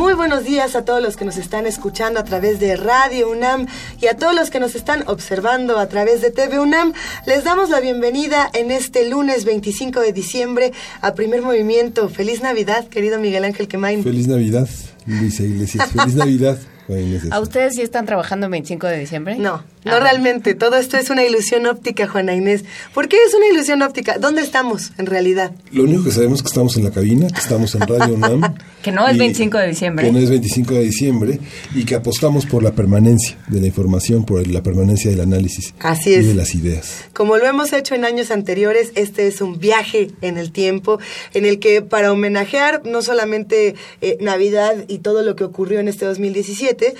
Muy buenos días a todos los que nos están escuchando a través de Radio UNAM y a todos los que nos están observando a través de TV UNAM. Les damos la bienvenida en este lunes 25 de diciembre a Primer Movimiento. Feliz Navidad, querido Miguel Ángel Quemain. Feliz Navidad, Luisa Iglesias. Feliz Navidad. ¿A ustedes sí están trabajando el 25 de diciembre? No, no ah. realmente. Todo esto es una ilusión óptica, Juana Inés. ¿Por qué es una ilusión óptica? ¿Dónde estamos en realidad? Lo único que sabemos es que estamos en la cabina, que estamos en Radio UNAM. que no es 25 de diciembre. Que no es 25 de diciembre y que apostamos por la permanencia de la información, por la permanencia del análisis Así es. y de las ideas. Como lo hemos hecho en años anteriores, este es un viaje en el tiempo en el que para homenajear no solamente eh, Navidad y todo lo que ocurrió en este 2017, て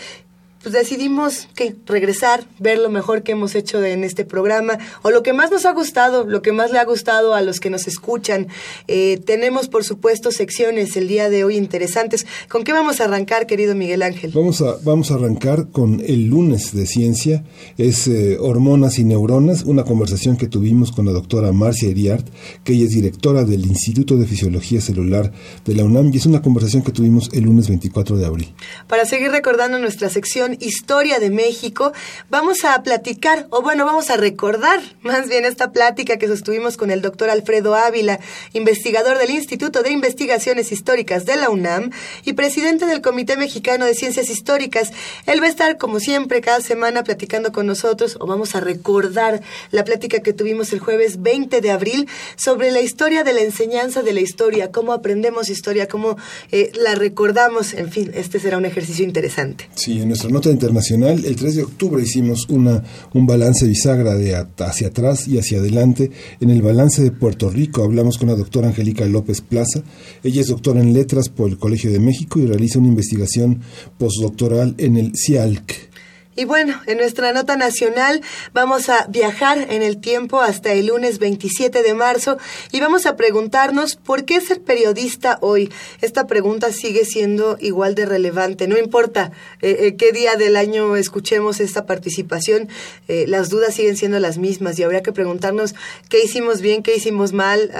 pues decidimos que regresar, ver lo mejor que hemos hecho en este programa o lo que más nos ha gustado, lo que más le ha gustado a los que nos escuchan. Eh, tenemos, por supuesto, secciones el día de hoy interesantes. ¿Con qué vamos a arrancar, querido Miguel Ángel? Vamos a, vamos a arrancar con el lunes de ciencia, es eh, hormonas y neuronas, una conversación que tuvimos con la doctora Marcia Eriart, que ella es directora del Instituto de Fisiología Celular de la UNAM y es una conversación que tuvimos el lunes 24 de abril. Para seguir recordando nuestra sección Historia de México, vamos a platicar, o bueno, vamos a recordar más bien esta plática que sostuvimos con el doctor Alfredo Ávila, investigador del Instituto de Investigaciones Históricas de la UNAM y presidente del Comité Mexicano de Ciencias Históricas. Él va a estar, como siempre, cada semana platicando con nosotros, o vamos a recordar la plática que tuvimos el jueves 20 de abril sobre la historia de la enseñanza de la historia, cómo aprendemos historia, cómo eh, la recordamos, en fin, este será un ejercicio interesante. Sí, en internacional, el 3 de octubre hicimos una, un balance bisagra de hacia atrás y hacia adelante. En el balance de Puerto Rico hablamos con la doctora Angélica López Plaza. Ella es doctora en letras por el Colegio de México y realiza una investigación postdoctoral en el CIALC y bueno, en nuestra nota nacional vamos a viajar en el tiempo hasta el lunes 27 de marzo y vamos a preguntarnos por qué ser periodista hoy. Esta pregunta sigue siendo igual de relevante. No importa eh, eh, qué día del año escuchemos esta participación, eh, las dudas siguen siendo las mismas y habría que preguntarnos qué hicimos bien, qué hicimos mal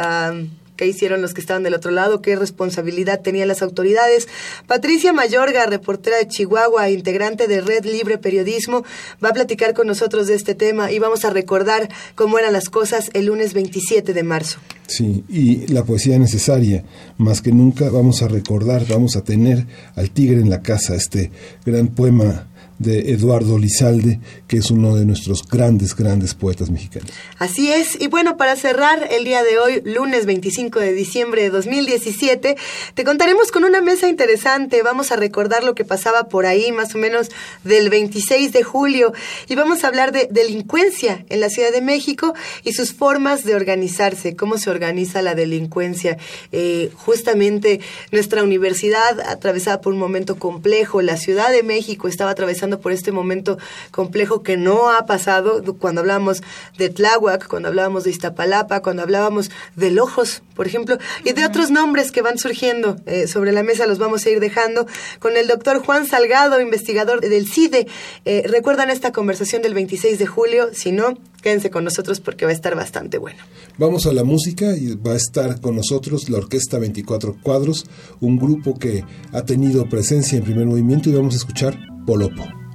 qué hicieron los que estaban del otro lado, qué responsabilidad tenían las autoridades. Patricia Mayorga, reportera de Chihuahua, integrante de Red Libre Periodismo, va a platicar con nosotros de este tema y vamos a recordar cómo eran las cosas el lunes 27 de marzo. Sí, y la poesía necesaria, más que nunca vamos a recordar, vamos a tener al tigre en la casa, este gran poema de Eduardo Lizalde, que es uno de nuestros grandes, grandes poetas mexicanos. Así es, y bueno, para cerrar el día de hoy, lunes 25 de diciembre de 2017, te contaremos con una mesa interesante, vamos a recordar lo que pasaba por ahí, más o menos del 26 de julio, y vamos a hablar de delincuencia en la Ciudad de México y sus formas de organizarse, cómo se organiza la delincuencia. Eh, justamente nuestra universidad atravesada por un momento complejo, la Ciudad de México estaba atravesando por este momento complejo que no ha pasado cuando hablábamos de Tláhuac, cuando hablábamos de Iztapalapa, cuando hablábamos de Lojos, por ejemplo, y de otros nombres que van surgiendo eh, sobre la mesa, los vamos a ir dejando con el doctor Juan Salgado, investigador del CIDE. Eh, ¿Recuerdan esta conversación del 26 de julio? Si no, quédense con nosotros porque va a estar bastante bueno. Vamos a la música y va a estar con nosotros la Orquesta 24 Cuadros, un grupo que ha tenido presencia en primer movimiento y vamos a escuchar Polopo.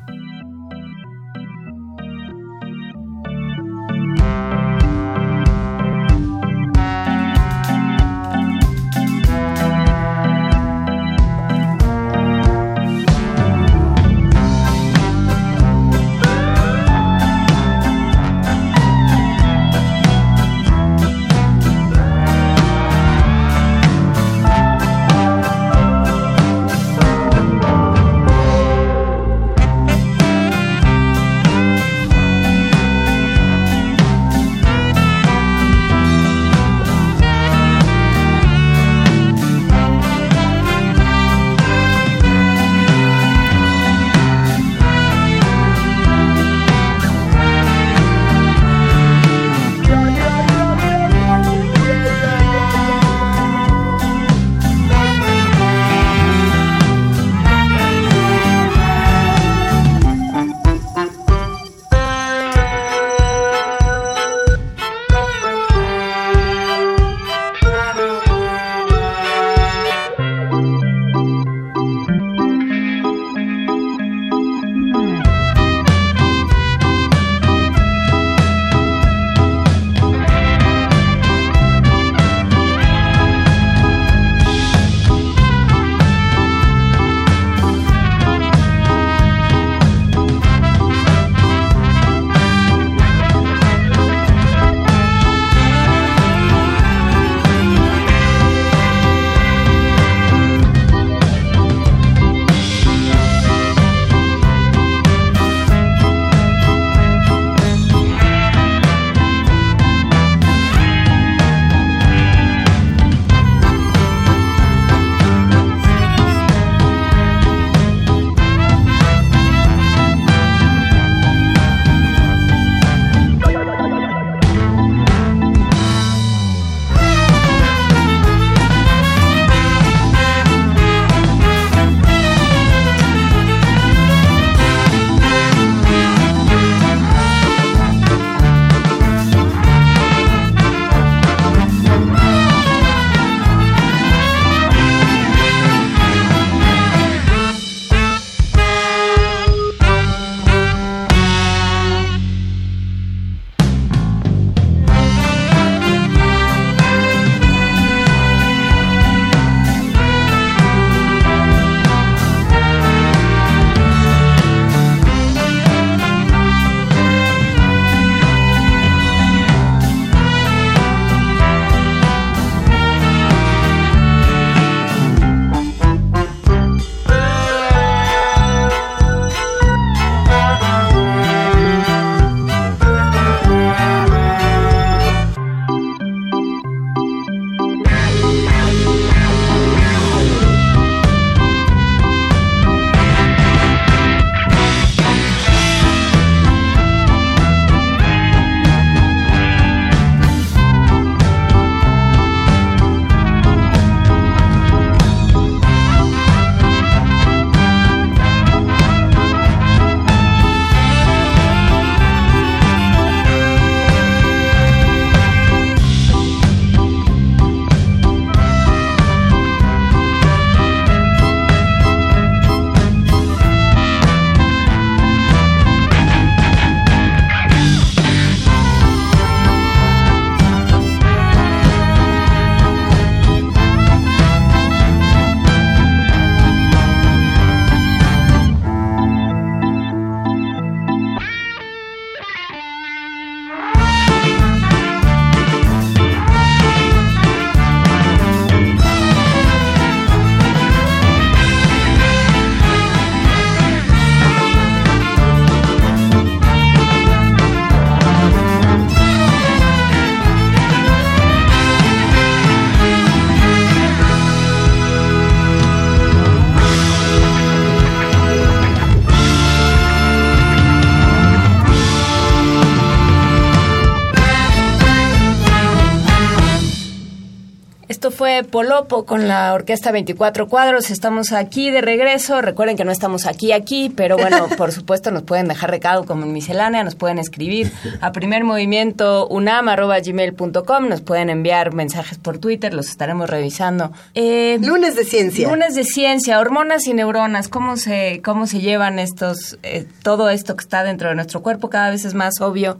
Fue Polopo con la Orquesta 24 Cuadros. Estamos aquí de regreso. Recuerden que no estamos aquí, aquí, pero bueno, por supuesto nos pueden dejar recado como en miscelánea, nos pueden escribir a primer movimiento unam.gmail.com, nos pueden enviar mensajes por Twitter, los estaremos revisando. Eh, lunes de ciencia. Lunes de ciencia, hormonas y neuronas, ¿cómo se, cómo se llevan estos, eh, todo esto que está dentro de nuestro cuerpo? Cada vez es más obvio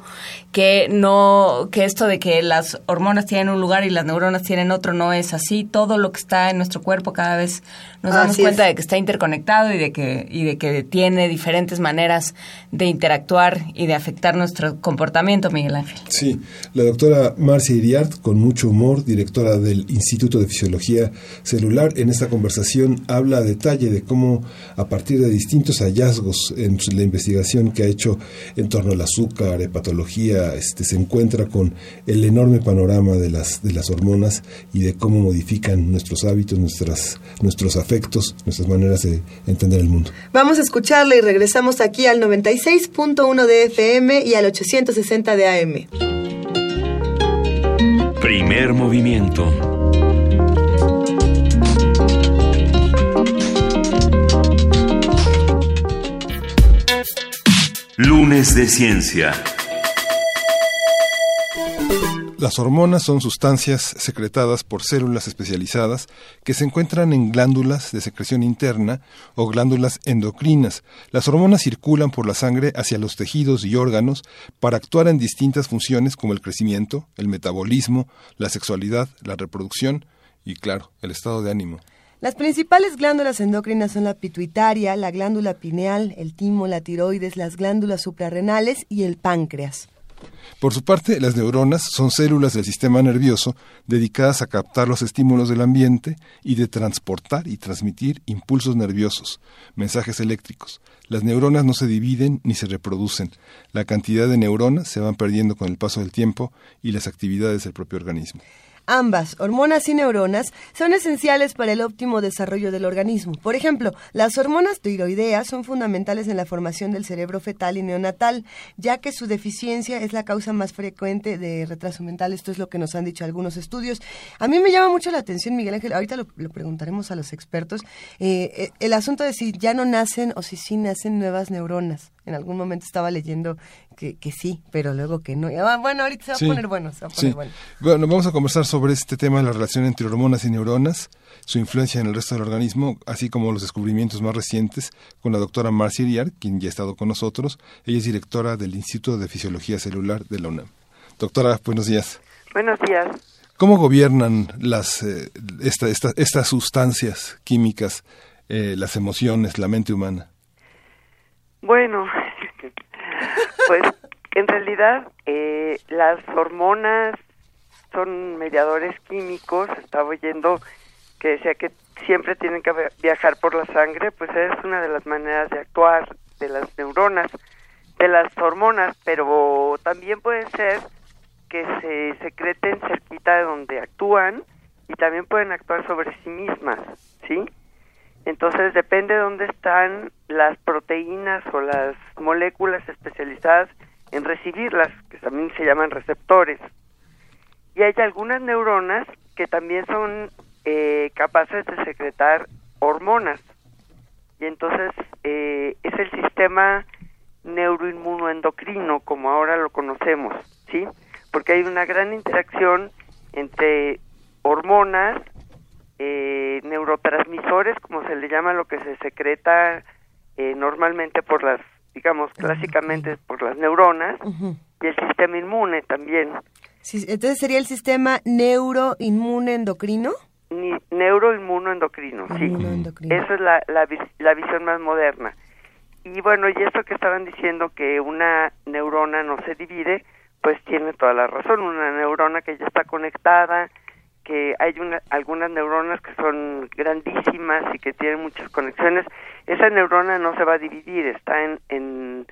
que no, que esto de que las hormonas tienen un lugar y las neuronas tienen otro no es así. Todo lo que está en nuestro cuerpo cada vez nos damos cuenta de que está interconectado y de que, y de que tiene diferentes maneras de interactuar y de afectar nuestro comportamiento, Miguel Ángel. Sí, la doctora Marcia Iriart, con mucho humor, directora del Instituto de Fisiología Celular, en esta conversación habla a detalle de cómo a partir de distintos hallazgos en la investigación que ha hecho en torno al azúcar, hepatología, este, se encuentra con el enorme panorama de las, de las hormonas y de cómo modifican nuestros hábitos, nuestras, nuestros afectos, nuestras maneras de entender el mundo. Vamos a escucharle y regresamos aquí al 96.1 de FM y al 860 de AM. Primer movimiento. Lunes de Ciencia. Las hormonas son sustancias secretadas por células especializadas que se encuentran en glándulas de secreción interna o glándulas endocrinas. Las hormonas circulan por la sangre hacia los tejidos y órganos para actuar en distintas funciones como el crecimiento, el metabolismo, la sexualidad, la reproducción y, claro, el estado de ánimo. Las principales glándulas endocrinas son la pituitaria, la glándula pineal, el timo, la tiroides, las glándulas suprarrenales y el páncreas. Por su parte, las neuronas son células del sistema nervioso dedicadas a captar los estímulos del ambiente y de transportar y transmitir impulsos nerviosos, mensajes eléctricos. Las neuronas no se dividen ni se reproducen. La cantidad de neuronas se van perdiendo con el paso del tiempo y las actividades del propio organismo. Ambas, hormonas y neuronas, son esenciales para el óptimo desarrollo del organismo. Por ejemplo, las hormonas tiroideas son fundamentales en la formación del cerebro fetal y neonatal, ya que su deficiencia es la causa más frecuente de retraso mental. Esto es lo que nos han dicho algunos estudios. A mí me llama mucho la atención, Miguel Ángel, ahorita lo, preguntaremos a los expertos, eh, eh, el asunto de si ya no nacen o si sí nacen nuevas neuronas. En algún momento estaba leyendo que, que sí, pero luego que no. Ah, bueno, ahorita se va a poner bueno, se va a poner bueno. Bueno, vamos a conversar sobre este tema de la relación entre hormonas y neuronas, su influencia en el resto del organismo, así como los descubrimientos más recientes, con la doctora Marcia Iriar, quien ya ha estado con nosotros. Ella es directora del Instituto de Fisiología Celular de la UNAM. Doctora, buenos días. Buenos días. ¿Cómo gobiernan las, eh, esta, estas sustancias químicas, eh, las emociones, la mente humana? Bueno, pues en realidad eh, las hormonas son mediadores químicos. Estaba oyendo que decía que siempre tienen que viajar por la sangre, pues es una de las maneras de actuar de las neuronas, de las hormonas, pero también puede ser que se secreten cerquita de donde actúan y también pueden actuar sobre sí mismas, ¿sí? Entonces depende de dónde están las proteínas o las moléculas especializadas en recibirlas, que también se llaman receptores. Y hay algunas neuronas que también son eh, capaces de secretar hormonas. Y entonces eh, es el sistema neuroinmunoendocrino, como ahora lo conocemos, ¿sí? Porque hay una gran interacción entre hormonas eh, neurotransmisores, como se le llama lo que se secreta eh, normalmente por las, digamos, clásicamente por las neuronas, y el sistema inmune también. entonces sería el sistema neuroinmune endocrino. Ni, neuroinmunoendocrino, sí. Esa es la, la, la visión más moderna. Y bueno, y esto que estaban diciendo que una neurona no se divide, pues tiene toda la razón. Una neurona que ya está conectada, que hay una, algunas neuronas que son grandísimas y que tienen muchas conexiones, esa neurona no se va a dividir, está en, en,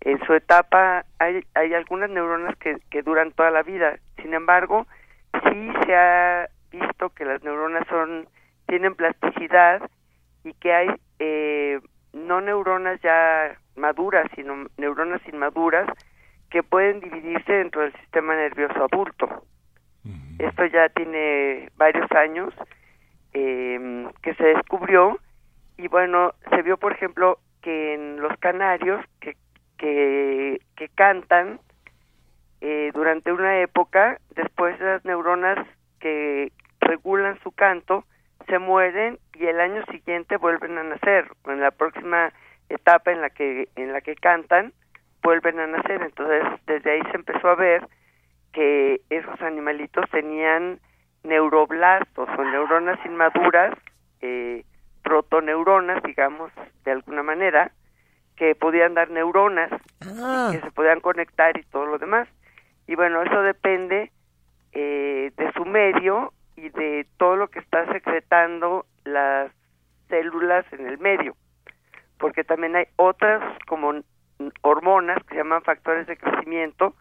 en su etapa, hay, hay algunas neuronas que, que duran toda la vida, sin embargo, sí se ha visto que las neuronas son tienen plasticidad y que hay eh, no neuronas ya maduras, sino neuronas inmaduras que pueden dividirse dentro del sistema nervioso adulto. Esto ya tiene varios años em, que se descubrió y bueno, se vio por ejemplo que en los canarios que, que, que cantan eh, durante una época, después las neuronas que regulan su canto se mueren y el año siguiente vuelven a nacer. En la próxima etapa en la que en la que cantan vuelven a nacer. Entonces desde ahí se empezó a ver que esos animalitos tenían neuroblastos o neuronas inmaduras, eh, protoneuronas, digamos, de alguna manera, que podían dar neuronas, Ah. que se podían conectar y todo lo demás. Y bueno, eso depende eh, de su medio y de todo lo que está secretando las células en el medio. Porque también hay otras como hormonas que se llaman factores de crecimiento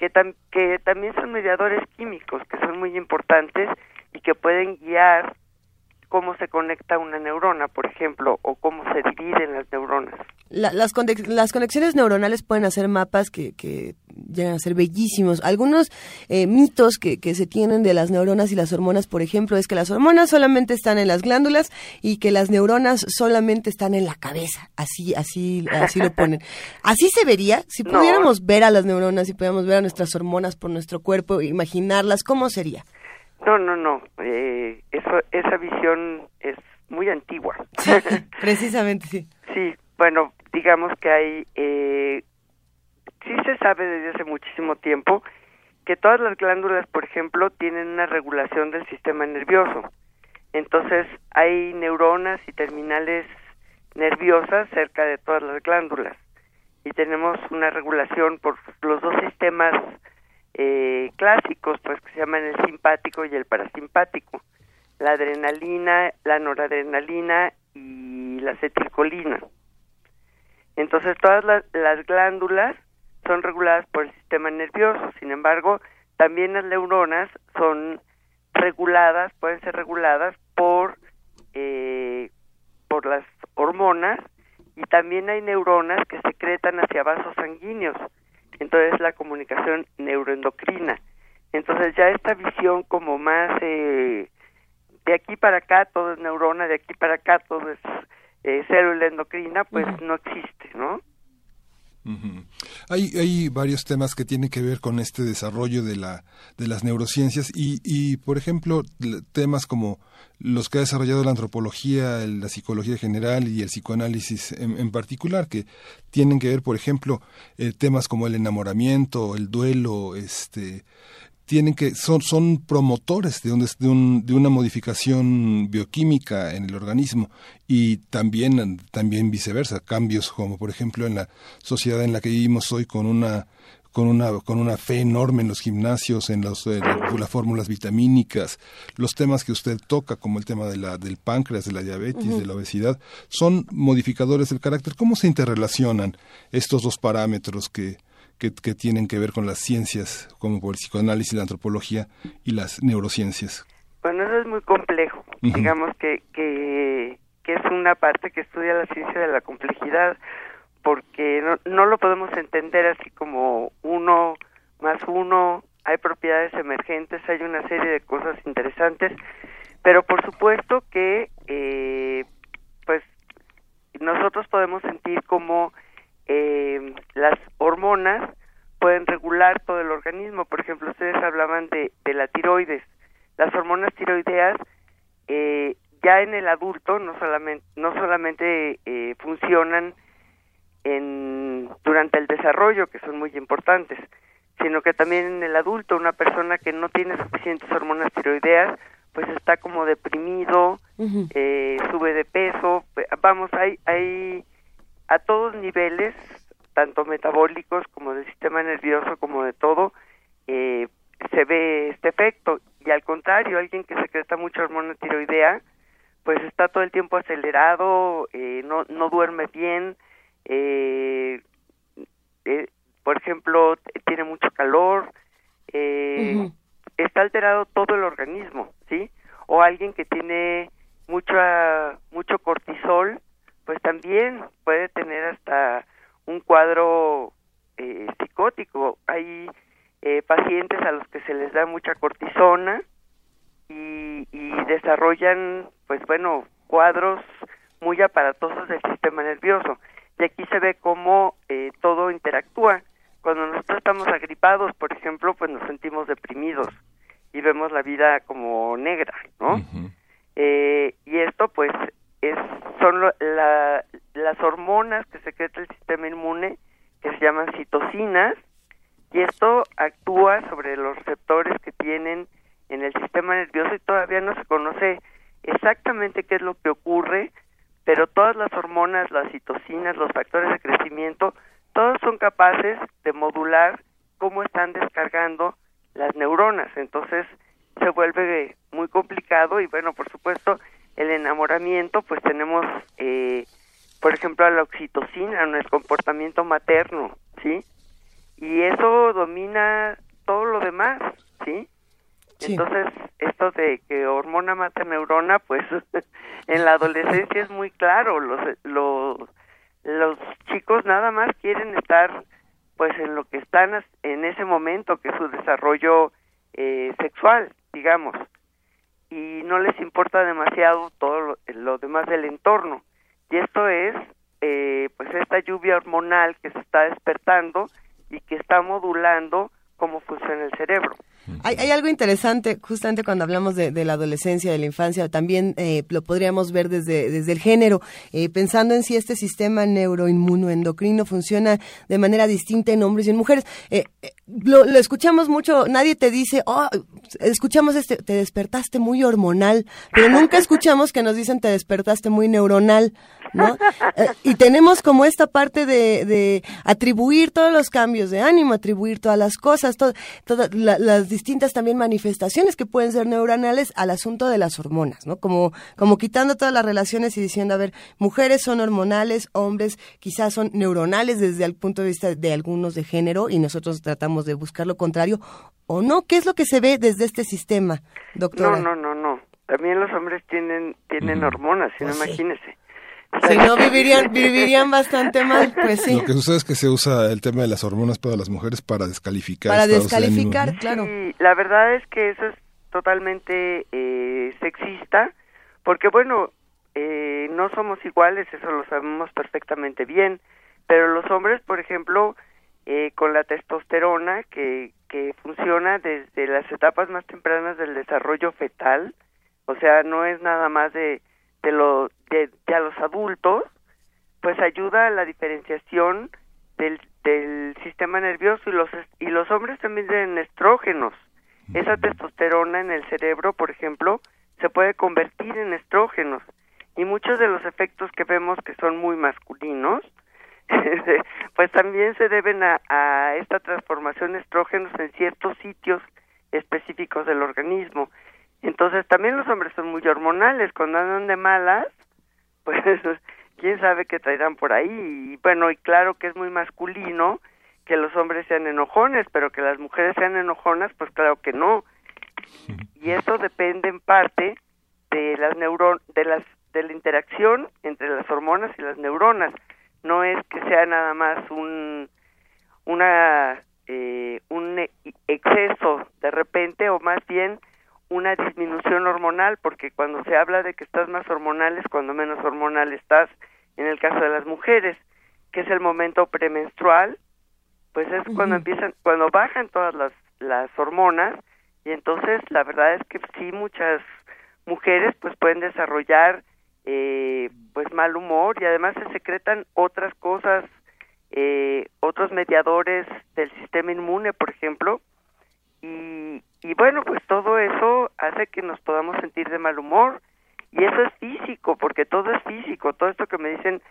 que, que también son mediadores químicos, que son muy importantes y que pueden guiar cómo se conecta una neurona, por ejemplo, o cómo se dividen las neuronas. La- las, conex- las conexiones neuronales pueden hacer mapas que, que llegan a ser bellísimos. Algunos eh, mitos que, que se tienen de las neuronas y las hormonas, por ejemplo, es que las hormonas solamente están en las glándulas y que las neuronas solamente están en la cabeza. Así, así, así lo ponen. Así se vería si No. pudiéramos ver a las neuronas, si pudiéramos ver a nuestras hormonas por nuestro cuerpo, imaginarlas, ¿cómo sería? No, no, no. Eh, eso, esa visión es muy antigua. Precisamente, sí. sí, bueno, digamos que hay, eh, sí se sabe desde hace muchísimo tiempo que todas las glándulas, por ejemplo, tienen una regulación del sistema nervioso. Entonces, hay neuronas y terminales nerviosas cerca de todas las glándulas. Y tenemos una regulación por los dos sistemas eh, clásicos, pues que se llaman el simpático y el parasimpático. La adrenalina, la noradrenalina y la acetilcolina. Entonces todas las, las glándulas son reguladas por el sistema nervioso. Sin embargo, también las neuronas son reguladas, pueden ser reguladas por eh, por las hormonas y también hay neuronas que secretan hacia vasos sanguíneos. Entonces la comunicación neuroendocrina. Entonces ya esta visión como más eh, de aquí para acá todo es neurona, de aquí para acá todo es eh, célula endocrina, pues no existe, ¿no? Hay, hay varios temas que tienen que ver con este desarrollo de, la, de las neurociencias y, y, por ejemplo, temas como los que ha desarrollado la antropología, la psicología general y el psicoanálisis en, en particular, que tienen que ver, por ejemplo, eh, temas como el enamoramiento, el duelo, este, tienen que son son promotores de un, de un de una modificación bioquímica en el organismo y también también viceversa cambios como por ejemplo en la sociedad en la que vivimos hoy con una con una con una fe enorme en los gimnasios en los eh, las fórmulas vitamínicas. Los temas que usted toca como el tema de la del páncreas de la diabetes de la obesidad son modificadores del carácter. Cómo se interrelacionan estos dos parámetros que que, que, tienen que ver con las ciencias, como por el psicoanálisis, la antropología y las neurociencias. Bueno, eso es muy complejo. Uh -huh. Digamos que, que, que, es una parte que estudia la ciencia de la complejidad, porque no, no lo podemos entender así como uno más uno, hay propiedades emergentes, hay una serie de cosas interesantes, pero por supuesto que, eh, pues, nosotros podemos sentir como eh, las hormonas pueden regular todo el organismo. Por ejemplo, ustedes hablaban de, de la tiroides. Las hormonas tiroideas eh, ya en el adulto no solamente no solamente eh, funcionan en durante el desarrollo que son muy importantes, sino que también en el adulto una persona que no tiene suficientes hormonas tiroideas pues está como deprimido, uh -huh. eh, sube de peso, vamos hay hay a todos niveles, tanto metabólicos como del sistema nervioso, como de todo, eh, se ve este efecto. Y al contrario, alguien que secreta mucha hormona tiroidea, pues está todo el tiempo acelerado, eh, no, no duerme bien, eh, por ejemplo, tiene mucho calor, uh -huh. está alterado todo el organismo, ¿sí? O alguien que tiene mucha, mucho cortisol, pues también puede tener hasta un cuadro eh, psicótico. Hay eh, pacientes a los que se les da mucha cortisona y, y desarrollan, pues bueno, cuadros muy aparatosos del sistema nervioso. Y aquí se ve cómo eh, todo interactúa. Cuando nosotros estamos agripados, por ejemplo, pues nos sentimos deprimidos y vemos la vida como negra, ¿no? eh, y esto, pues, es son la, las hormonas que secreta el sistema inmune que se llaman citocinas y esto actúa sobre los receptores que tienen en el sistema nervioso y todavía no se conoce exactamente qué es lo que ocurre, pero todas las hormonas, las citocinas, los factores de crecimiento, todos son capaces de modular cómo están descargando las neuronas. Entonces se vuelve muy complicado y bueno, por supuesto, el enamoramiento, pues tenemos, eh, por ejemplo, a la oxitocina, en el comportamiento materno, ¿sí? Y eso domina todo lo demás, ¿sí? Entonces, esto de que hormona mata neurona, pues en la adolescencia es muy claro. Los, los, los chicos nada más quieren estar, pues, en lo que están en ese momento, que es su desarrollo eh, sexual, digamos. Y no les importa demasiado todo lo, demás del entorno. Y esto es, eh, pues, esta lluvia hormonal que se está despertando y que está modulando cómo funciona el cerebro. Hay, algo interesante, justamente cuando hablamos de, la adolescencia, de la infancia, también eh, lo podríamos ver desde, desde el género, eh, pensando en si este sistema neuroinmunoendocrino funciona de manera distinta en hombres y en mujeres. Eh, lo, lo, escuchamos mucho, nadie te dice, oh, escuchamos este, te despertaste muy hormonal, pero nunca escuchamos que nos dicen te despertaste muy neuronal. ¿No? Eh, y tenemos como esta parte de, de, atribuir todos los cambios de ánimo, atribuir todas las cosas, todas las distintas también manifestaciones que pueden ser neuronales al asunto de las hormonas, ¿no? Como, como quitando todas las relaciones y diciendo, a ver, mujeres son hormonales, hombres quizás son neuronales desde el punto de vista de algunos de género y nosotros tratamos de buscar lo contrario, o no, ¿qué es lo que se ve desde este sistema, doctora? No, no, no, no. También los hombres tienen tienen hormonas, si no pues imagínese. Si no, vivirían, vivirían bastante mal, pues sí. Lo que sucede es que se usa el tema de las hormonas para las mujeres para descalificar. Para descalificar, claro. Y la verdad es que eso es totalmente eh, sexista, porque bueno, eh, no somos iguales, eso lo sabemos perfectamente bien, pero los hombres, por ejemplo, eh, con la testosterona, que, que funciona desde las etapas más tempranas del desarrollo fetal, o sea, no es nada más de de, lo, de, a los adultos, pues ayuda a la diferenciación del, del sistema nervioso y los, y los hombres también tienen estrógenos. Esa testosterona en el cerebro, por ejemplo, se puede convertir en estrógenos y muchos de los efectos que vemos que son muy masculinos, pues también se deben a, a esta transformación de estrógenos en ciertos sitios específicos del organismo. Entonces también los hombres son muy hormonales, cuando andan de malas, pues quién sabe qué traerán por ahí. Y bueno, y claro que es muy masculino que los hombres sean enojones, pero que las mujeres sean enojonas, pues claro que no. Y eso depende en parte de las neuron de las de la interacción entre las hormonas y las neuronas. No es que sea nada más un una eh, un exceso de repente o más bien una disminución hormonal, porque cuando se habla de que estás más hormonal es cuando menos hormonal estás, en el caso de las mujeres, que es el momento premenstrual, pues es cuando empiezan, cuando bajan todas las, las hormonas, y entonces la verdad es que sí muchas mujeres pues pueden desarrollar eh, pues mal humor y además se secretan otras cosas, eh, otros mediadores del sistema inmune, por ejemplo, y, y bueno, pues todo eso hace que nos podamos sentir de mal humor. Y eso es físico, porque todo es físico, todo esto que me dicen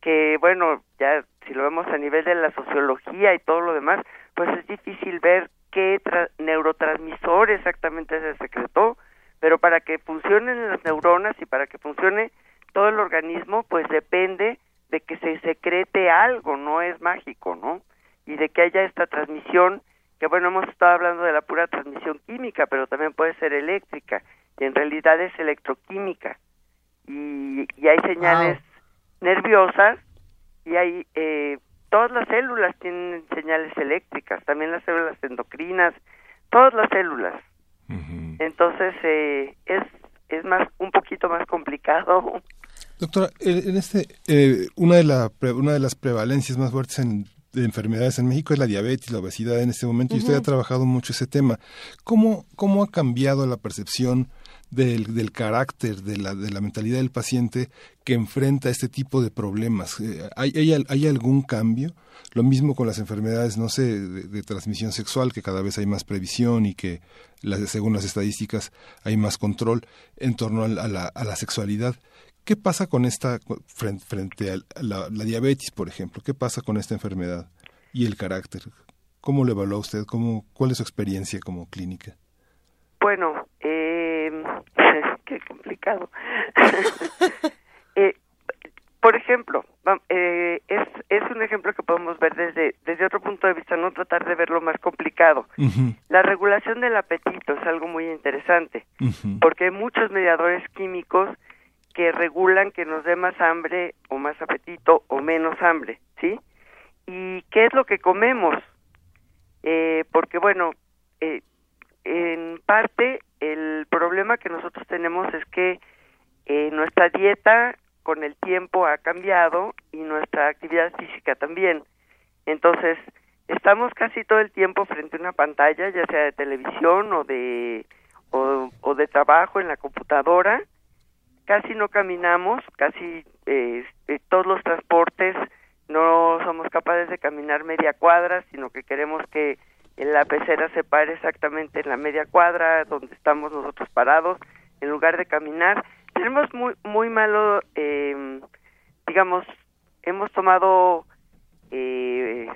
que bueno, ya si lo vemos a nivel de la sociología y todo lo demás, pues es difícil ver qué neurotransmisor exactamente se secretó, pero para que funcionen las neuronas y para que funcione todo el organismo, pues depende de que se secrete algo, no es mágico, ¿no? Y de que haya esta transmisión que bueno, hemos estado hablando de la pura transmisión química, pero también puede ser eléctrica, y en realidad es electroquímica. Y, y hay señales nerviosas y hay eh, todas las células tienen señales eléctricas, también las células endocrinas, todas las células. Entonces eh, es es más un poquito más complicado. Doctora, en este eh, una de la una de las prevalencias más fuertes en de enfermedades en México es la diabetes, la obesidad en este momento, y usted ha trabajado mucho ese tema. ¿Cómo, cómo ha cambiado la percepción del, del carácter, de la, de la mentalidad del paciente que enfrenta este tipo de problemas? Eh, ¿Hay, hay, hay algún cambio? Lo mismo con las enfermedades, no sé, de, transmisión sexual, que cada vez hay más previsión y que, según las estadísticas, hay más control en torno a la, a la sexualidad. ¿Qué pasa con esta, frente, a la, diabetes, por ejemplo? ¿Qué pasa con esta enfermedad y el carácter? ¿Cómo lo evalúa usted? ¿Cómo, ¿Cuál es su experiencia como clínica? Bueno, eh, qué complicado. eh, por ejemplo, eh, es, es un ejemplo que podemos ver desde, desde otro punto de vista, no tratar de verlo más complicado. La regulación del apetito es algo muy interesante, porque hay muchos mediadores químicos que regulan que nos dé más hambre o más apetito o menos hambre, ¿sí? ¿Y qué es lo que comemos? Eh, porque bueno, eh, en parte el problema que nosotros tenemos es que eh, nuestra dieta con el tiempo ha cambiado y nuestra actividad física también. Entonces, estamos casi todo el tiempo frente a una pantalla, ya sea de televisión o de o de trabajo en la computadora casi no caminamos, casi eh, todos los transportes no somos capaces de caminar media cuadra, sino que queremos que la pecera se pare exactamente en la media cuadra donde estamos nosotros parados, en lugar de caminar. Tenemos muy muy malo, eh, digamos, hemos tomado eh,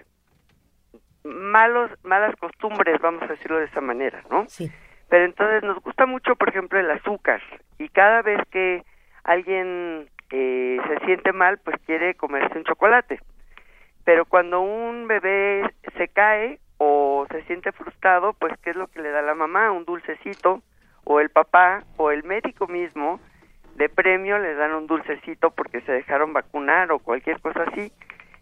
malos malas costumbres, vamos a decirlo de esa manera, ¿no? Sí. Pero entonces nos gusta mucho, por ejemplo, el azúcar y cada vez que alguien eh, se siente mal, pues quiere comerse un chocolate. Pero cuando un bebé se cae o se siente frustrado, pues ¿qué es lo que le da la mamá? Un dulcecito o el papá o el médico mismo de premio le dan un dulcecito porque se dejaron vacunar o cualquier cosa así.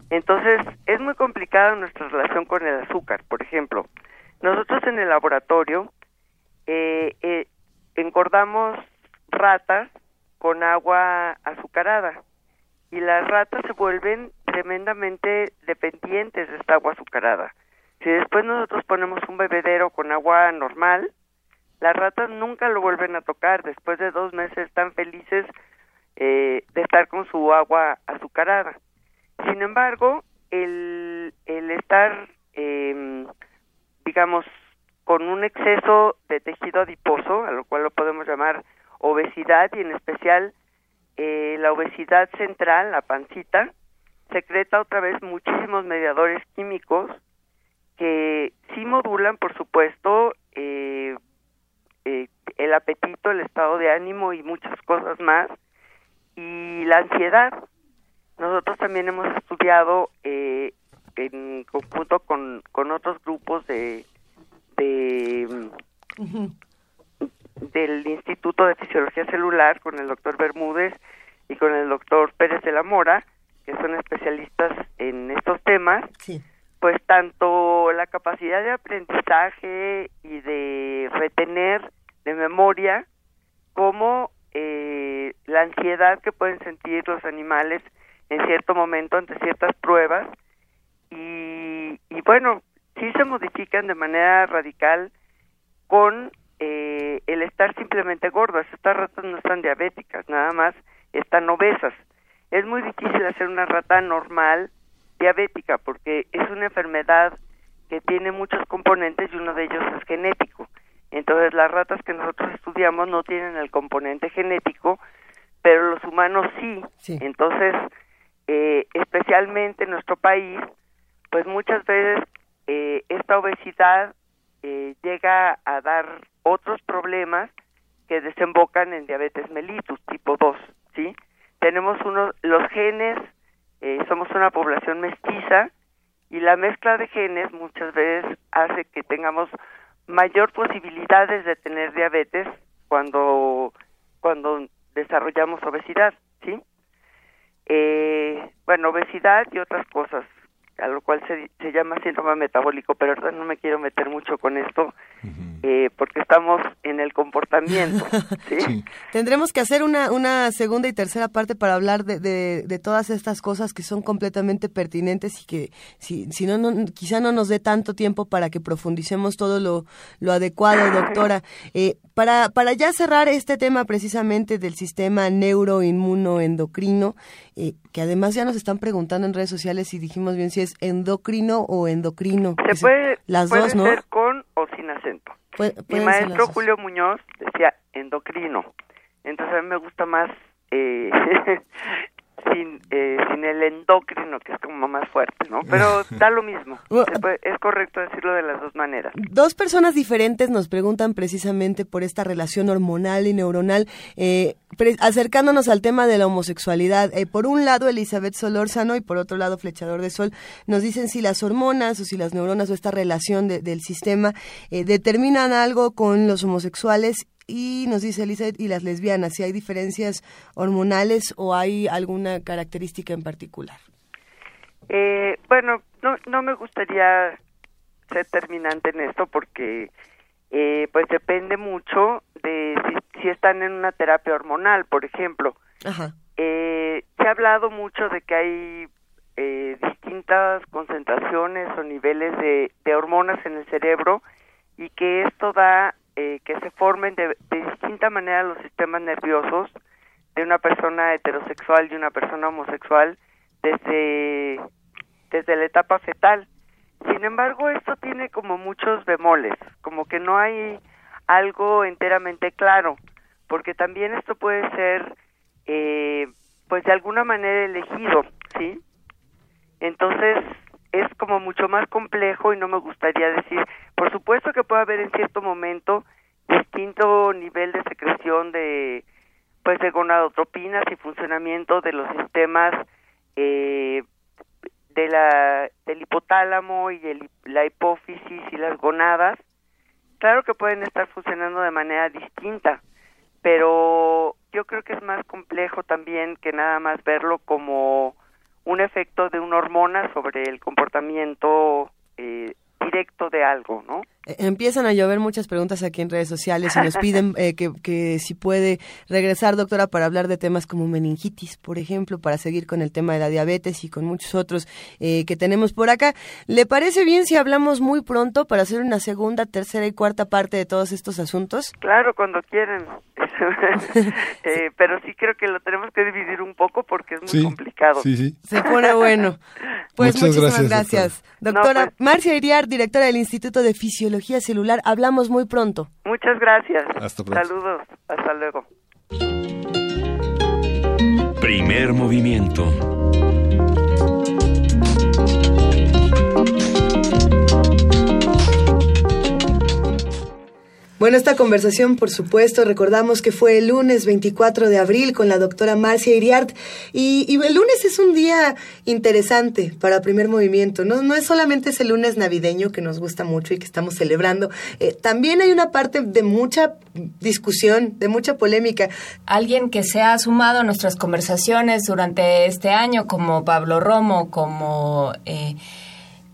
Entonces es muy complicada nuestra relación con el azúcar. Por ejemplo, nosotros en el laboratorio eh, eh, engordamos ratas con agua azucarada y las ratas se vuelven tremendamente dependientes de esta agua azucarada. Si después nosotros ponemos un bebedero con agua normal, las ratas nunca lo vuelven a tocar. Después de dos meses están felices eh, de estar con su agua azucarada. Sin embargo, el, el estar, eh, digamos, con un exceso de tejido adiposo, a lo cual lo podemos llamar obesidad y en especial eh, la obesidad central, la pancita, secreta otra vez muchísimos mediadores químicos que sí modulan, por supuesto, eh, eh, el apetito, el estado de ánimo y muchas cosas más, y la ansiedad. Nosotros también hemos estudiado en conjunto con, con otros grupos de del Instituto de Fisiología Celular con el doctor Bermúdez y con el doctor Pérez de la Mora, que son especialistas en estos temas, pues tanto la capacidad de aprendizaje y de retener de memoria como eh, la ansiedad que pueden sentir los animales en cierto momento ante ciertas pruebas y, y bueno, sí se modifican de manera radical con eh, el estar simplemente gordas. Estas ratas no están diabéticas, nada más están obesas. Es muy difícil hacer una rata normal diabética porque es una enfermedad que tiene muchos componentes y uno de ellos es genético. Entonces las ratas que nosotros estudiamos no tienen el componente genético, pero los humanos sí. Entonces, eh, especialmente en nuestro país, pues muchas veces eh, esta obesidad eh, llega a dar otros problemas que desembocan en diabetes mellitus tipo 2, ¿sí? Tenemos uno, los genes, eh, somos una población mestiza y la mezcla de genes muchas veces hace que tengamos mayor posibilidades de tener diabetes cuando cuando desarrollamos obesidad, ¿sí? Eh, bueno, obesidad y otras cosas a lo cual se, se llama síndrome metabólico, pero ahora no me quiero meter mucho con esto, eh, porque estamos en el comportamiento. ¿sí? Tendremos que hacer una, una segunda y tercera parte para hablar de, de, de todas estas cosas que son completamente pertinentes y que si, si no, no, quizá no nos dé tanto tiempo para que profundicemos todo lo, lo adecuado, doctora. Eh, para, para ya cerrar este tema precisamente del sistema neuroinmunoendocrino, eh, que además ya nos están preguntando en redes sociales y dijimos bien si es endocrino o endocrino. Se puede, las dos, ¿no? ser con o sin acento. Mi maestro Julio Muñoz decía endocrino. Entonces a mí me gusta más eh, sin, eh, sin el endocrino, que es como más fuerte, ¿no? Pero da lo mismo. es correcto decirlo de las dos maneras. Dos personas diferentes nos preguntan precisamente por esta relación hormonal y neuronal, eh, acercándonos al tema de la homosexualidad. Eh, por un lado, Elizabeth Solórzano y por otro lado, Flechador de Sol, nos dicen si las hormonas o si las neuronas o esta relación del sistema determinan algo con los homosexuales y nos dice Elizabeth, y las lesbianas, si hay diferencias hormonales o hay alguna característica en particular. Eh, bueno, no, no me gustaría ser terminante en esto porque eh, pues depende mucho de si, están en una terapia hormonal, por ejemplo. Eh, se ha hablado mucho de que hay eh, distintas concentraciones o niveles de, de hormonas en el cerebro y que esto da eh, que se formen de, distinta manera los sistemas nerviosos de una persona heterosexual y una persona homosexual desde, desde la etapa fetal. Sin embargo, esto tiene como muchos bemoles, como que no hay algo enteramente claro, porque también esto puede ser, eh, pues de alguna manera elegido, ¿sí? Entonces, es como mucho más complejo y no me gustaría decir, por supuesto que puede haber en cierto momento distinto nivel de secreción de pues de gonadotropinas y funcionamiento de los sistemas eh, de la del hipotálamo y el, la hipófisis y las gonadas. Claro que pueden estar funcionando de manera distinta pero yo creo que es más complejo también que nada más verlo como un efecto de una hormona sobre el comportamiento eh, directo de algo, ¿no? Eh, empiezan a llover muchas preguntas aquí en redes sociales y nos piden eh, que, si puede regresar, doctora, para hablar de temas como meningitis, por ejemplo, para seguir con el tema de la diabetes y con muchos otros eh, que tenemos por acá. ¿Le parece bien si hablamos muy pronto para hacer una segunda, tercera y cuarta parte de todos estos asuntos? Claro, cuando quieran. pero sí creo que lo tenemos que dividir un poco porque es muy complicado. Sí, sí. Se pone bueno. Pues Muchas muchísimas gracias. Doctora, pues Marcia Iriar, directora del Instituto de Fisiología celular. Hablamos muy pronto. Muchas gracias. Saludos. Hasta luego. Primer movimiento. Bueno, esta conversación, por supuesto, recordamos que fue el lunes 24 de abril con la doctora Marcia Iriart. Y, el lunes es un día interesante para primer movimiento. No, no es solamente ese lunes navideño que nos gusta mucho y que estamos celebrando. Eh, también hay una parte de mucha discusión, de mucha polémica. Alguien que se ha sumado a nuestras conversaciones durante este año, como Pablo Romo, como... Eh,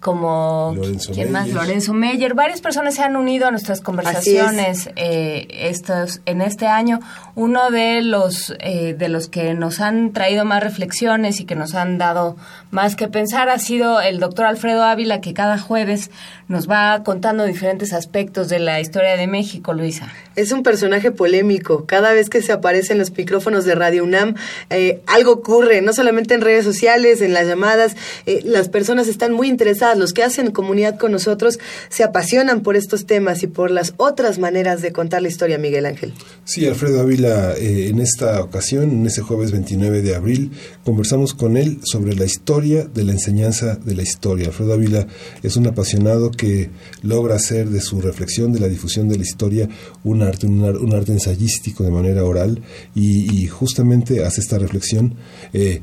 como Lorenzo ¿quién más? Lorenzo Meyer. Varias personas se han unido a nuestras conversaciones eh, estos, en este año. Uno de los eh, de los que nos han traído más reflexiones y que nos han dado más que pensar ha sido el doctor Alfredo Ávila, que cada jueves nos va contando diferentes aspectos de la historia de México, Luisa. Es un personaje polémico. Cada vez que se aparece en los micrófonos de Radio UNAM, eh, algo ocurre, no solamente en redes sociales, en las llamadas. las personas están muy interesadas los que hacen comunidad con nosotros se apasionan por estos temas y por las otras maneras de contar la historia, Miguel Ángel. Sí, Alfredo Ávila, eh, en esta ocasión, en ese jueves 29 de abril, conversamos con él sobre la historia de la enseñanza de la historia. Alfredo Ávila es un apasionado que logra hacer de su reflexión, de la difusión de la historia, un arte, un, arte ensayístico de manera oral y, justamente hace esta reflexión. Eh,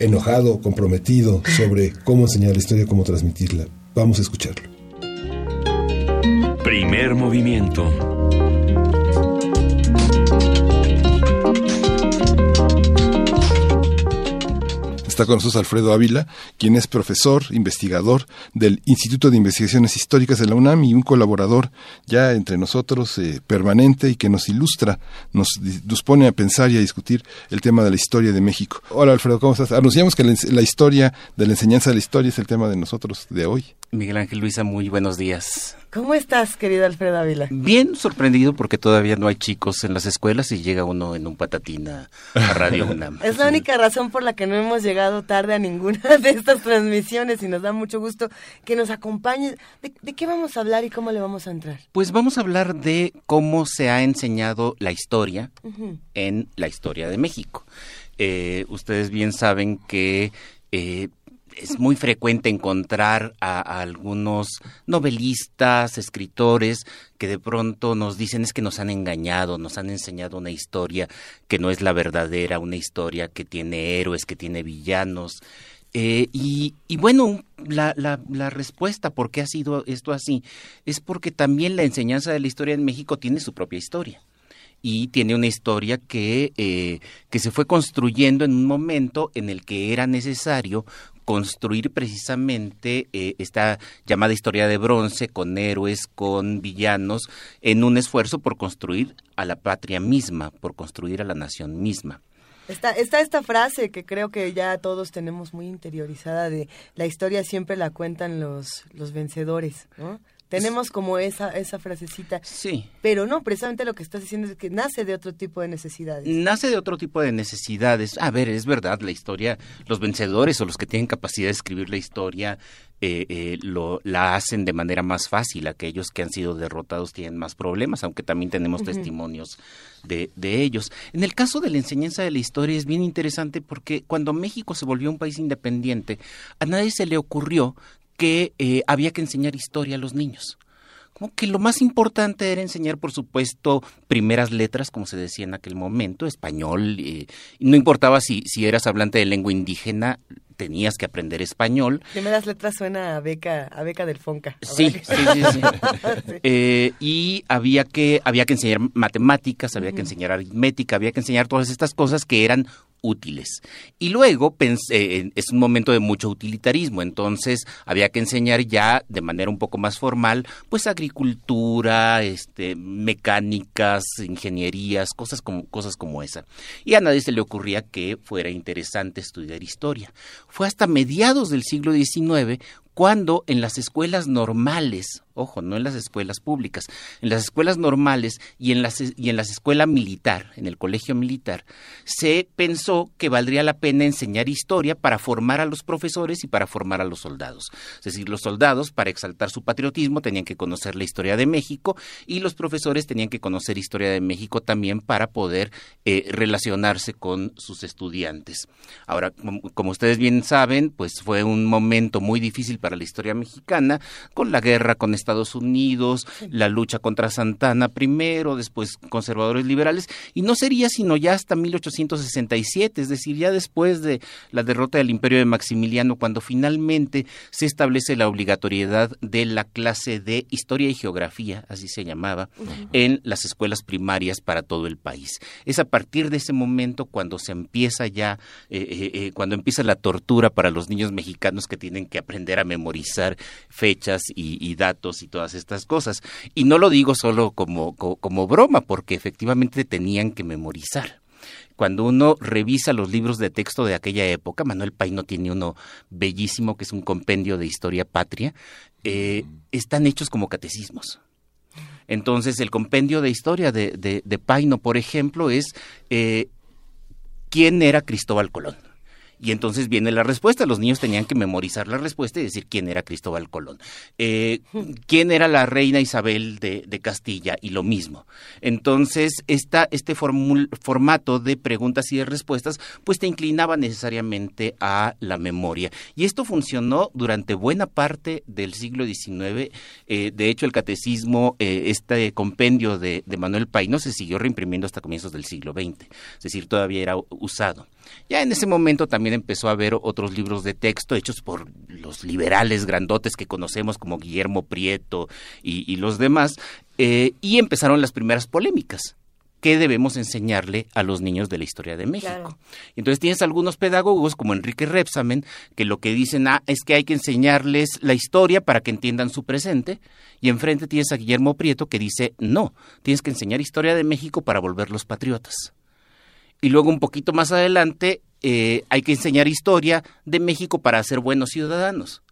enojado, comprometido sobre cómo enseñar la historia, cómo transmitirla. Vamos a escucharlo. Primer movimiento. Está con nosotros Alfredo Ávila, quien es profesor, investigador del Instituto de Investigaciones Históricas de la UNAM y un colaborador ya entre nosotros eh, permanente y que nos ilustra, nos, nos pone a pensar y a discutir el tema de la historia de México. Hola Alfredo, ¿cómo estás? Anunciamos que la historia de la enseñanza de la historia es el tema de nosotros de hoy. Miguel Ángel Luisa, muy buenos días. ¿Cómo estás, querido Alfredo Ávila? Bien sorprendido porque todavía no hay chicos en las escuelas y llega uno en un patatina a Radio UNAM. es la única razón por la que no hemos llegado tarde a ninguna de estas transmisiones y nos da mucho gusto que nos acompañes. ¿De, qué vamos a hablar y cómo le vamos a entrar? Pues vamos a hablar de cómo se ha enseñado la historia en la historia de México. Eh, ustedes bien saben que eh, es muy frecuente encontrar a, algunos novelistas, escritores, que de pronto nos dicen es que nos han engañado, nos han enseñado una historia que no es la verdadera, una historia que tiene héroes, que tiene villanos. Eh, y, bueno, la, la, la, respuesta por qué ha sido esto así es porque también la enseñanza de la historia en México tiene su propia historia y tiene una historia que, eh, que se fue construyendo en un momento en el que era necesario construir precisamente eh, esta llamada historia de bronce con héroes, con villanos, en un esfuerzo por construir a la patria misma, por construir a la nación misma. Está, está esta frase que creo que ya todos tenemos muy interiorizada de la historia siempre la cuentan los, los vencedores, ¿no? Tenemos como esa, esa frasecita. Sí. Pero no, precisamente lo que estás diciendo es que nace de otro tipo de necesidades. Nace de otro tipo de necesidades. A ver, es verdad, la historia, los vencedores o los que tienen capacidad de escribir la historia eh, eh, lo, la hacen de manera más fácil. Aquellos que han sido derrotados tienen más problemas, aunque también tenemos testimonios de, de ellos. En el caso de la enseñanza de la historia es bien interesante porque cuando México se volvió un país independiente, a nadie se le ocurrió que eh, había que enseñar historia a los niños. Como que lo más importante era enseñar, por supuesto, primeras letras, como se decía en aquel momento, español. Eh, no importaba si, si eras hablante de lengua indígena, tenías que aprender español. Primeras letras suena a beca, a beca del Fonca. Sí, sí, sí, eh, y había que, había que enseñar matemáticas, había que enseñar aritmética, había que enseñar todas estas cosas que eran útiles. Y luego pensé, es un momento de mucho utilitarismo, entonces había que enseñar ya de manera un poco más formal, pues agricultura, este, mecánicas, ingenierías, cosas como, cosas como esa. Y a nadie se le ocurría que fuera interesante estudiar historia. Fue hasta mediados del siglo XIX cuando en las escuelas normales, ojo, no en las escuelas públicas, en las escuelas normales y en las, y en las escuelas militar, en el colegio militar, se pensó que valdría la pena enseñar historia para formar a los profesores y para formar a los soldados. Es decir, los soldados, para exaltar su patriotismo, tenían que conocer la historia de México y los profesores tenían que conocer historia de México también para poder eh, relacionarse con sus estudiantes. Ahora, como ustedes bien saben, pues fue un momento muy difícil para la historia mexicana, con la guerra con Estados Unidos, la lucha contra Santana primero, después conservadores liberales, y no sería sino ya hasta 1867, es decir, ya después de la derrota del imperio de Maximiliano, cuando finalmente se establece la obligatoriedad de la clase de historia y geografía, así se llamaba, en las escuelas primarias para todo el país. Es a partir de ese momento cuando se empieza ya, eh, eh, eh, cuando empieza la tortura para los niños mexicanos que tienen que aprender a memorizar fechas y, datos y todas estas cosas. Y no lo digo solo como, como, broma, porque efectivamente tenían que memorizar cuando uno revisa los libros de texto de aquella época, Manuel Paino tiene uno bellísimo que es un compendio de historia patria, eh, están hechos como catecismos. Entonces, el compendio de historia de, de, Paino, por ejemplo, es eh, quién era Cristóbal Colón. Y entonces viene la respuesta. Los niños tenían que memorizar la respuesta y decir quién era Cristóbal Colón. Eh, quién era la reina Isabel de, Castilla y lo mismo. Entonces, esta, este formato de preguntas y de respuestas, pues te inclinaba necesariamente a la memoria. Y esto funcionó durante buena parte del siglo XIX. Eh, de hecho, el catecismo, eh, este compendio de, de Manuel Paino, se siguió reimprimiendo hasta comienzos del siglo XX. Es decir, todavía era usado. Ya en ese momento también empezó a haber otros libros de texto hechos por los liberales grandotes que conocemos como Guillermo Prieto y, los demás, eh, y empezaron las primeras polémicas qué debemos enseñarle a los niños de la historia de México. Entonces tienes algunos pedagogos como Enrique Repsamen que lo que dicen ah, es que hay que enseñarles la historia para que entiendan su presente y enfrente tienes a Guillermo Prieto que dice no, tienes que enseñar historia de México para volverlos patriotas. Y luego un poquito más adelante eh, hay que enseñar historia de México para ser buenos ciudadanos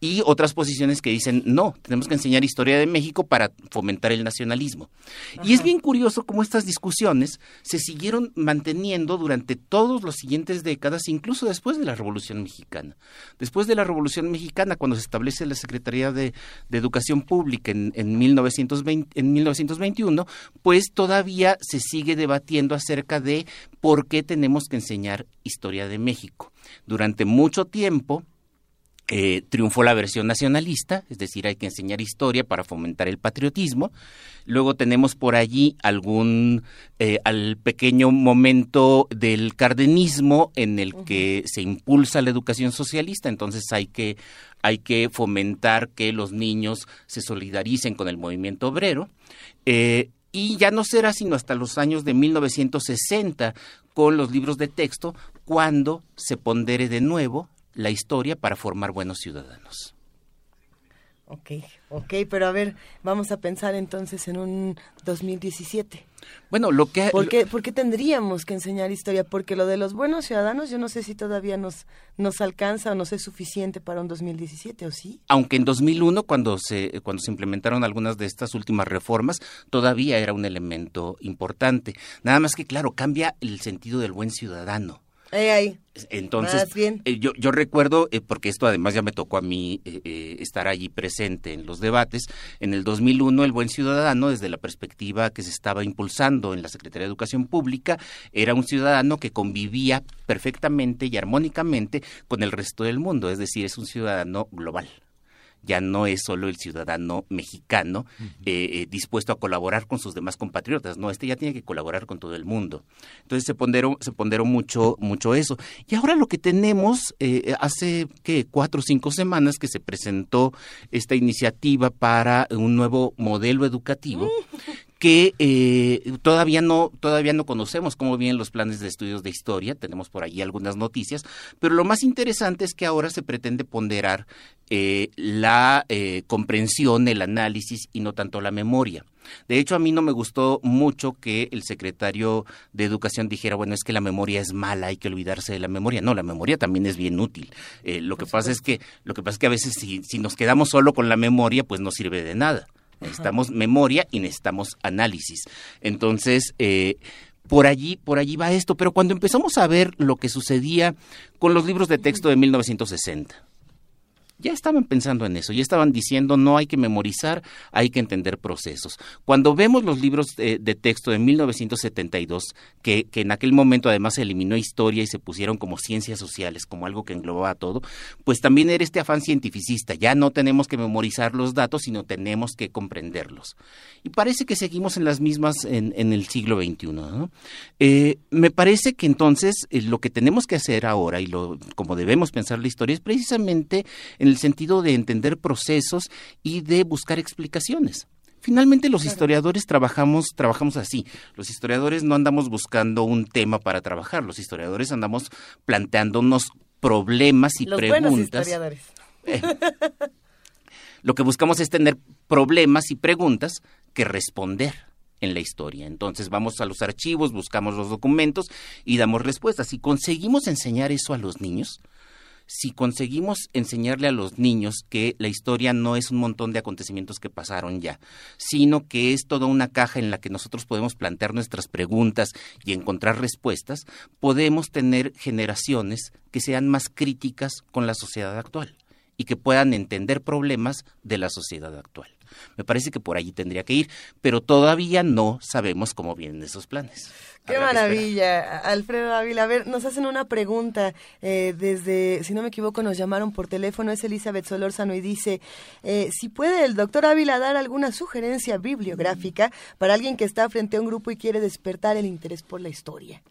y otras posiciones que dicen, no, tenemos que enseñar historia de México para fomentar el nacionalismo. Y es bien curioso cómo estas discusiones se siguieron manteniendo durante todas las siguientes décadas, incluso después de la Revolución Mexicana. Después de la Revolución Mexicana, cuando se establece la Secretaría de, Educación Pública en, en, 1920, en 1921, pues todavía se sigue debatiendo acerca de por qué tenemos que enseñar historia de México. Durante mucho tiempo, eh, triunfó la versión nacionalista, es decir, hay que enseñar historia para fomentar el patriotismo. Luego tenemos por allí algún eh, al pequeño momento del cardenismo en el que se impulsa la educación socialista, entonces hay que hay que fomentar que los niños se solidaricen con el movimiento obrero. Eh, y ya no será sino hasta los años de 1960 con los libros de texto cuando se pondere de nuevo la historia para formar buenos ciudadanos. Ok, ok, pero a ver, vamos a pensar entonces en un 2017. Bueno, lo que... ¿Por qué, ¿Por qué, tendríamos que enseñar historia? Porque lo de los buenos ciudadanos yo no sé si todavía nos, nos alcanza o no es suficiente para un 2017, ¿o sí? Aunque en 2001, cuando se, cuando se implementaron algunas de estas últimas reformas, todavía era un elemento importante. Nada más que, claro, cambia el sentido del buen ciudadano. Entonces, eh, yo, yo recuerdo, eh, porque esto además ya me tocó a mí eh, estar allí presente en los debates, en el 2001 el buen ciudadano, desde la perspectiva que se estaba impulsando en la Secretaría de Educación Pública, era un ciudadano que convivía perfectamente y armónicamente con el resto del mundo, es decir, es un ciudadano global ya no es solo el ciudadano mexicano eh, eh, dispuesto a colaborar con sus demás compatriotas, no, este ya tiene que colaborar con todo el mundo. Entonces se ponderó, se ponderó mucho, mucho eso. Y ahora lo que tenemos, eh, hace que cuatro o cinco semanas que se presentó esta iniciativa para un nuevo modelo educativo que eh, todavía no todavía no conocemos cómo vienen los planes de estudios de historia tenemos por ahí algunas noticias pero lo más interesante es que ahora se pretende ponderar eh, la eh, comprensión el análisis y no tanto la memoria de hecho, a mí no me gustó mucho que el secretario de Educación dijera, bueno, es que la memoria es mala, hay que olvidarse de la memoria. No, la memoria también es bien útil. lo que pasa es que lo que pasa es que a veces si, si nos quedamos solo con la memoria, pues no sirve de nada. Necesitamos memoria y necesitamos análisis. Entonces, eh, por allí, por allí va esto. Pero cuando empezamos a ver lo que sucedía con los libros de texto de 1960, ya estaban pensando en eso, ya estaban diciendo no hay que memorizar, hay que entender procesos. Cuando vemos los libros de, texto de 1972, que, que, en aquel momento además se eliminó historia y se pusieron como ciencias sociales, como algo que englobaba todo, pues también era este afán cientificista, ya no tenemos que memorizar los datos, sino tenemos que comprenderlos. Y parece que seguimos en las mismas en, en el siglo XXI. ¿no? Eh, me parece que entonces eh, lo que tenemos que hacer ahora y lo, como debemos pensar la historia es precisamente en el sentido de entender procesos y de buscar explicaciones. Finalmente los historiadores trabajamos trabajamos así. Los historiadores no andamos buscando un tema para trabajar, los historiadores andamos planteándonos problemas y los preguntas. Buenos historiadores. Eh, lo que buscamos es tener problemas y preguntas que responder en la historia. Entonces vamos a los archivos, buscamos los documentos y damos respuestas. Si conseguimos enseñar eso a los niños, si conseguimos enseñarle a los niños que la historia no es un montón de acontecimientos que pasaron ya, sino que es toda una caja en la que nosotros podemos plantear nuestras preguntas y encontrar respuestas, podemos tener generaciones que sean más críticas con la sociedad actual y que puedan entender problemas de la sociedad actual. Me parece que por allí tendría que ir, pero todavía no sabemos cómo vienen esos planes. Qué maravilla, Alfredo Ávila. A ver, nos hacen una pregunta eh, desde, si no me equivoco, nos llamaron por teléfono, es Elizabeth Solórzano y dice, eh, si puede el doctor Ávila dar alguna sugerencia bibliográfica para alguien que está frente a un grupo y quiere despertar el interés por la historia.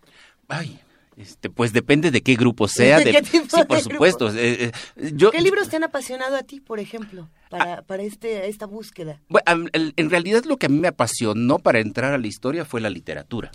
Ay, Este, pues depende de qué grupo sea. ¿De qué tipo sí, por supuesto. Eh, eh, yo, ¿Qué libros te han apasionado a ti, por ejemplo, para, para este, esta búsqueda? Bueno, en realidad lo que a mí me apasionó para entrar a la historia fue la literatura.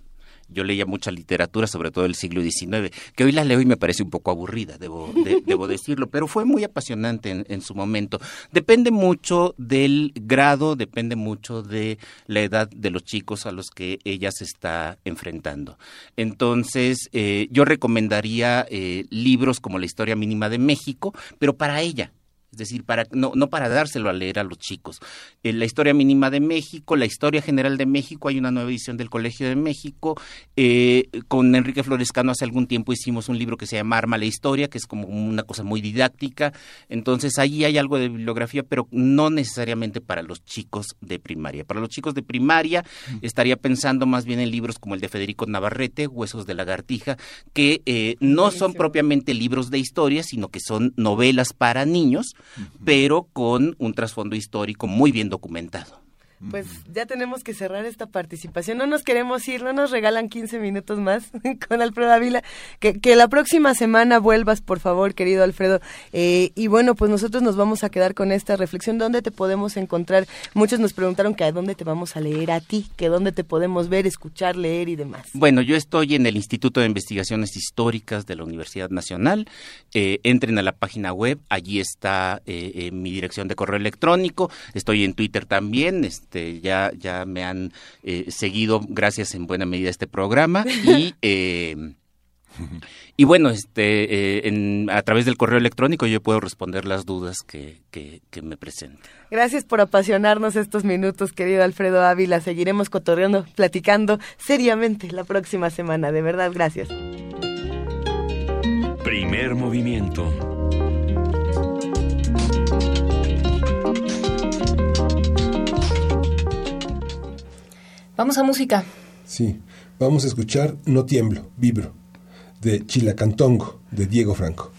Yo leía mucha literatura, sobre todo del siglo XIX, que hoy la leo y me parece un poco aburrida, debo, de- debo decirlo, pero fue muy apasionante en, en su momento. Depende mucho del grado, depende mucho de la edad de los chicos a los que ella se está enfrentando. Entonces, eh, yo recomendaría eh, libros como La Historia Mínima de México, pero para ella, es decir, para, no, no para dárselo a leer a los chicos. Eh, la historia mínima de México, la historia general de México, hay una nueva edición del Colegio de México. Eh, con Enrique Florescano hace algún tiempo hicimos un libro que se llama Arma la Historia, que es como una cosa muy didáctica. Entonces ahí hay algo de bibliografía, pero no necesariamente para los chicos de primaria. Para los chicos de primaria estaría pensando más bien en libros como el de Federico Navarrete, Huesos de Lagartija, que eh, no son propiamente libros de historia, sino que son novelas para niños, pero con un trasfondo histórico muy bien documentado. Pues ya tenemos que cerrar esta participación. No nos queremos ir, no nos regalan 15 minutos más con Alfredo Ávila. Que, que la próxima semana vuelvas, por favor, querido Alfredo. Eh, y bueno, pues nosotros nos vamos a quedar con esta reflexión. ¿Dónde te podemos encontrar? Muchos nos preguntaron que a dónde te vamos a leer a ti, que dónde te podemos ver, escuchar, leer y demás. Bueno, yo estoy en el Instituto de Investigaciones Históricas de la Universidad Nacional. Eh, entren a la página web, allí está eh, eh, mi dirección de correo electrónico. Estoy en Twitter también. Este, ya, ya me han eh, seguido, gracias en buena medida a este programa. Y. eh, y bueno, este, eh, en- a través del correo electrónico yo puedo responder las dudas que, que, que me presenten. Gracias por apasionarnos estos minutos, querido Alfredo Ávila. Seguiremos cotorreando, platicando seriamente la próxima semana. De verdad, gracias. Primer movimiento. Vamos a música. Sí, vamos a escuchar No tiemblo, vibro, de Chilacantongo, de Diego Franco.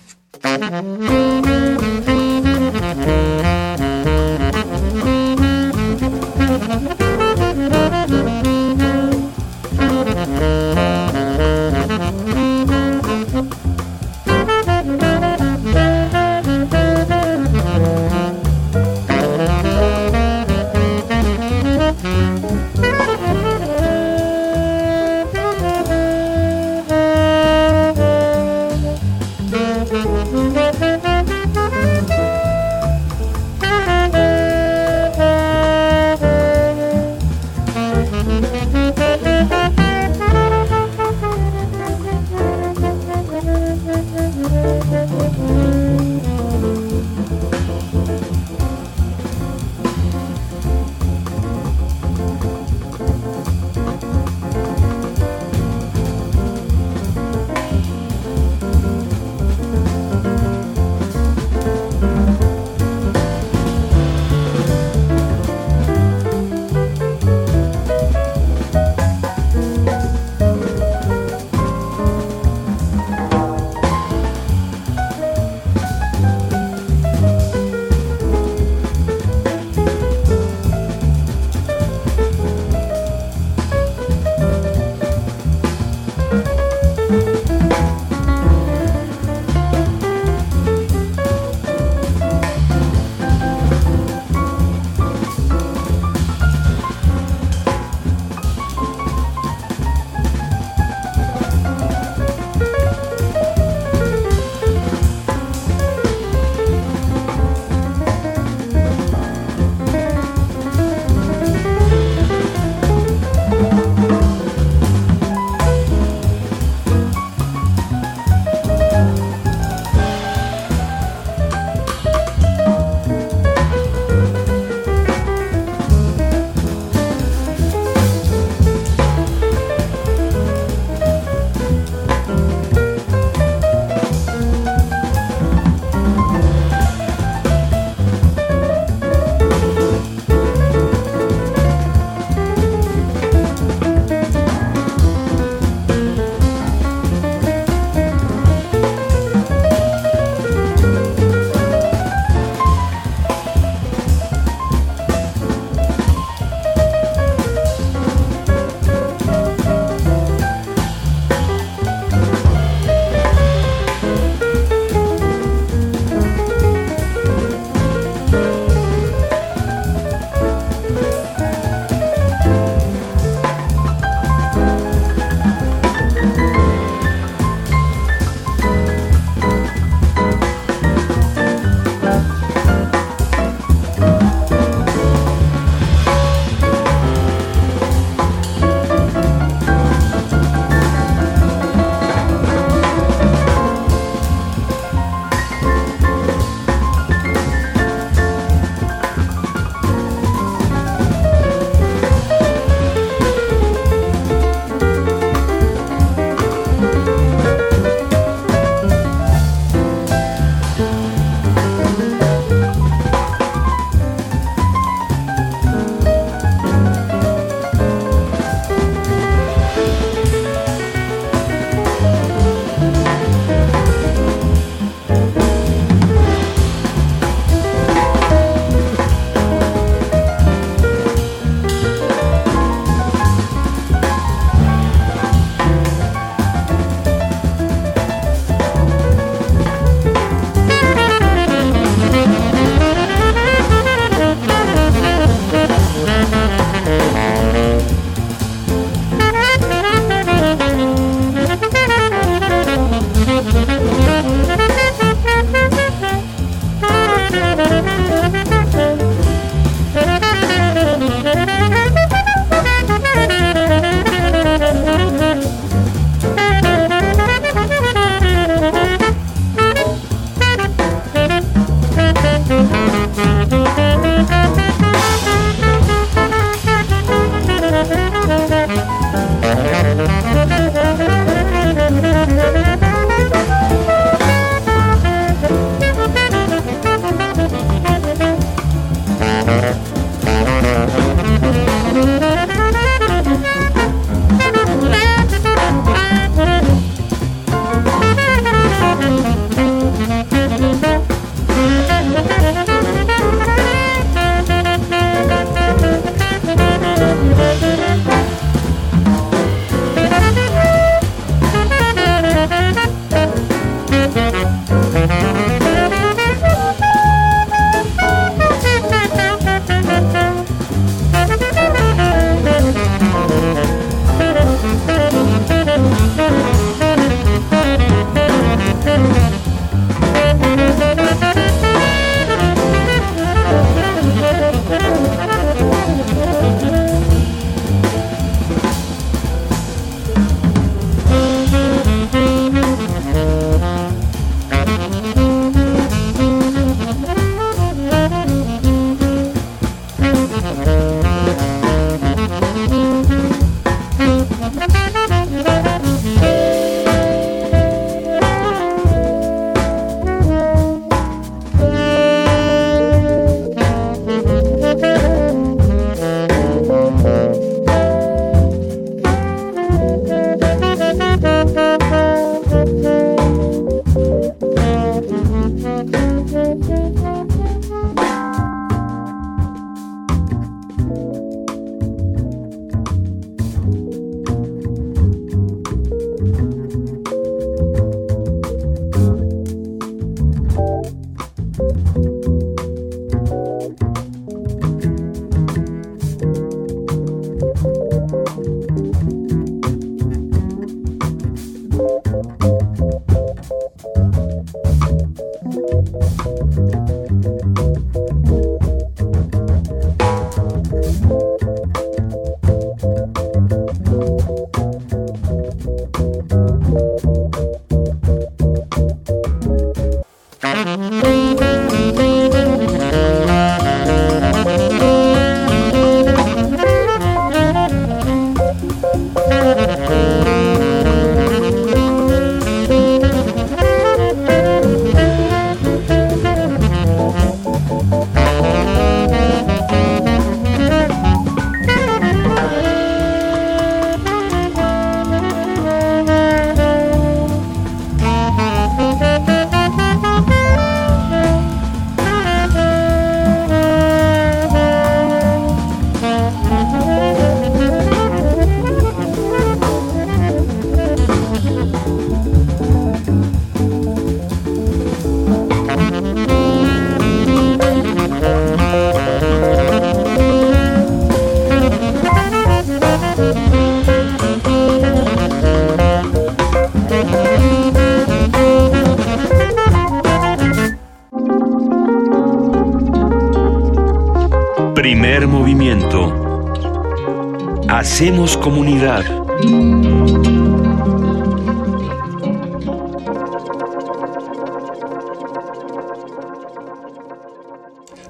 Hacemos comunidad.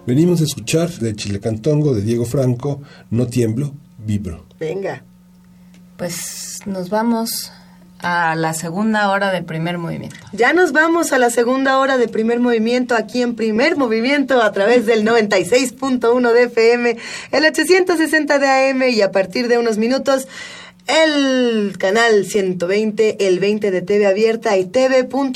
Venimos a escuchar de Chilecantongo de Diego Franco, No tiemblo, vibro. Venga. Pues nos vamos a la segunda hora del primer movimiento. Ya nos vamos a la segunda hora de primer movimiento aquí en primer movimiento a través del 96.1 de FM, el 860 de AM y a partir de unos minutos el canal 120, el 20 de TV abierta y tv.unam.mx.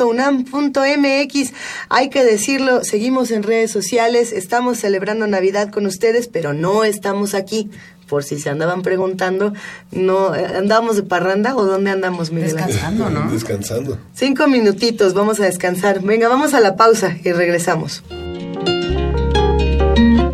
Hay que decirlo, seguimos en redes sociales, estamos celebrando Navidad con ustedes, pero no estamos aquí por si se andaban preguntando, no eh, andamos de parranda o dónde andamos, Miguel? Descansando, ¿no? Descansando. Cinco minutitos, vamos a descansar. Venga, vamos a la pausa y regresamos.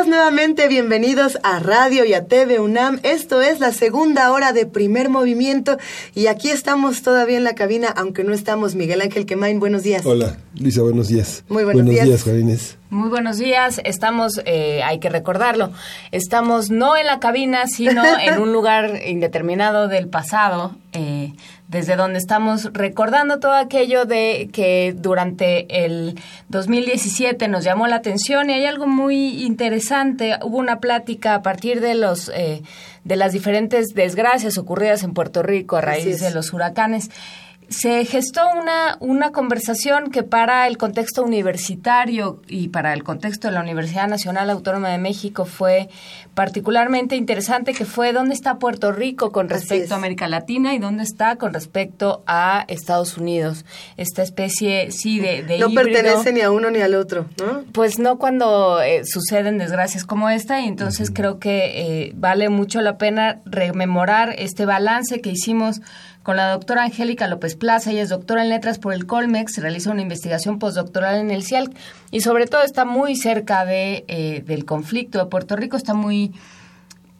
Días nuevamente, bienvenidos a Radio y a TV UNAM. Esto es la segunda hora de primer movimiento y aquí estamos todavía en la cabina, aunque no estamos. Miguel Ángel Quemain, buenos días. Hola, Luisa, buenos días. Muy buenos días. días, Inés. Muy buenos días. Estamos, eh, hay que recordarlo, estamos no en la cabina, sino en un lugar indeterminado del pasado, eh, desde donde estamos recordando todo aquello de que durante el 2017 nos llamó la atención y hay algo muy interesante. Hubo una plática a partir de los eh, de las diferentes desgracias ocurridas en Puerto Rico a raíz de los huracanes se gestó una, una conversación que para el contexto universitario y para el contexto de la Universidad Nacional Autónoma de México fue particularmente interesante, que fue dónde está Puerto Rico con respecto es. a América Latina y dónde está con respecto a Estados Unidos. Esta especie, sí, de, de no híbrido. pertenece ni a uno ni al otro, ¿no? Pues no cuando eh, suceden desgracias como esta y entonces creo que eh, vale mucho la pena rememorar este balance que hicimos con la doctora Angélica López Plaza, ella es doctora en letras por el Colmex, realiza una investigación postdoctoral en el CIALC y sobre todo está muy cerca de, eh, del conflicto de Puerto Rico, está muy,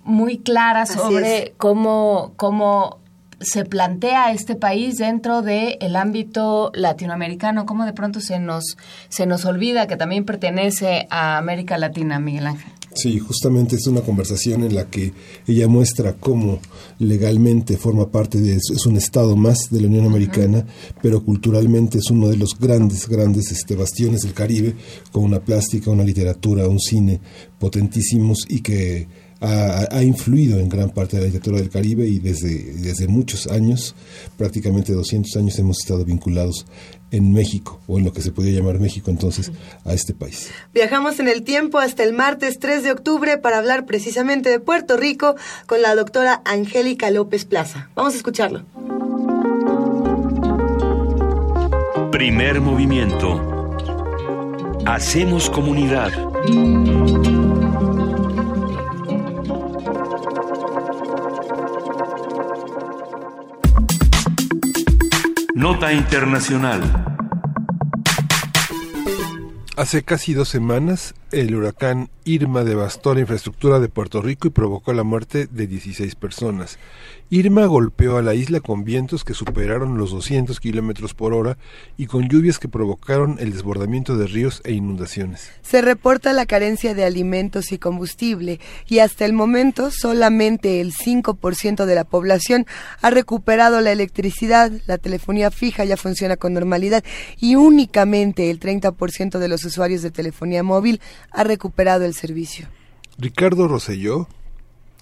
muy clara Así sobre es. cómo, cómo se plantea este país dentro del el ámbito latinoamericano, cómo de pronto se nos, se nos olvida que también pertenece a América Latina, Miguel Ángel. Sí, justamente es una conversación en la que ella muestra cómo legalmente forma parte de es un estado más de la Unión Americana, pero culturalmente es uno de los grandes grandes este bastiones del Caribe con una plástica, una literatura, un cine potentísimos y que ha, ha influido en gran parte de la literatura del Caribe y desde, desde muchos años, prácticamente 200 años hemos estado vinculados en México, o en lo que se podía llamar México entonces, a este país. Viajamos en el tiempo hasta el martes 3 de octubre para hablar precisamente de Puerto Rico con la doctora Angélica López Plaza. Vamos a escucharlo. Primer movimiento. Hacemos comunidad. Nota Internacional. Hace casi dos semanas, el huracán Irma devastó la infraestructura de Puerto Rico y provocó la muerte de 16 personas. Irma golpeó a la isla con vientos que superaron los 200 kilómetros por hora y con lluvias que provocaron el desbordamiento de ríos e inundaciones. Se reporta la carencia de alimentos y combustible y hasta el momento solamente el 5% de la población ha recuperado la electricidad, la telefonía fija ya funciona con normalidad y únicamente el 30% de los usuarios de telefonía móvil ha recuperado el servicio. Ricardo Rosselló,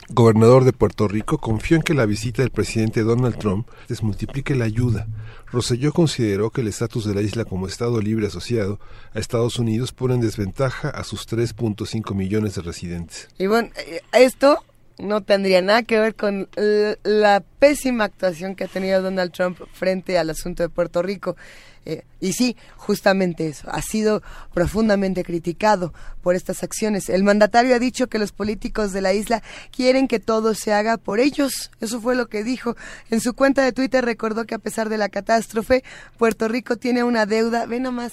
gobernador de Puerto Rico, confió en que la visita del presidente Donald Trump desmultiplique la ayuda. Rosselló consideró que el estatus de la isla como Estado libre asociado a Estados Unidos pone en desventaja a sus 3.5 millones de residentes. Y bueno, eh, esto no tendría nada que ver con la pésima actuación que ha tenido Donald Trump frente al asunto de Puerto Rico. Eh, y sí, justamente eso, ha sido profundamente criticado por estas acciones. El mandatario ha dicho que los políticos de la isla quieren que todo se haga por ellos. Eso fue lo que dijo. En su cuenta de Twitter recordó que a pesar de la catástrofe, Puerto Rico tiene una deuda, ve nomás,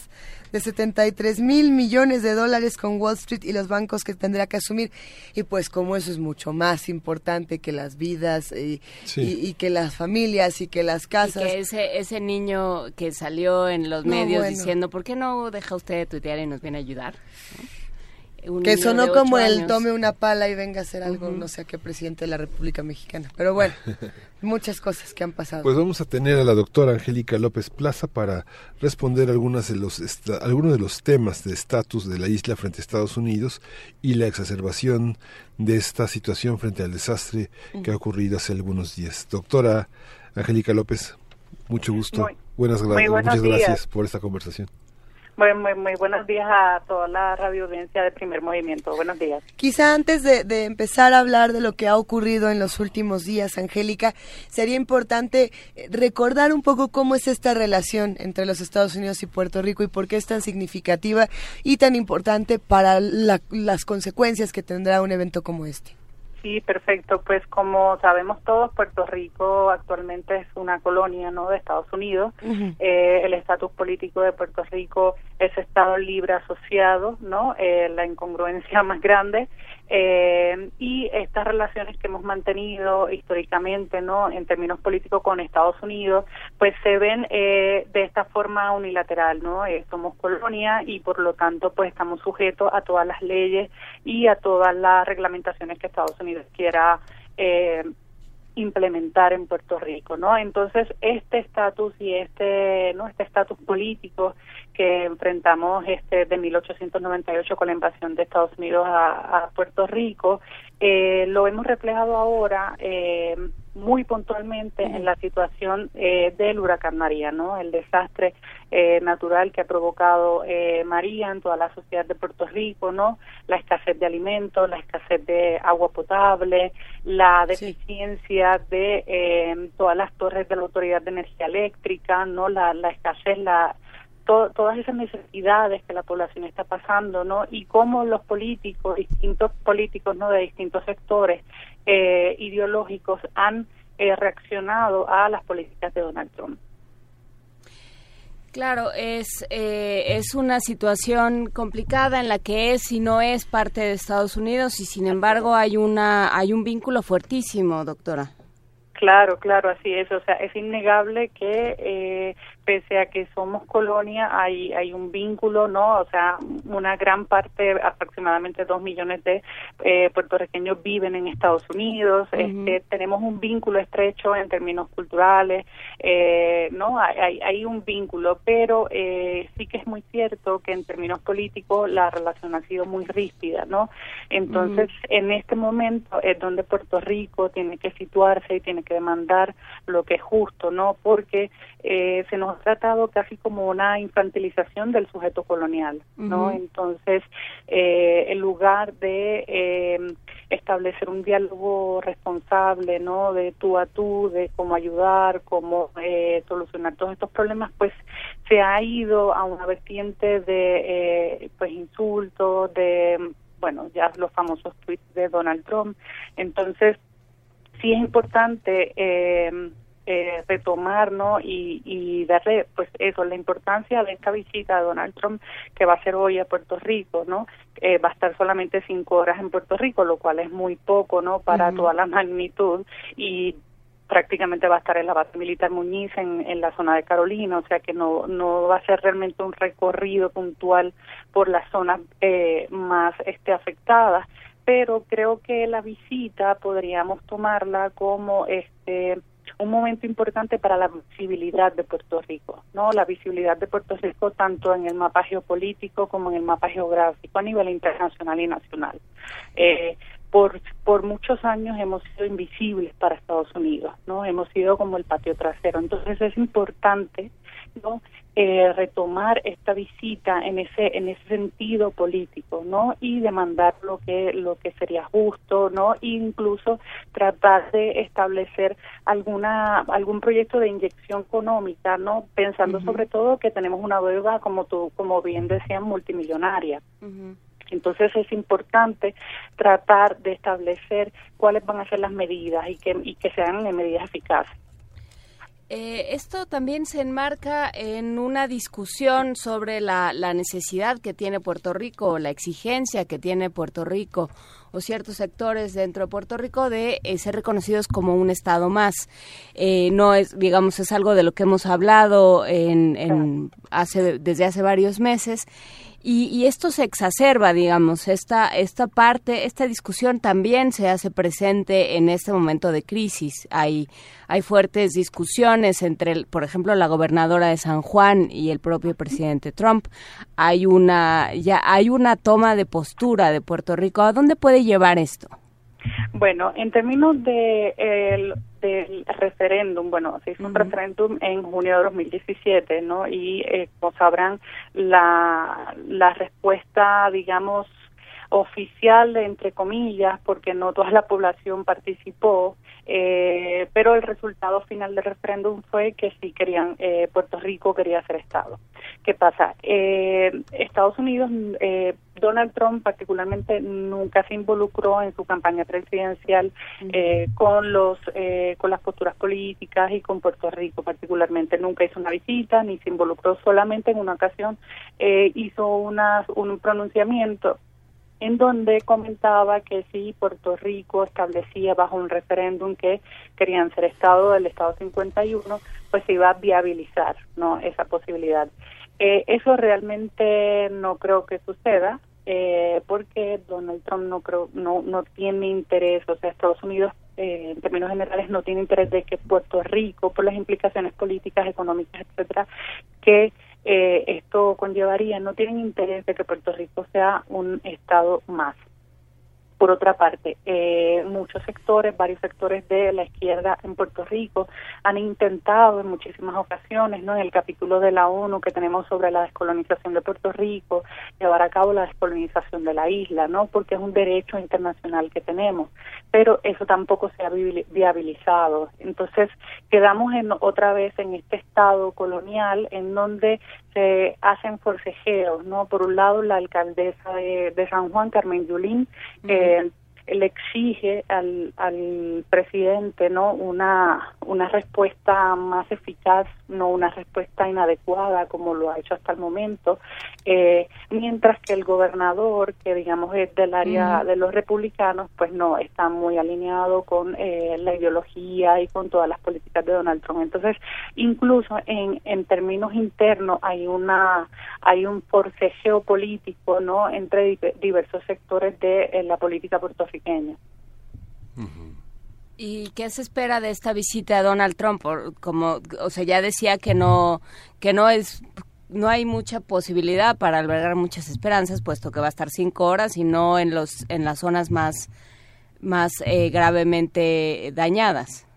de 73 mil millones de dólares con Wall Street y los bancos que tendrá que asumir. Y pues como eso es mucho más importante que las vidas y, y, que las familias y que las casas. Y que ese, ese niño que salió en los medios diciendo, ¿por qué no deja usted de tuitear y nos viene a ayudar? Que sonó como el tome una pala y venga a hacer algo, no sé a qué presidente de la República Mexicana. Pero bueno, muchas cosas que han pasado. Pues vamos a tener a la doctora Angélica López Plaza para responder algunas de los algunos de los temas de estatus de la isla frente a Estados Unidos y la exacerbación de esta situación frente al desastre que ha ocurrido hace algunos días. Doctora Angélica López, mucho gusto. Buenas, muchas gracias por esta conversación. Muy, muy, buenos días a toda la radio audiencia de Primer Movimiento. Buenos días. Quizá antes de, de, empezar a hablar de lo que ha ocurrido en los últimos días, Angélica, sería importante eh, recordar un poco cómo es esta relación entre los Estados Unidos y Puerto Rico y por qué es tan significativa y tan importante para las consecuencias que tendrá un evento como este. Sí, perfecto. Pues como sabemos todos, Puerto Rico actualmente es una colonia ¿no? de Estados Unidos. eh, el estatus político de Puerto Rico es Estado libre asociado, ¿no? Eh, la incongruencia más grande. Eh, y estas relaciones que hemos mantenido históricamente, ¿no? En términos políticos con Estados Unidos, pues se ven eh, de esta forma unilateral, ¿no? Eh, somos colonia y por lo tanto, pues estamos sujetos a todas las leyes y a todas las reglamentaciones que Estados Unidos quiera eh, implementar en Puerto Rico, ¿no? Entonces, este estatus y este, ¿no? Este estatus político que enfrentamos este de 1898 con la invasión de Estados Unidos a, Puerto Rico, eh, lo hemos reflejado ahora eh, muy puntualmente en la situación eh, del huracán María, ¿no? El desastre eh, natural que ha provocado eh, María en toda la sociedad de Puerto Rico, ¿no? La escasez de alimentos, la escasez de agua potable, la deficiencia de eh, todas las torres de la Autoridad de Energía Eléctrica, ¿no? La, la escasez, la todas esas necesidades que la población está pasando, ¿no? Y cómo los políticos, distintos políticos, ¿no? De distintos sectores eh, ideológicos han eh, reaccionado a las políticas de Donald Trump. Claro, es, eh, es una situación complicada en la que es y no es parte de Estados Unidos y sin embargo hay una hay un vínculo fuertísimo, doctora. Claro, claro, así es. O sea, es innegable que eh, pese a que somos colonia, hay, hay un vínculo, ¿no? O sea, una gran parte, aproximadamente dos millones de eh, puertorriqueños viven en Estados Unidos, este, tenemos un vínculo estrecho en términos culturales, eh, ¿no? Hay, hay un vínculo, pero eh, sí que es muy cierto que en términos políticos la relación ha sido muy ríspida, ¿no? Entonces, en este momento es donde Puerto Rico tiene que situarse y tiene que demandar lo que es justo, ¿no? Porque eh, se nos ha tratado casi como una infantilización del sujeto colonial, ¿no? Entonces, eh, en lugar de eh, establecer un diálogo responsable, ¿no? De tú a tú, de cómo ayudar, cómo eh, solucionar todos estos problemas, pues se ha ido a una vertiente de, eh, pues, insultos, de, bueno, ya los famosos tweets de Donald Trump. Entonces, sí es importante eh, eh, retomar ¿no? y, y darle pues eso la importancia de esta visita de Donald Trump que va a ser hoy a Puerto Rico no eh, va a estar solamente cinco horas en Puerto Rico lo cual es muy poco no para toda la magnitud y prácticamente va a estar en la base militar Muñiz en, en la zona de Carolina, o sea que no, no va a ser realmente un recorrido puntual por las zonas eh, más este, afectadas, pero creo que la visita podríamos tomarla como este un momento importante para la visibilidad de Puerto Rico, ¿no? La visibilidad de Puerto Rico tanto en el mapa geopolítico como en el mapa geográfico a nivel internacional y nacional. Eh, por, por muchos años hemos sido invisibles para Estados Unidos, ¿no? Hemos sido como el patio trasero. Entonces es importante, Eh, retomar esta visita en ese en ese sentido político no y demandar lo que lo que sería justo no e incluso tratar de establecer alguna algún proyecto de inyección económica no pensando sobre todo que tenemos una deuda como tú como bien decían multimillonaria. Entonces es importante tratar de establecer cuáles van a ser las medidas y que, y que sean medidas eficaces. Eh, esto también se enmarca en una discusión sobre la, necesidad que tiene Puerto Rico, la exigencia que tiene Puerto Rico o ciertos sectores dentro de Puerto Rico de eh, ser reconocidos como un estado más. Eh, no es, digamos, es algo de lo que hemos hablado en, hace, desde hace varios meses y, esto se exacerba, digamos, esta, esta parte, esta discusión también se hace presente en este momento de crisis. Hay, hay fuertes discusiones entre, por ejemplo, la gobernadora de San Juan y el propio presidente Trump. Hay una, ya hay una toma de postura de Puerto Rico. ¿A dónde puede llevar esto? Bueno, en términos de el, del referéndum, bueno, se hizo un referéndum en junio de 2017, ¿no? Y eh, como sabrán, la, la respuesta, digamos, oficial, entre comillas, porque no toda la población participó, eh, pero el resultado final del referéndum fue que sí querían, eh, Puerto Rico quería ser Estado. ¿Qué pasa? Eh, Estados Unidos, eh, Donald Trump particularmente nunca se involucró en su campaña presidencial eh, con los eh, con las posturas políticas y con Puerto Rico particularmente nunca hizo una visita ni se involucró solamente en una ocasión eh, hizo una, un pronunciamiento en donde comentaba que si Puerto Rico establecía bajo un referéndum que querían ser Estado del Estado 51, pues se iba a viabilizar no esa posibilidad. Eh, eso realmente no creo que suceda eh, porque Donald Trump no creo no no tiene interés, o sea, Estados Unidos eh, en términos generales no tiene interés de que Puerto Rico, por las implicaciones políticas, económicas, etcétera, que eh, esto conllevaría, no tienen interés de que Puerto Rico sea un estado más. Por otra parte, eh, muchos sectores, varios sectores de la izquierda en Puerto Rico han intentado en muchísimas ocasiones, ¿no? En el capítulo de la ONU que tenemos sobre la descolonización de Puerto Rico, llevar a cabo la descolonización de la isla, ¿no? Porque es un derecho internacional que tenemos, pero eso tampoco se ha viabilizado. Entonces, quedamos en otra vez en este estado colonial en donde se hacen forcejeos, ¿no? Por un lado, la alcaldesa de, San Juan, Carmen Yulín, eh, and le exige al, al presidente no una una respuesta más eficaz no una respuesta inadecuada como lo ha hecho hasta el momento eh, mientras que el gobernador que digamos es del área de los republicanos pues no está muy alineado con eh, la ideología y con todas las políticas de Donald Trump. Entonces incluso en en términos internos hay una hay un forcejeo político no entre diversos sectores de eh, la política puertorriqueña ¿Y qué se espera de esta visita a Donald Trump? como, o sea, ya decía que no, que no es, no hay mucha posibilidad para albergar muchas esperanzas, puesto que va a estar cinco horas y no en los, en las zonas más, más eh, gravemente dañadas.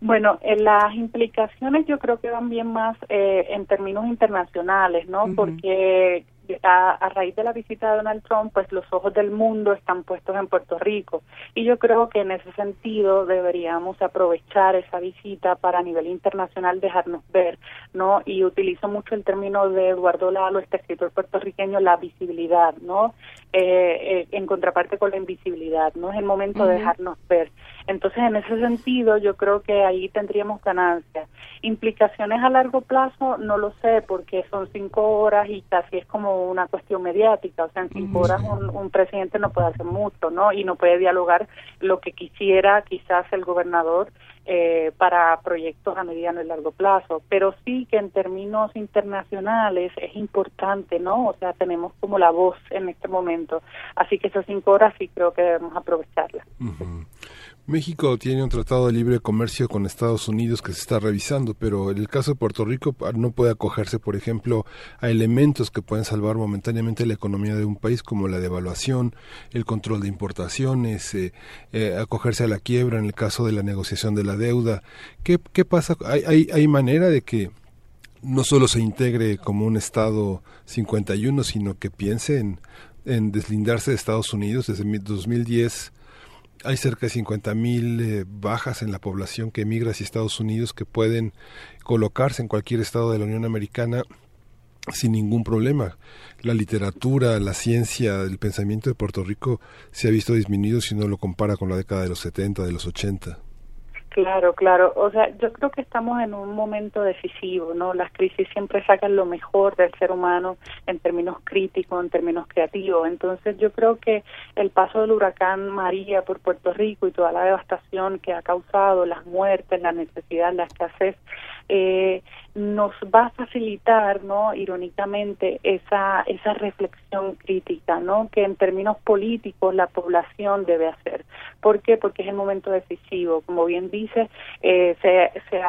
Bueno, en las implicaciones yo creo que van bien más eh, en términos internacionales, ¿no? Porque a, a, raíz de la visita de Donald Trump, pues los ojos del mundo están puestos en Puerto Rico. Y yo creo que en ese sentido deberíamos aprovechar esa visita para a nivel internacional dejarnos ver, ¿no? Y utilizo mucho el término de Eduardo Lalo, este escritor puertorriqueño, la visibilidad, ¿no? Eh, eh, en contraparte con la invisibilidad, ¿no? Es el momento de dejarnos ver. Entonces, en ese sentido, yo creo que ahí tendríamos ganancias. Implicaciones a largo plazo, no lo sé, porque son cinco horas y casi es como una cuestión mediática. O sea, en cinco horas un, un, presidente no puede hacer mucho, ¿no? Y no puede dialogar lo que quisiera quizás el gobernador eh, para proyectos a mediano y largo plazo. Pero sí que en términos internacionales es importante, ¿no? O sea, tenemos como la voz en este momento. Así que esas cinco horas sí creo que debemos aprovecharlas. México tiene un tratado de libre comercio con Estados Unidos que se está revisando, pero en el caso de Puerto Rico no puede acogerse, por ejemplo, a elementos que pueden salvar momentáneamente la economía de un país, como la devaluación, el control de importaciones, eh, eh, acogerse a la quiebra en el caso de la negociación de la deuda. ¿Qué, qué pasa? ¿Hay, hay, hay manera de que no solo se integre como un Estado 51, sino que piense en, en deslindarse de Estados Unidos desde 2010? Hay cerca de 50 mil eh, bajas en la población que emigra hacia Estados Unidos que pueden colocarse en cualquier estado de la Unión Americana sin ningún problema. La literatura, la ciencia, el pensamiento de Puerto Rico se ha visto disminuido si uno lo compara con la década de los 70, de los 80. Claro, claro. O sea, yo creo que estamos en un momento decisivo, ¿no? Las crisis siempre sacan lo mejor del ser humano en términos críticos, en términos creativos. Entonces, yo creo que el paso del huracán María por Puerto Rico y toda la devastación que ha causado, las muertes, la necesidad, la escasez, eh, nos va a facilitar, ¿no? Irónicamente, esa, esa reflexión crítica, ¿no? Que en términos políticos la población debe hacer. ¿Por qué? Porque es el momento decisivo. Como bien dice, eh, se, se,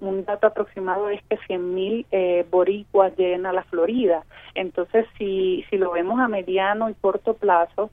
un dato aproximado es que 100.000 eh, boricuas lleguen a la Florida. Entonces, si, si lo vemos a mediano y corto plazo,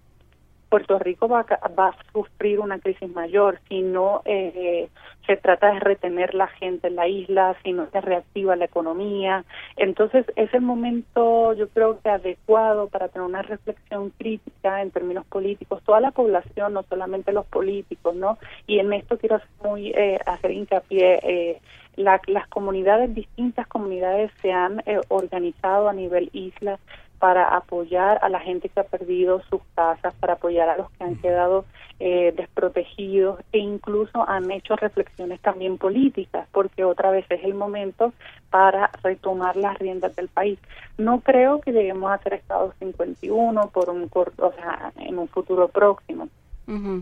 Puerto Rico va, va, a sufrir una crisis mayor si no eh, se trata de retener la gente en la isla, si no se reactiva la economía. Entonces es el momento, yo creo que adecuado para tener una reflexión crítica en términos políticos, toda la población, no solamente los políticos, ¿no? Y en esto quiero hacer, muy, eh, hacer hincapié. Eh, la, las comunidades, distintas comunidades se han eh, organizado a nivel isla para apoyar a la gente que ha perdido sus casas, para apoyar a los que han quedado eh, desprotegidos e incluso han hecho reflexiones también políticas, porque otra vez es el momento para retomar las riendas del país. No creo que lleguemos a ser Estado 51 por un corto, o sea, en un futuro próximo.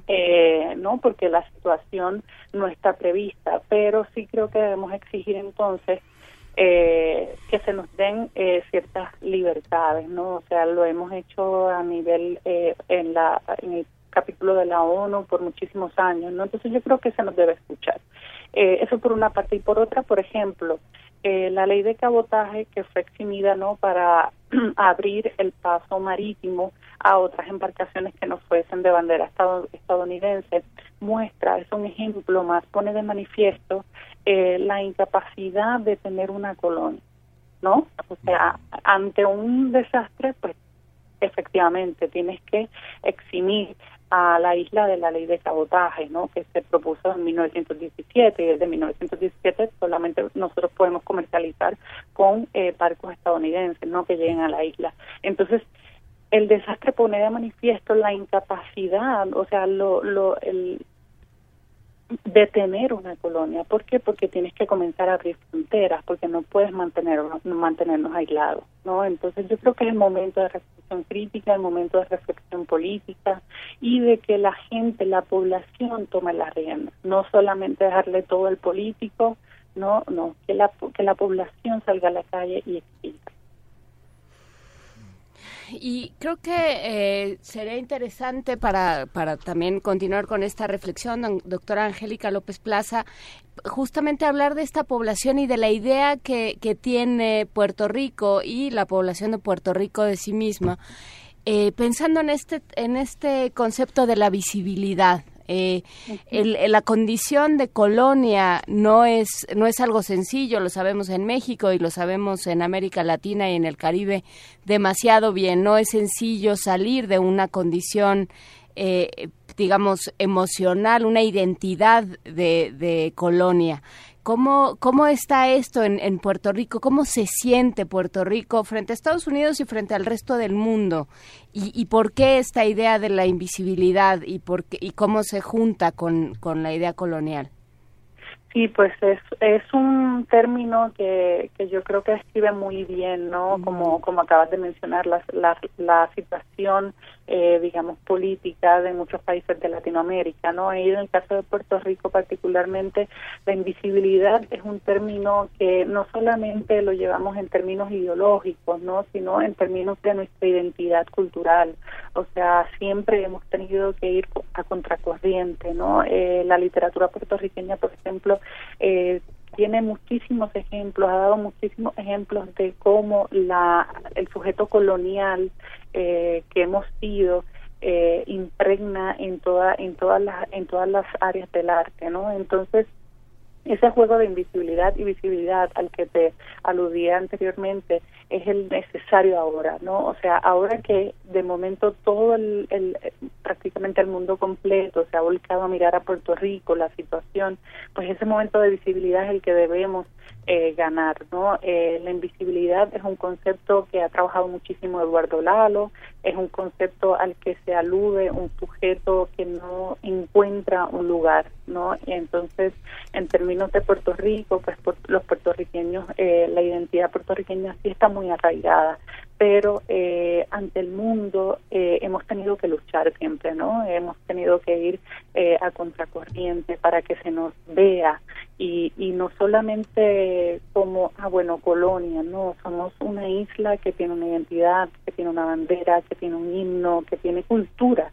eh, no porque la situación no está prevista pero sí creo que debemos exigir entonces eh, que se nos den eh, ciertas libertades, ¿no? O sea, lo hemos hecho a nivel eh, en la en el capítulo de la ONU por muchísimos años, ¿no? Entonces yo creo que se nos debe escuchar. Eh, eso por una parte y por otra, por ejemplo, eh, la ley de cabotaje que fue eximida, ¿no? Para abrir el paso marítimo a otras embarcaciones que no fuesen de bandera estadounidense muestra, es un ejemplo más, pone de manifiesto eh, la incapacidad de tener una colonia, ¿no? O sea, ante un desastre, pues efectivamente tienes que eximir a la isla de la ley de cabotaje, ¿no? Que se propuso en 1917 y desde 1917 solamente nosotros podemos comercializar con eh, barcos estadounidenses, ¿no? Que lleguen a la isla. Entonces, el desastre pone de manifiesto la incapacidad, o sea, lo, lo, el, de tener una colonia. ¿Por qué? Porque tienes que comenzar a abrir fronteras, porque no puedes mantenernos, mantenernos aislados, ¿no? Entonces yo creo que es el momento de reflexión crítica, el momento de reflexión política y de que la gente, la población tome la rienda, no solamente dejarle todo al político, no, no, que la, que la población salga a la calle y explique. Y creo que eh, sería interesante para, para también continuar con esta reflexión, doctora Angélica López Plaza, justamente hablar de esta población y de la idea que, que tiene Puerto Rico y la población de Puerto Rico de sí misma. Eh, pensando en este en este concepto de la visibilidad Eh, la condición de colonia no es, no es algo sencillo, lo sabemos en México y lo sabemos en América Latina y en el Caribe demasiado bien. No es sencillo salir de una condición eh, digamos, emocional, una identidad de, de colonia. ¿Cómo, ¿Cómo está esto en, en, Puerto Rico? ¿Cómo se siente Puerto Rico frente a Estados Unidos y frente al resto del mundo? ¿Y, y por qué esta idea de la invisibilidad y, por qué, y cómo se junta con, con la idea colonial? Sí, pues es, es un término que, que yo creo que describe muy bien, ¿no? Como, como acabas de mencionar, la, la, la situación eh, digamos, política de muchos países de Latinoamérica, ¿no? Y en el caso de Puerto Rico particularmente, la invisibilidad es un término que no solamente lo llevamos en términos ideológicos, ¿no? Sino en términos de nuestra identidad cultural. O sea, siempre hemos tenido que ir a contracorriente, ¿no? Eh, la literatura puertorriqueña, por ejemplo, eh, tiene muchísimos ejemplos, ha dado muchísimos ejemplos de cómo la, el sujeto colonial eh, que hemos sido eh, impregna en toda en todas las en todas las áreas del arte, ¿no? Entonces ese juego de invisibilidad y visibilidad al que te aludía anteriormente es el necesario ahora, ¿no? O sea, ahora que de momento todo el, el, prácticamente el mundo completo se ha volcado a mirar a Puerto Rico, la situación, pues ese momento de visibilidad es el que debemos eh, ganar, ¿no? Eh, la invisibilidad es un concepto que ha trabajado muchísimo Eduardo Lalo, es un concepto al que se alude un sujeto que no encuentra un lugar, ¿no? Y entonces, en términos de Puerto Rico, pues por, los puertorriqueños, eh, la identidad puertorriqueña sí está muy arraigada, pero eh, ante el mundo eh, hemos tenido que luchar siempre, ¿no? Hemos tenido que ir eh, a contracorriente para que se nos vea y, y no solamente como, ah, bueno, colonia, no, somos una isla que tiene una identidad, que tiene una bandera, que tiene un himno, que tiene cultura.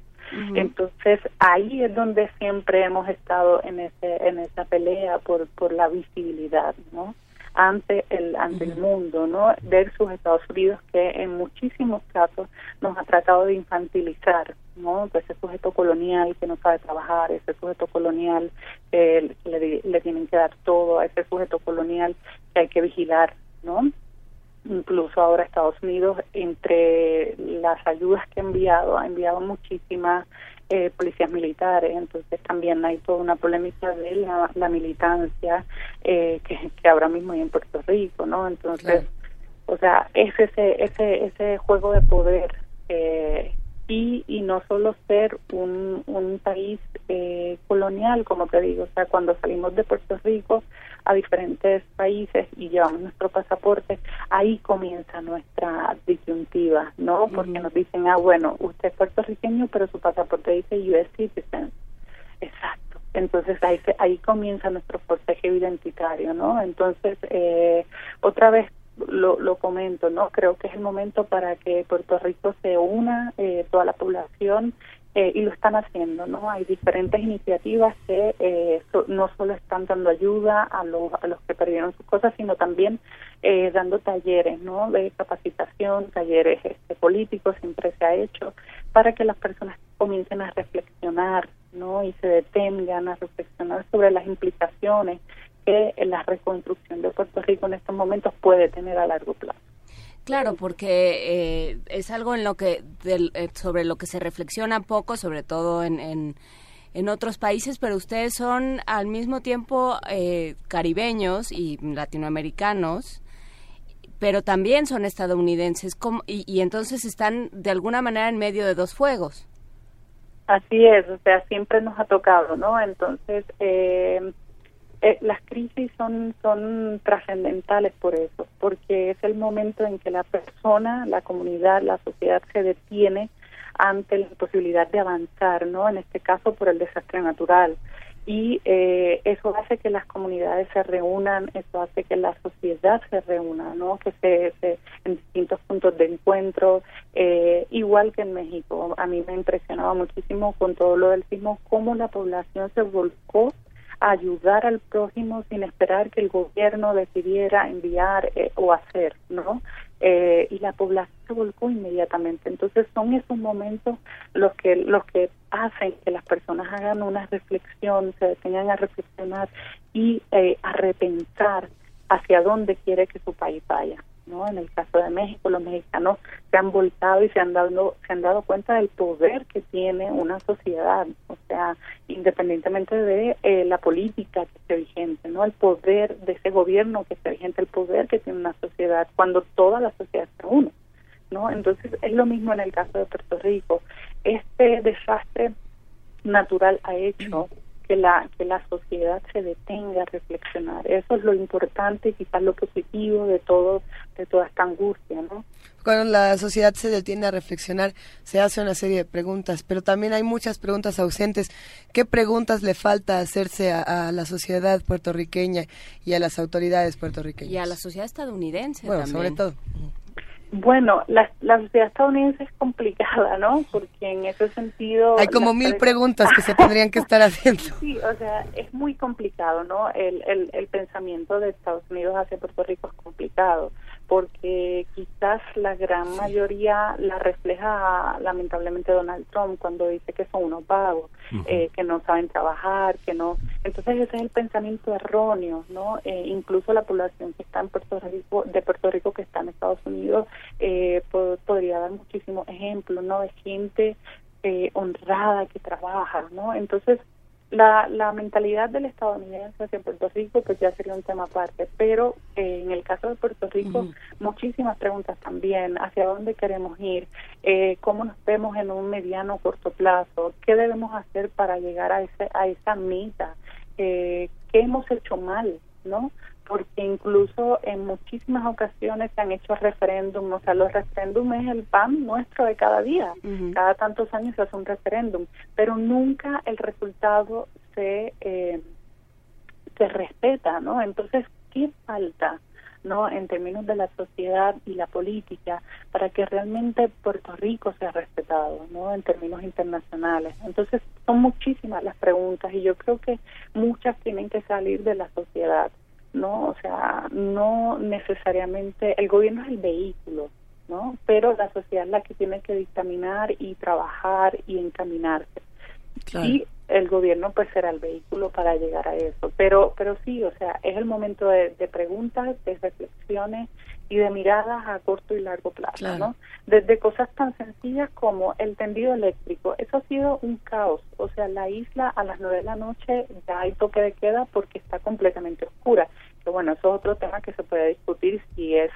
Entonces ahí es donde siempre hemos estado en ese en esa pelea por por la visibilidad, ¿no? Ante el ante el mundo, ¿no? Versus Estados Unidos que en muchísimos casos nos ha tratado de infantilizar, ¿no? Pues ese sujeto colonial que no sabe trabajar, ese sujeto colonial que le, le tienen que dar todo, a ese sujeto colonial que hay que vigilar, ¿no? incluso ahora Estados Unidos entre las ayudas que ha enviado ha enviado muchísimas eh, policías militares, entonces también hay toda una polémica de la, militancia eh, que, que, ahora mismo hay en Puerto Rico, ¿no? Entonces, o sea, es ese, ese, ese juego de poder eh, y, y no solo ser un, un país eh, colonial, como te digo, o sea, cuando salimos de Puerto Rico a diferentes países y llevamos nuestro pasaporte, ahí comienza nuestra disyuntiva, ¿no? Porque nos dicen, ah, bueno, usted es puertorriqueño, pero su pasaporte dice US citizen. Exacto. Entonces ahí, ahí comienza nuestro forcejeo identitario, ¿no? Entonces, eh, otra vez lo, lo comento, ¿no? Creo que es el momento para que Puerto Rico se una, eh, toda la población, eh, y lo están haciendo, ¿no? Hay diferentes iniciativas que eh, no solo están dando ayuda a los, a los que perdieron sus cosas, sino también eh, dando talleres, ¿no? De capacitación, talleres este, políticos, siempre se ha hecho, para que las personas comiencen a reflexionar, ¿no? Y se detengan a reflexionar sobre las implicaciones que la reconstrucción de Puerto Rico en estos momentos puede tener a largo plazo. Claro, porque eh, es algo en lo que eh, sobre lo que se reflexiona poco, sobre todo en, en, otros países, pero ustedes son al mismo tiempo eh, caribeños y latinoamericanos, pero también son estadounidenses, y, y entonces están de alguna manera en medio de dos fuegos. Así es, o sea, siempre nos ha tocado, ¿no? Entonces, eh, eh, las crisis son, son trascendentales por eso, porque es el momento en que la persona, la comunidad, la sociedad se detiene ante la posibilidad de avanzar, ¿no? En este caso por el desastre natural. Y eh, eso hace que las comunidades se reúnan, eso hace que la sociedad se reúna, ¿no? Que se, se en distintos puntos de encuentro, eh, igual que en México. A mí me impresionaba muchísimo con todo lo del sismo, cómo la población se volcó ayudar al prójimo sin esperar que el gobierno decidiera enviar eh, o hacer, ¿no? eh, y la población se volcó inmediatamente. Entonces son esos momentos los que los que hacen que las personas hagan una reflexión, se detengan a reflexionar y eh, a repensar hacia dónde quiere que su país vaya. ¿No? En el caso de México, los mexicanos se han voltado y se han dado se han dado cuenta del poder que tiene una sociedad, o sea, independientemente de eh, la política que esté vigente, ¿no? El poder de ese gobierno que esté vigente, el poder que tiene una sociedad cuando toda la sociedad se une, ¿no? Entonces es lo mismo en el caso de Puerto Rico. Este desastre natural ha hecho que la que la sociedad se detenga a reflexionar. Eso es lo importante y quizás lo positivo de todo de toda esta angustia, ¿no? Cuando la sociedad se detiene a reflexionar, se hace una serie de preguntas, pero también hay muchas preguntas ausentes. ¿Qué preguntas le falta hacerse a, la sociedad puertorriqueña y a las autoridades puertorriqueñas? Y a la sociedad estadounidense bueno, también. sobre todo. Bueno, la, la sociedad estadounidense es complicada, ¿no? Porque en ese sentido... Hay como mil preguntas que se tendrían que estar haciendo. Sí, o sea, es muy complicado, ¿no? El, el, el pensamiento de Estados Unidos hacia Puerto Rico es complicado porque quizás la gran mayoría la refleja lamentablemente Donald Trump cuando dice que son unos vagos, eh, que no saben trabajar, que no. Entonces ese es el pensamiento erróneo, ¿no? Eh, incluso la población que está en Puerto Rico, de Puerto Rico que está en Estados Unidos, eh, podría dar muchísimos ejemplos, ¿no? De gente honrada que trabaja, ¿no? Entonces la, la mentalidad del estadounidense hacia Puerto Rico pues ya sería un tema aparte, pero eh, en el caso de Puerto Rico muchísimas preguntas también, hacia dónde queremos ir, eh, cómo nos vemos en un mediano o corto plazo, qué debemos hacer para llegar a, ese, a esa meta, eh, qué hemos hecho mal, ¿no? Porque incluso en muchísimas ocasiones se han hecho referéndum, o sea, los referéndum es el pan nuestro de cada día, cada tantos años se hace un referéndum, pero nunca el resultado se, eh, se respeta, ¿no? Entonces, ¿qué falta? ¿no? en términos de la sociedad y la política para que realmente Puerto Rico sea respetado ¿no? en términos internacionales. Entonces son muchísimas las preguntas y yo creo que muchas tienen que salir de la sociedad no o sea no necesariamente el gobierno es el vehículo no pero la sociedad es la que tiene que dictaminar y trabajar y encaminarse. Y el gobierno pues será el vehículo para llegar a eso pero pero sí o sea es el momento de, de preguntas de reflexiones y de miradas a corto y largo plazo, ¿no? Desde cosas tan sencillas como el tendido eléctrico, eso ha sido un caos, o sea, la isla a las nueve de la noche ya hay toque de queda porque está completamente oscura, pero bueno, eso es otro tema que se puede discutir si es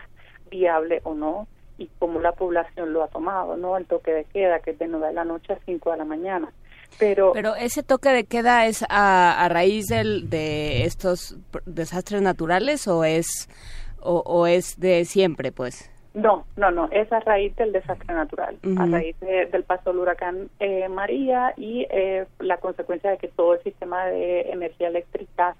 viable o no y cómo la población lo ha tomado, ¿no? El toque de queda, que es de nueve de la noche a cinco de la mañana. Pero, pero ese toque de queda es a, a raíz del, de estos desastres naturales o es o, es de siempre, pues? No, no, no, es a raíz del desastre natural, a raíz del paso del huracán eh, María y eh, la consecuencia de que todo el sistema de energía eléctrica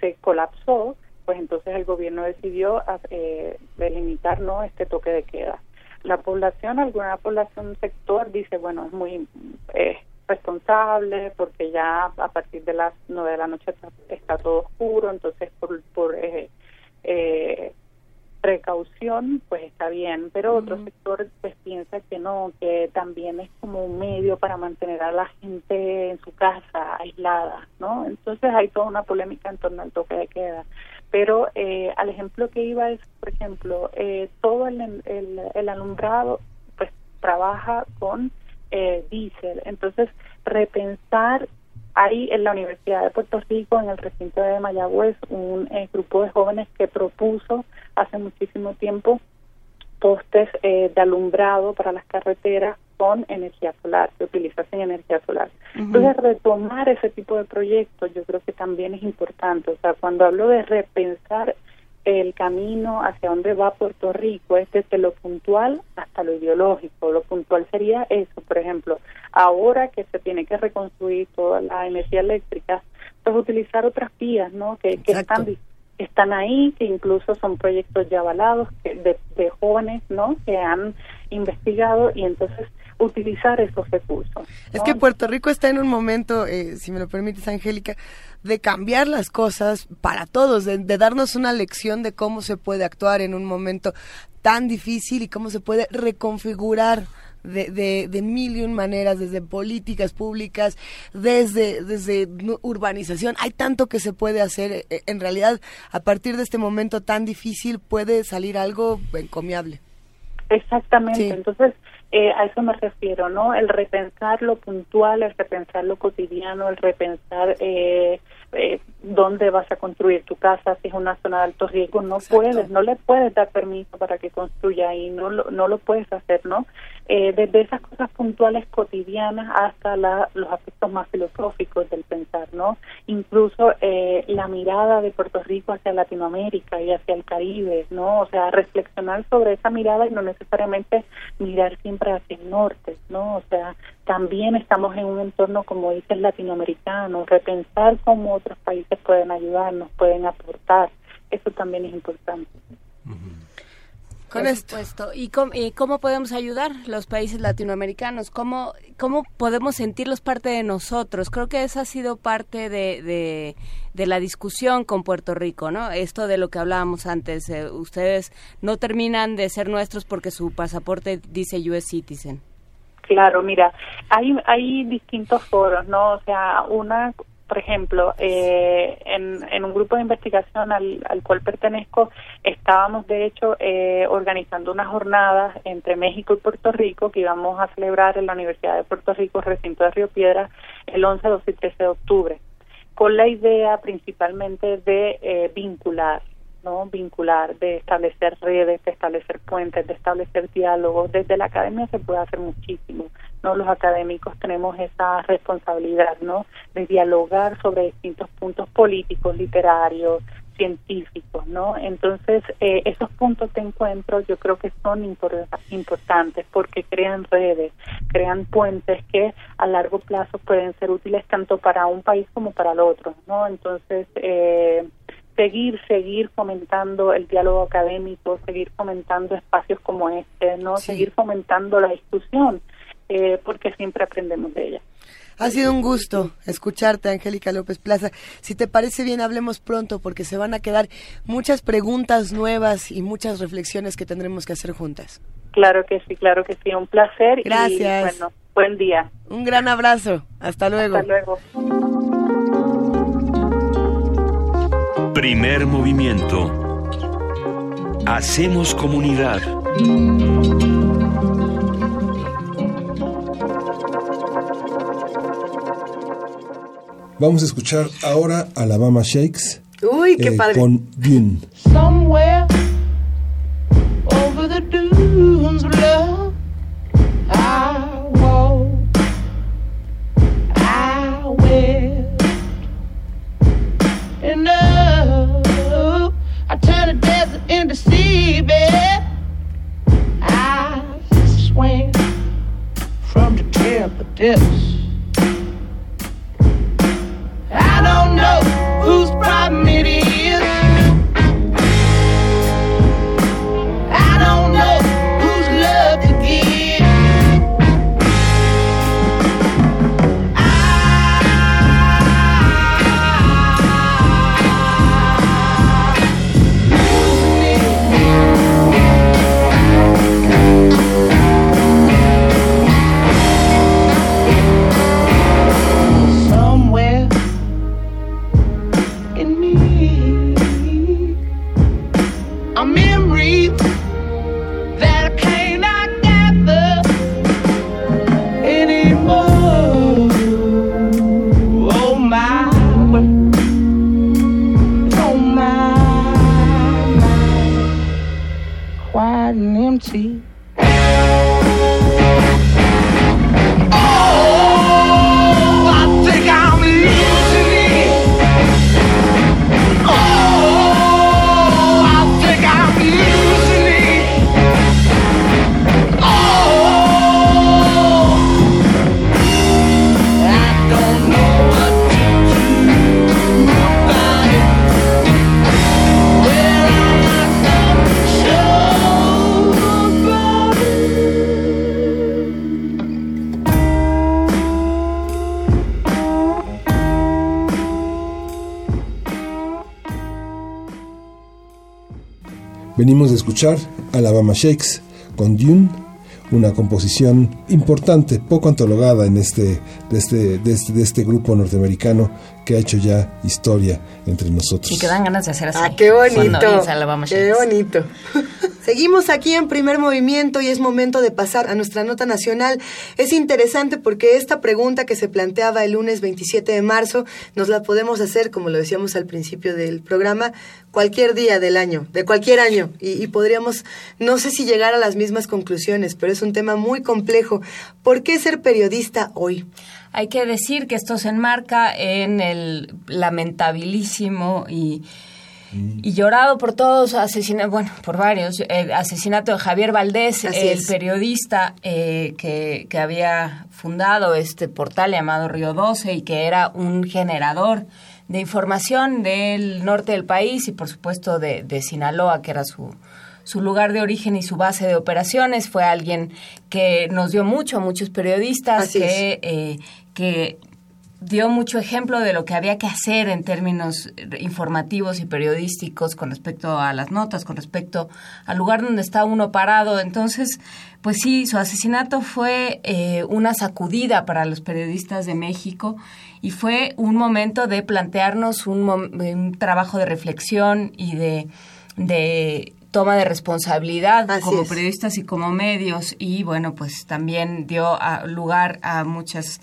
se colapsó, pues entonces el gobierno decidió eh, delimitar ¿no? este toque de queda. La población, alguna población, sector dice, bueno, es muy eh, responsable porque ya a partir de las nueve de la noche está, todo oscuro, entonces por, por eh, eh, precaución, pues está bien, pero otro sector pues piensa que no, que también es como un medio para mantener a la gente en su casa, aislada, ¿no? Entonces hay toda una polémica en torno al toque de queda. Pero eh, al ejemplo que iba es, por ejemplo, eh, todo el, el, el, alumbrado pues trabaja con eh, diésel, entonces repensar hay en la Universidad de Puerto Rico, en el recinto de Mayagüez, un eh, grupo de jóvenes que propuso hace muchísimo tiempo postes eh, de alumbrado para las carreteras con energía solar, que utilizasen energía solar. Entonces, retomar ese tipo de proyectos yo creo que también es importante. O sea, cuando hablo de repensar el camino hacia dónde va Puerto Rico es desde lo puntual hasta lo ideológico. Lo puntual sería eso, por ejemplo, ahora que se tiene que reconstruir toda la energía eléctrica, pues utilizar otras vías, ¿no? Que, que están están ahí, que incluso son proyectos ya avalados de, de jóvenes, ¿no? Que han investigado y entonces utilizar esos recursos. Es que Puerto Rico está en un momento, eh, si me lo permites, Angélica, de cambiar las cosas para todos, de, darnos una lección de cómo se puede actuar en un momento tan difícil y cómo se puede reconfigurar de, de, de, mil y un maneras, desde políticas públicas, desde, desde urbanización. Hay tanto que se puede hacer. E, en realidad, a partir de este momento tan difícil, puede salir algo encomiable. Exactamente. Entonces, eh, a eso me refiero, ¿no? El repensar lo puntual, el repensar lo cotidiano, el repensar eh, eh, dónde vas a construir tu casa, si es una zona de alto riesgo, no puedes, no le puedes dar permiso para que construya ahí, no lo, no lo puedes hacer, ¿no? Eh, desde esas cosas puntuales cotidianas hasta los aspectos más filosóficos del pensar, ¿no? Incluso eh, la mirada de Puerto Rico hacia Latinoamérica y hacia el Caribe, ¿no? O sea, reflexionar sobre esa mirada y no necesariamente mirar siempre hacia el norte, ¿no? O sea, también estamos en un entorno, como dices, latinoamericano, repensar cómo otros países pueden ayudarnos, pueden aportar, eso también es importante. Con esto. ¿Y cómo, ¿Y cómo, podemos ayudar los países latinoamericanos? ¿Cómo, ¿Cómo podemos sentirlos parte de nosotros? Creo que esa ha sido parte de, de, la discusión con Puerto Rico, ¿no? Esto de lo que hablábamos antes. Eh, ustedes no terminan de ser nuestros porque su pasaporte dice US Citizen. Claro, mira, hay, hay distintos foros, ¿no? O sea, una por ejemplo, eh, en, un grupo de investigación al, cual pertenezco, estábamos de hecho eh, organizando una jornada entre México y Puerto Rico que íbamos a celebrar en la Universidad de Puerto Rico, recinto de Río Piedra, el 11, 12 y 13 de octubre, con la idea principalmente de eh, vincular ¿no? vincular, de establecer redes, de establecer puentes, de establecer diálogos. Desde la academia se puede hacer muchísimo. ¿no? Los académicos tenemos esa responsabilidad ¿no? de dialogar sobre distintos puntos políticos, literarios, científicos, ¿no? Entonces, eh, esos puntos de encuentro yo creo que son importantes porque crean redes, crean puentes que a largo plazo pueden ser útiles tanto para un país como para el otro, ¿no? Entonces, eh, seguir, seguir fomentando el diálogo académico, seguir fomentando espacios como este, ¿no? Seguir fomentando la discusión, eh, porque siempre aprendemos de ella. Ha sido un gusto escucharte, Angélica López Plaza. Si te parece bien, hablemos pronto porque se van a quedar muchas preguntas nuevas y muchas reflexiones que tendremos que hacer juntas. Claro que sí, claro que sí. Un placer. Gracias. Y, bueno, buen día. Un gran abrazo. Hasta luego. Hasta luego. Primer movimiento. Hacemos comunidad. Vamos a escuchar ahora Alabama Shakes. Uy, qué eh, padre. Con Dune. Somewhere over the dunes love, seabed. I swam from the. I don't know whose problem contigo. Venimos de escuchar Alabama Shakes con Dune, una composición importante, poco antologada en este, de, este, este, este grupo norteamericano que ha hecho ya historia entre nosotros. Y que dan ganas de hacer así. Ah, qué bonito. Qué bonito. Seguimos aquí en primer movimiento y es momento de pasar a nuestra nota nacional. Es interesante porque esta pregunta que se planteaba el lunes 27 de marzo nos la podemos hacer, como lo decíamos al principio del programa, cualquier día del año, de cualquier año. Y, y podríamos, no sé si llegar a las mismas conclusiones, pero es un tema muy complejo. ¿Por qué ser periodista hoy? Hay que decir que esto se enmarca en el lamentabilísimo y, y llorado por todos asesinato, bueno, por varios, el asesinato de Javier Valdés, Así el es. periodista eh, que, que había fundado este portal llamado Río 12 y que era un generador de información del norte del país y por supuesto de, de Sinaloa, que era su, su lugar de origen y su base de operaciones. Fue alguien que nos dio mucho a muchos periodistas, Así que, eh, que dio mucho ejemplo de lo que había que hacer en términos informativos y periodísticos con respecto a las notas, con respecto al lugar donde está uno parado. Entonces, pues sí, su asesinato fue eh, una sacudida para los periodistas de México y fue un momento de plantearnos un, un trabajo de reflexión y de, de toma de responsabilidad Así como es. periodistas y como medios y bueno, pues también dio a- lugar a muchas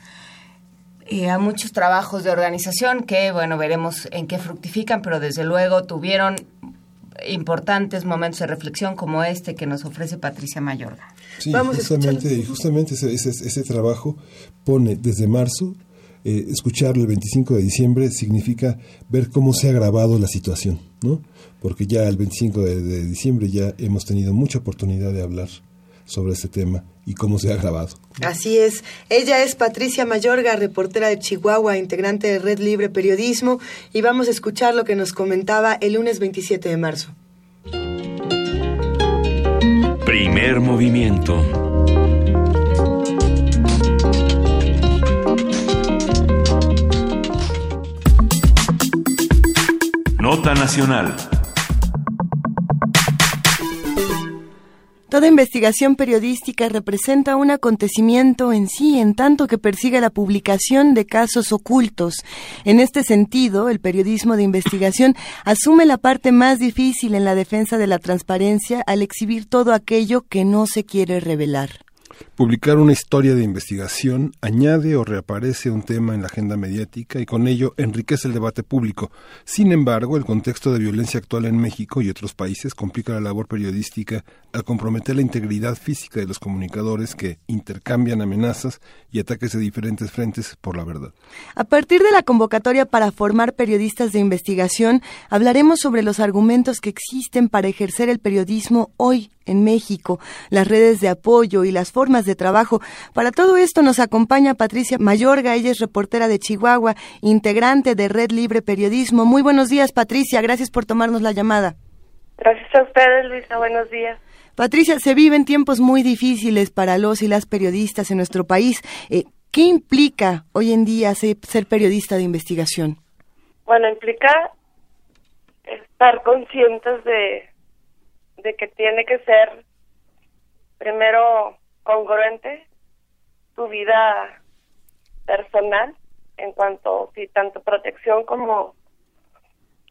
eh, a muchos trabajos de organización que, bueno, veremos en qué fructifican, pero desde luego tuvieron importantes momentos de reflexión como este que nos ofrece Patricia Mayorga. Sí, Vamos a justamente, escucharlo. justamente ese, ese, ese trabajo pone desde marzo, eh, escucharlo el 25 de diciembre significa ver cómo se ha agravado la situación, ¿no? Porque ya el 25 de, de diciembre ya hemos tenido mucha oportunidad de hablar sobre este tema y cómo se ha agravado. Así es. Ella es Patricia Mayorga, reportera de Chihuahua, integrante de Red Libre Periodismo, y vamos a escuchar lo que nos comentaba el lunes 27 de marzo. Primer movimiento. Nota nacional. Toda investigación periodística representa un acontecimiento en sí, en tanto que persigue la publicación de casos ocultos. En este sentido, el periodismo de investigación asume la parte más difícil en la defensa de la transparencia al exhibir todo aquello que no se quiere revelar. Publicar una historia de investigación añade o reaparece un tema en la agenda mediática y con ello enriquece el debate público. Sin embargo, el contexto de violencia actual en México y otros países complica la labor periodística al comprometer la integridad física de los comunicadores que intercambian amenazas y ataques de diferentes frentes por la verdad. A partir de la convocatoria para formar periodistas de investigación, hablaremos sobre los argumentos que existen para ejercer el periodismo hoy en México, las redes de apoyo y las formas de trabajo. Para todo esto nos acompaña Patricia Mayorga, ella es reportera de Chihuahua, integrante de Red Libre Periodismo. Muy buenos días, Patricia, gracias por tomarnos la llamada. Gracias a ustedes, Luisa. Buenos días. Patricia, se viven tiempos muy difíciles para los y las periodistas en nuestro país. Eh, ¿Qué implica hoy en día ser, ser periodista de investigación? Bueno, implica estar conscientes de, de que tiene que ser primero congruente tu vida personal en cuanto sí tanto protección como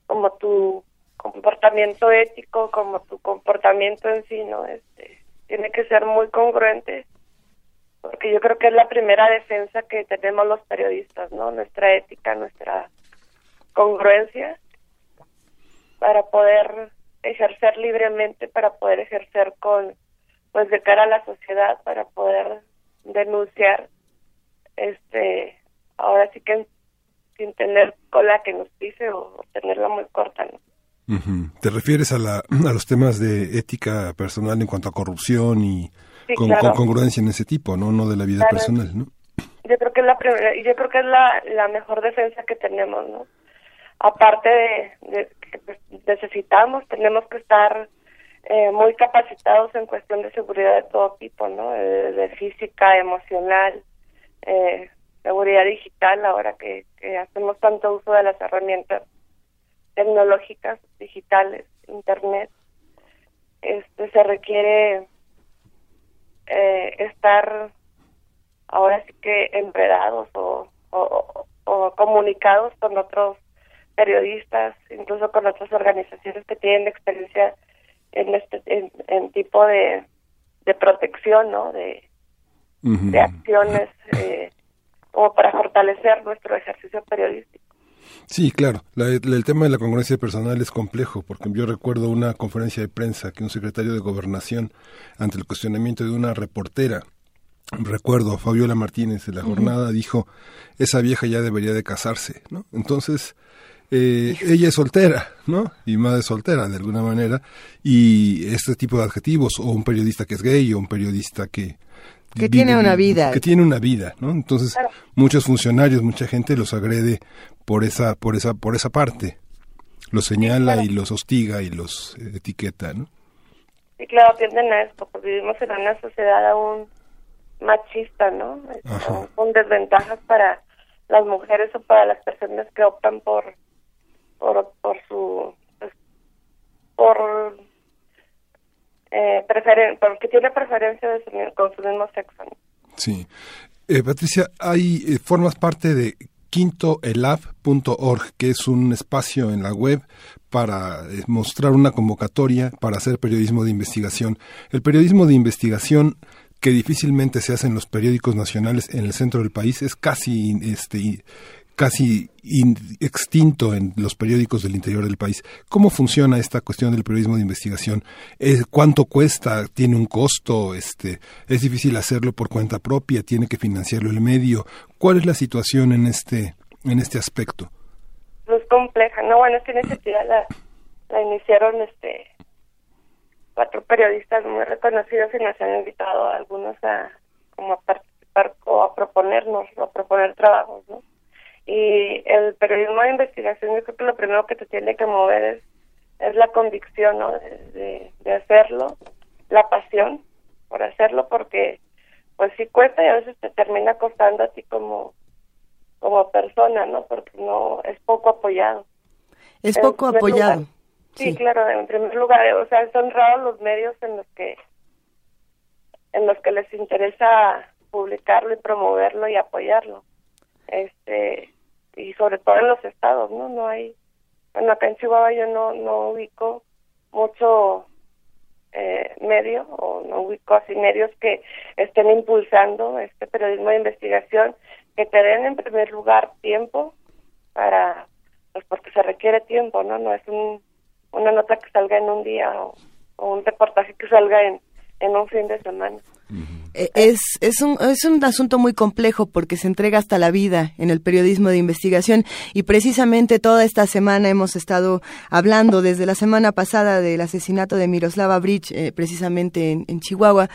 como tu comportamiento ético como tu comportamiento en sí no este tiene que ser muy congruente porque yo creo que es la primera defensa que tenemos los periodistas no nuestra ética nuestra congruencia para poder ejercer libremente para poder ejercer con pues de cara a la sociedad para poder denunciar este ahora sí que sin tener cola que nos pise o tenerla muy corta ¿no? ¿Te refieres a, la, a los temas de ética personal en cuanto a corrupción y Sí, con, claro. con congruencia en ese tipo, no, no de la vida Claro. personal, ¿no? yo creo que es la primera, yo creo que es la, la mejor defensa que tenemos no aparte de, de pues, necesitamos tenemos que estar eh, muy capacitados en cuestión de seguridad de todo tipo no de, física emocional eh, seguridad digital ahora que, hacemos tanto uso de las herramientas tecnológicas digitales internet pues se requiere eh, estar ahora sí que enredados o comunicados con otros periodistas, incluso con otras organizaciones que tienen experiencia en este en, tipo de, de protección, ¿no? De, de acciones eh, como para fortalecer nuestro ejercicio periodístico. Sí, claro. el tema de la congruencia personal es complejo, porque yo recuerdo una conferencia de prensa que un secretario de gobernación, ante el cuestionamiento de una reportera, recuerdo, Fabiola Martínez de la jornada, dijo, esa vieja ya debería de casarse, ¿no? Entonces, eh, ella es soltera, ¿no? Y madre soltera, de alguna manera, y este tipo de adjetivos, o un periodista que es gay, o un periodista que... Que tiene una vida. Que tiene una vida, ¿no? Entonces, muchos funcionarios, mucha gente los agrede por esa, por esa, por esa parte. Los señala y los hostiga y los etiqueta, ¿no? Sí, claro, tienden a esto, porque vivimos en una sociedad aún machista, ¿no? Con desventajas para las mujeres o para las personas que optan por por, su pues, por eh, preferen, porque tiene preferencia de con su mismo sexo. Sí. Eh, Patricia, hay eh, formas parte de quintoelab.org, que es un espacio en la web para eh, mostrar una convocatoria para hacer periodismo de investigación. El periodismo de investigación que difícilmente se hace en los periódicos nacionales en el centro del país es casi este casi extinto en los periódicos del interior del país. ¿Cómo funciona esta cuestión del periodismo de investigación? ¿Cuánto cuesta? ¿Tiene un costo? Este, ¿Es difícil hacerlo por cuenta propia? ¿Tiene que financiarlo el medio? ¿Cuál es la situación en este, en este aspecto? Es compleja. No, bueno, es que en iniciativa la, la iniciaron este cuatro periodistas muy reconocidos y nos han invitado algunos a como a participar o a proponernos o a proponer trabajos, ¿no? Y el periodismo de investigación, yo creo que lo primero que te tiene que mover es, es la convicción, ¿no? De, de, hacerlo, la pasión por hacerlo, porque pues sí cuesta y a veces te termina costando a ti como, como persona, ¿no? Porque no, es poco apoyado. Es poco apoyado. sí, claro, en primer lugar, o sea, son raros los medios en los que en los que les interesa publicarlo y promoverlo y apoyarlo. Este, y sobre todo en los estados, ¿no? No hay, bueno, acá en Chihuahua yo no, no ubico mucho eh, medio o no ubico así medios que estén impulsando este periodismo de investigación, que te den en primer lugar tiempo para, pues porque se requiere tiempo, ¿no? No es un, una nota que salga en un día o, un reportaje que salga en, en un fin de semana. Eh, es, es, un, es un asunto muy complejo porque se entrega hasta la vida en el periodismo de investigación y precisamente toda esta semana hemos estado hablando desde la semana pasada del asesinato de Miroslava Bridge, eh, precisamente en, en Chihuahua,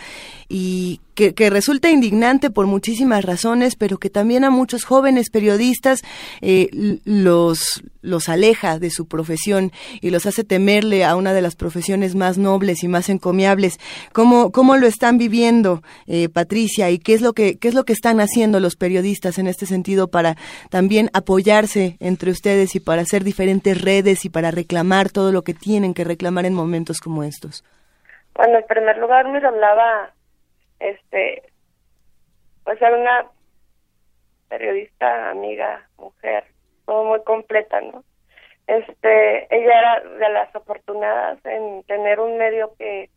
y que, resulta indignante por muchísimas razones, pero que también a muchos jóvenes periodistas eh, los, los aleja de su profesión y los hace temerle a una de las profesiones más nobles y más encomiables. ¿Cómo, cómo lo están viviendo, eh, Patricia? ¿Y qué es, lo que, qué es lo que están haciendo los periodistas en este sentido para también apoyarse entre ustedes y para hacer diferentes redes y para reclamar todo lo que tienen que reclamar en momentos como estos? Bueno, en primer lugar, me hablaba este, pues era una periodista, amiga, mujer, todo muy completa, ¿no? Este, ella era de las afortunadas en tener un medio que,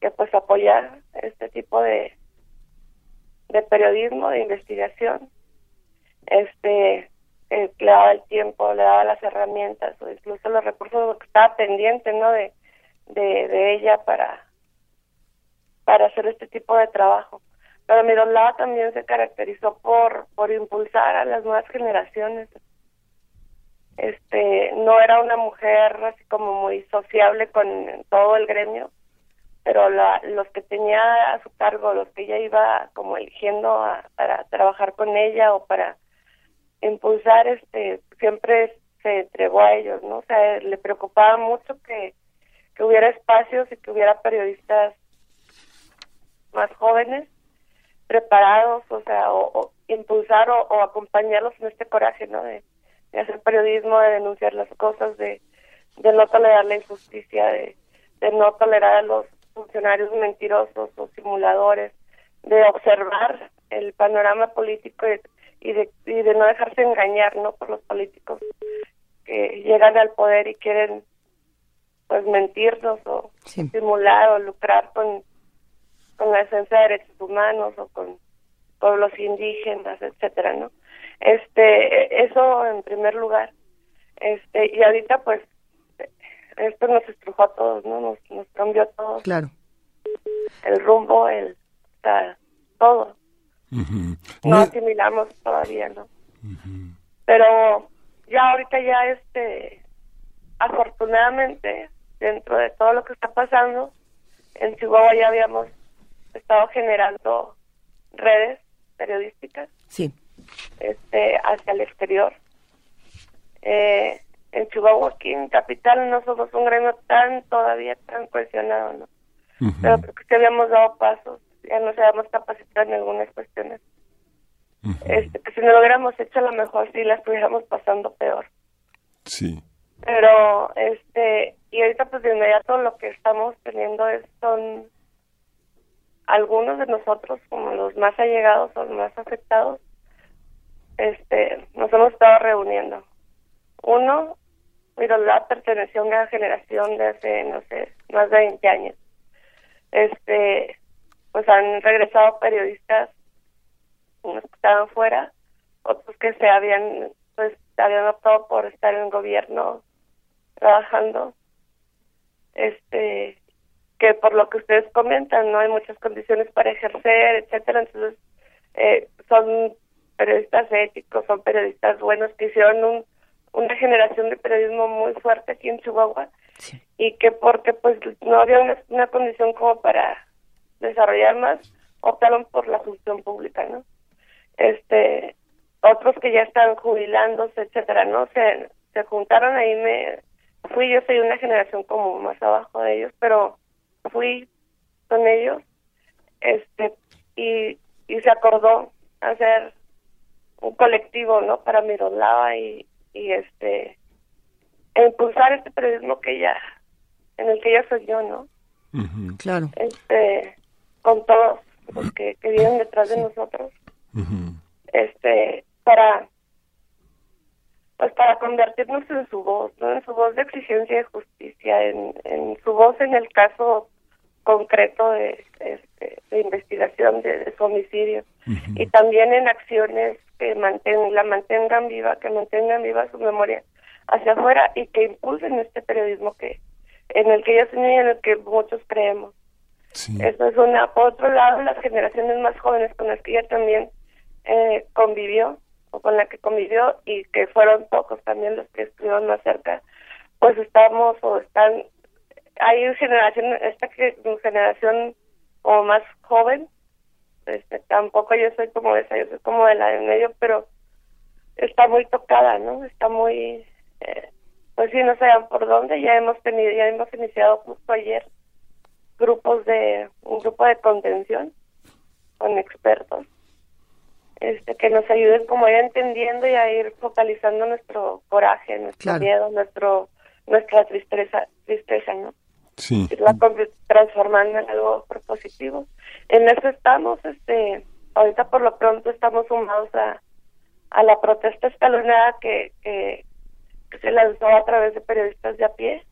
que pues apoyar este tipo de, de periodismo, de investigación, este, le daba el tiempo, le daba las herramientas o incluso los recursos que estaba pendiente, ¿no? De, de, ella para para hacer este tipo de trabajo. Pero Miroslava también se caracterizó por, por impulsar a las nuevas generaciones. Este, no era una mujer así como muy sociable con todo el gremio, pero la, los que tenía a su cargo, los que ella iba como eligiendo para trabajar con ella o para impulsar, este, siempre se entregó a ellos, ¿no? O sea, le preocupaba mucho que, que hubiera espacios y que hubiera periodistas más jóvenes preparados, o sea, o, impulsar o, acompañarlos en este coraje, ¿no? De, hacer periodismo, de denunciar las cosas, de, de no tolerar la injusticia, de, de no tolerar a los funcionarios mentirosos o simuladores, de observar el panorama político y, de, y de no dejarse engañar no por los políticos que llegan al poder y quieren pues mentirnos o simular o lucrar con con la esencia de derechos humanos o con pueblos indígenas etcétera no este eso en primer lugar. Este y ahorita pues esto nos estrujó a todos no nos, nos cambió a todos. Claro. El rumbo el todo. No asimilamos todavía no pero ya ahorita ya este afortunadamente dentro de todo lo que está pasando en Chihuahua ya habíamos estado generando redes periodísticas. Sí. Este hacia el exterior. Eh, en Chihuahua aquí en capital no somos un gremio tan todavía tan cuestionado no pero porque sí habíamos dado pasos ya nos habíamos capacitado en algunas cuestiones. Este que si no lo hubiéramos hecho a lo mejor sí la estuviéramos pasando peor. Sí. Pero este y ahorita pues de inmediato lo que estamos teniendo es son algunos de nosotros como los más allegados o los más afectados este nos hemos estado reuniendo uno la perteneció a una generación de hace no sé más de 20 años. Este pues han regresado periodistas unos que estaban fuera otros que se habían pues habían optado por estar en gobierno trabajando. Este que por lo que ustedes comentan no hay muchas condiciones para ejercer etcétera. Entonces eh, son periodistas éticos son periodistas buenos que hicieron un, una generación de periodismo muy fuerte aquí en Chihuahua y que porque pues no había una, una condición como para desarrollar más optaron por la función pública no este otros que ya están jubilándose etcétera no se se juntaron ahí me fui, yo soy una generación como más abajo de ellos, pero fui con ellos, este, y, y se acordó hacer un colectivo, ¿no? Para Miroslava y, y este, e impulsar este periodismo que ya, en el que ya soy yo, ¿no? Claro. Este, con todos los que, que vienen detrás de nosotros, este, para pues para convertirnos en su voz, ¿no? En su voz de exigencia de justicia, en, en su voz en el caso concreto de, este, de, investigación de, su homicidio y también en acciones que mantengan, la mantengan viva, que mantengan viva su memoria hacia afuera y que impulsen este periodismo que en el que ella soy y en el que muchos creemos. Eso es una. Por otro lado, las generaciones más jóvenes con las que ella también eh, convivió, o con la que convivió y que fueron pocos también los que estuvieron más cerca, pues estamos o están, hay generación, esta generación como más joven, este, tampoco yo soy como esa, yo soy como de la de medio, pero está muy tocada, ¿no? Está muy, eh, pues sí, no saben por dónde, ya hemos tenido, ya hemos iniciado justo ayer grupos de, un grupo de contención con expertos este, que nos ayuden como a ir entendiendo y a ir focalizando nuestro coraje, nuestro miedo, nuestro nuestra tristeza, tristeza, ¿no? Sí. la transformando en algo propositivo. En eso estamos, este, ahorita por lo pronto estamos sumados a, a la protesta escalonada que, que, se lanzó a través de periodistas de a pie.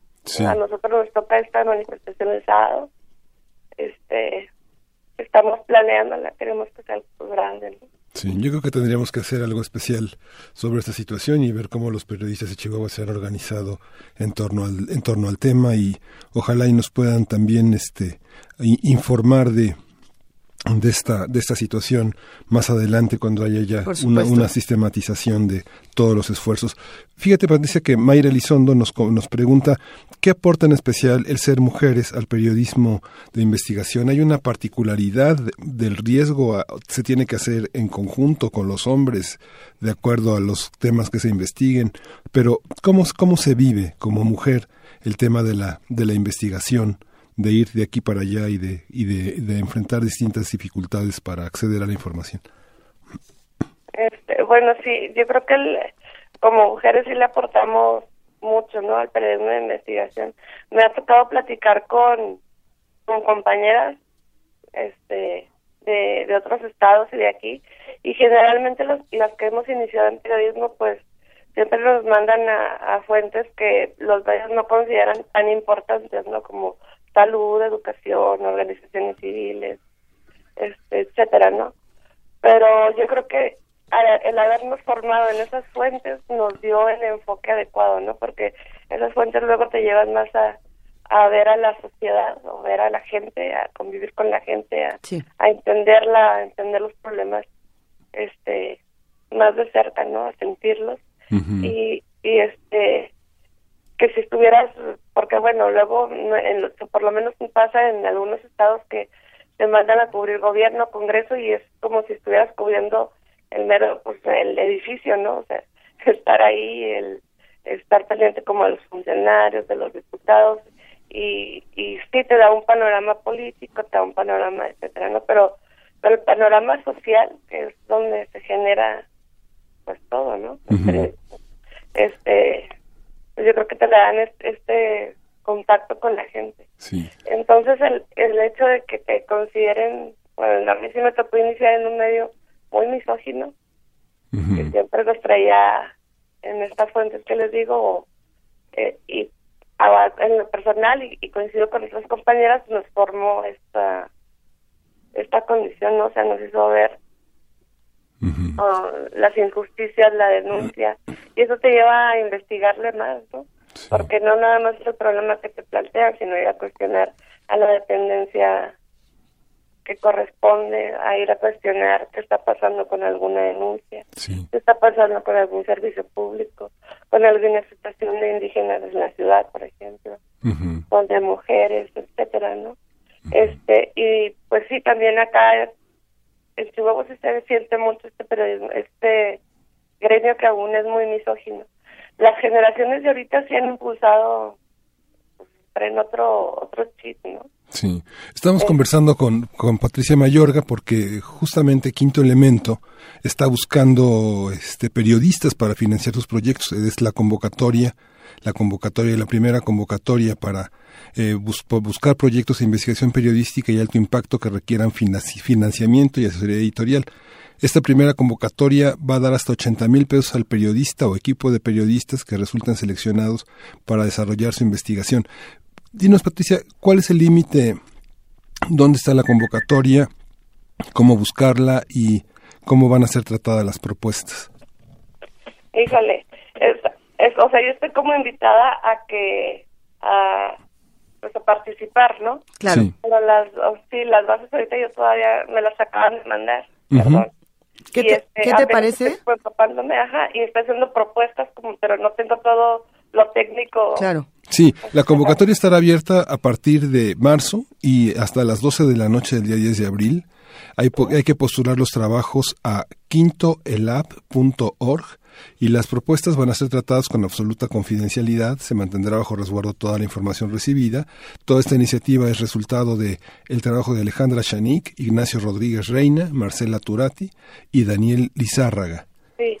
A nosotros nos toca esta manifestación el sábado. Este, estamos planeando, la queremos que sea algo grande, ¿no? Sí, yo creo que tendríamos que hacer algo especial sobre esta situación y ver cómo los periodistas de Chihuahua se han organizado en torno al, en torno al tema y ojalá y nos puedan también este, informar de, de esta, de esta situación más adelante cuando haya ya una, una, sistematización de todos los esfuerzos. Fíjate, Patricia, que Mayra Elizondo nos, nos pregunta qué aporta en especial el ser mujeres al periodismo de investigación. ¿Hay una particularidad del riesgo? ¿Se tiene que hacer en conjunto con los hombres de acuerdo a los temas que se investiguen? Pero ¿cómo, cómo se vive como mujer el tema de la, de la investigación? De ir de aquí para allá y de, y de, enfrentar distintas dificultades para acceder a la información? Este, bueno, sí, yo creo que como mujeres sí le aportamos mucho, ¿no? Al periodismo de investigación. Me ha tocado platicar con con compañeras este de, de otros estados y de aquí y generalmente los, las que hemos iniciado en periodismo pues siempre nos mandan a, a fuentes que los medios no consideran tan importantes no como salud educación organizaciones civiles este etcétera no pero yo creo que el habernos formado en esas fuentes nos dio el enfoque adecuado no porque esas fuentes luego te llevan más a a ver a la sociedad o ver a la gente, a convivir con la gente, a, a entenderla, a entender los problemas este más de cerca, ¿no? A sentirlos. y, y este que si estuvieras, porque bueno, luego en, por lo menos pasa en algunos estados que te mandan a cubrir gobierno, congreso y es como si estuvieras cubriendo el mero, pues el edificio, ¿no? O sea, estar ahí, el estar pendiente como de los funcionarios, de los diputados, y, y sí te da un panorama político, te da un panorama, etcétera, ¿no? Pero, pero el panorama social, que es donde se genera pues todo, ¿no? Este, pues yo creo que te dan este, contacto con la gente. Sí. Entonces el, el hecho de que te consideren, bueno, a mí sí me tocó iniciar en un medio muy misógino, que siempre los traía en estas fuentes que les digo, eh, y en lo personal y, coincido con otras compañeras nos formó esta esta condición no o sea nos hizo ver las injusticias la denuncia y eso te lleva a investigarle más no porque no nada más es el problema que te plantean sino ir a cuestionar a la dependencia que corresponde a ir a cuestionar qué está pasando con alguna denuncia, qué está pasando con algún servicio público, con alguna situación de indígenas en la ciudad, por ejemplo, con de mujeres, etcétera, ¿no? Este, y pues sí, también acá en Chihuahua se siente mucho este periodismo, este gremio que aún es muy misógino. Las generaciones de ahorita sí han impulsado pues, en otro otro chip, ¿no? Sí, estamos conversando con, con, Patricia Mayorga porque justamente Quinto Elemento está buscando este, periodistas para financiar sus proyectos. Es la convocatoria, la convocatoria, la primera convocatoria para eh, buscar proyectos de investigación periodística y alto impacto que requieran financiamiento y asesoría editorial. Esta primera convocatoria va a dar hasta 80 mil pesos al periodista o equipo de periodistas que resultan seleccionados para desarrollar su investigación. Dinos, Patricia, ¿cuál es el límite? ¿Dónde está la convocatoria? ¿Cómo buscarla? ¿Y cómo van a ser tratadas las propuestas? Híjole, es, o sea, yo estoy como invitada a que, a, pues a participar, ¿no? Claro. Pero las, sí, las bases ahorita yo todavía me las acaban de mandar. ¿Qué te, este, ¿qué te parece? Estoy ajá, y estoy haciendo propuestas, como, pero no tengo todo lo técnico. Claro. Sí, la convocatoria estará abierta a partir de marzo y hasta las 12 de la noche del día 10 de abril. Hay, hay que postular los trabajos a quintoelab.org y las propuestas van a ser tratadas con absoluta confidencialidad, se mantendrá bajo resguardo toda la información recibida. Toda esta iniciativa es resultado de el trabajo de Alejandra Chanik, Ignacio Rodríguez Reina, Marcela Turati y Daniel Lizárraga. Sí,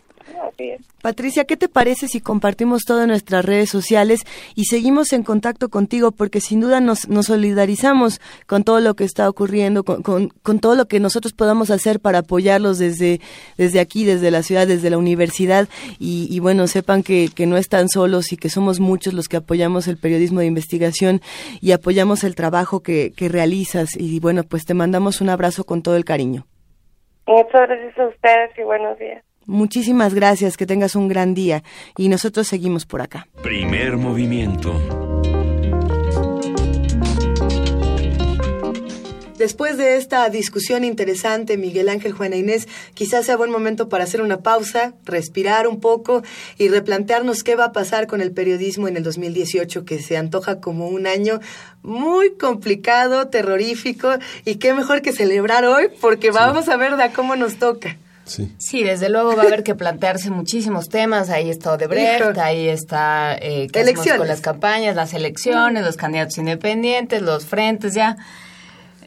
Patricia, ¿qué te parece si compartimos todo en nuestras redes sociales y seguimos en contacto contigo? Porque sin duda nos, nos solidarizamos con todo lo que está ocurriendo, con, con, todo lo que nosotros podamos hacer para apoyarlos desde, desde aquí, desde la ciudad, desde la universidad. Y, bueno, sepan que, que, no están solos y que somos muchos los que apoyamos el periodismo de investigación y apoyamos el trabajo que, que realizas. Y bueno, pues te mandamos un abrazo con todo el cariño. Muchas gracias a ustedes y buenos días. Muchísimas gracias, que tengas un gran día y nosotros seguimos por acá. Primer movimiento. Después de esta discusión interesante, Miguel Ángel, Juana Inés, quizás sea buen momento para hacer una pausa, respirar un poco y replantearnos qué va a pasar con el periodismo en el 2018, que se antoja como un año muy complicado, terrorífico, y qué mejor que celebrar hoy, porque vamos a ver de cómo nos toca. Sí. desde luego va a haber que plantearse muchísimos temas. Ahí está Odebrecht, ahí está eh, con las campañas, las elecciones, los candidatos independientes, los frentes, ya.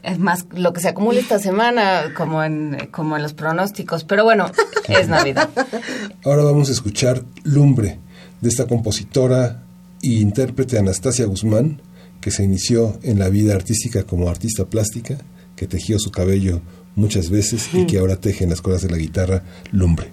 Es más lo que se acumula esta semana, como en, como en los pronósticos. Pero bueno, es Navidad. Ahora vamos a escuchar Lumbre, de esta compositora e intérprete Anastasia Guzmán, que se inició en la vida artística como artista plástica, que tejió su cabello muchas veces y que ahora teje en las cuerdas de la guitarra lumbre.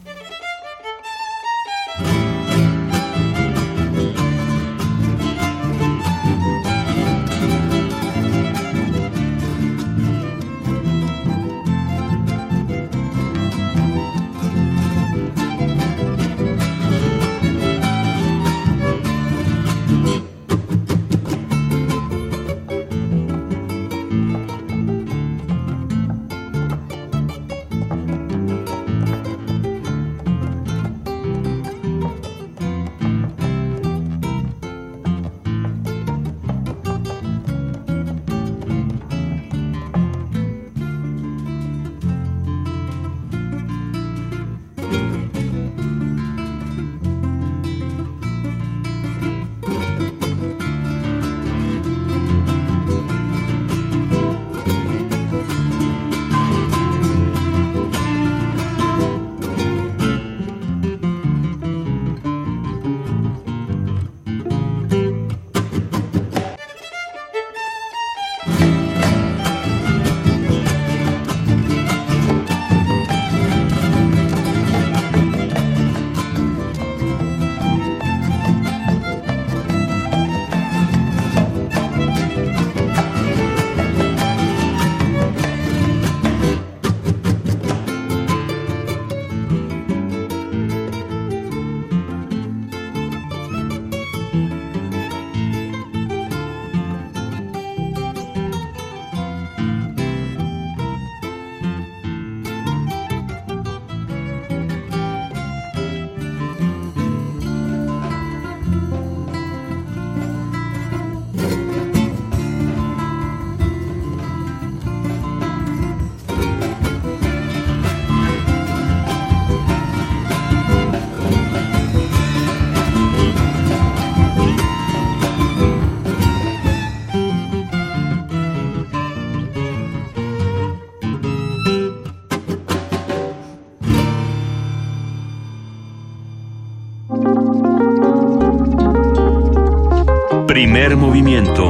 Primer movimiento.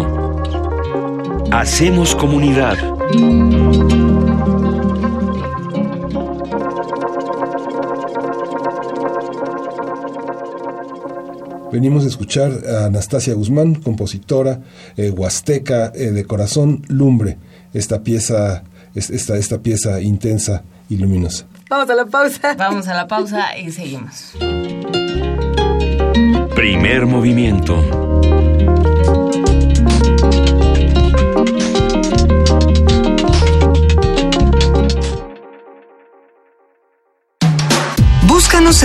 Hacemos comunidad. Venimos a escuchar a Anastasia Guzmán, compositora eh, huasteca eh, de corazón lumbre, esta pieza, es- esta, esta pieza intensa y luminosa. Vamos a la pausa. Vamos a la pausa y seguimos. Primer movimiento.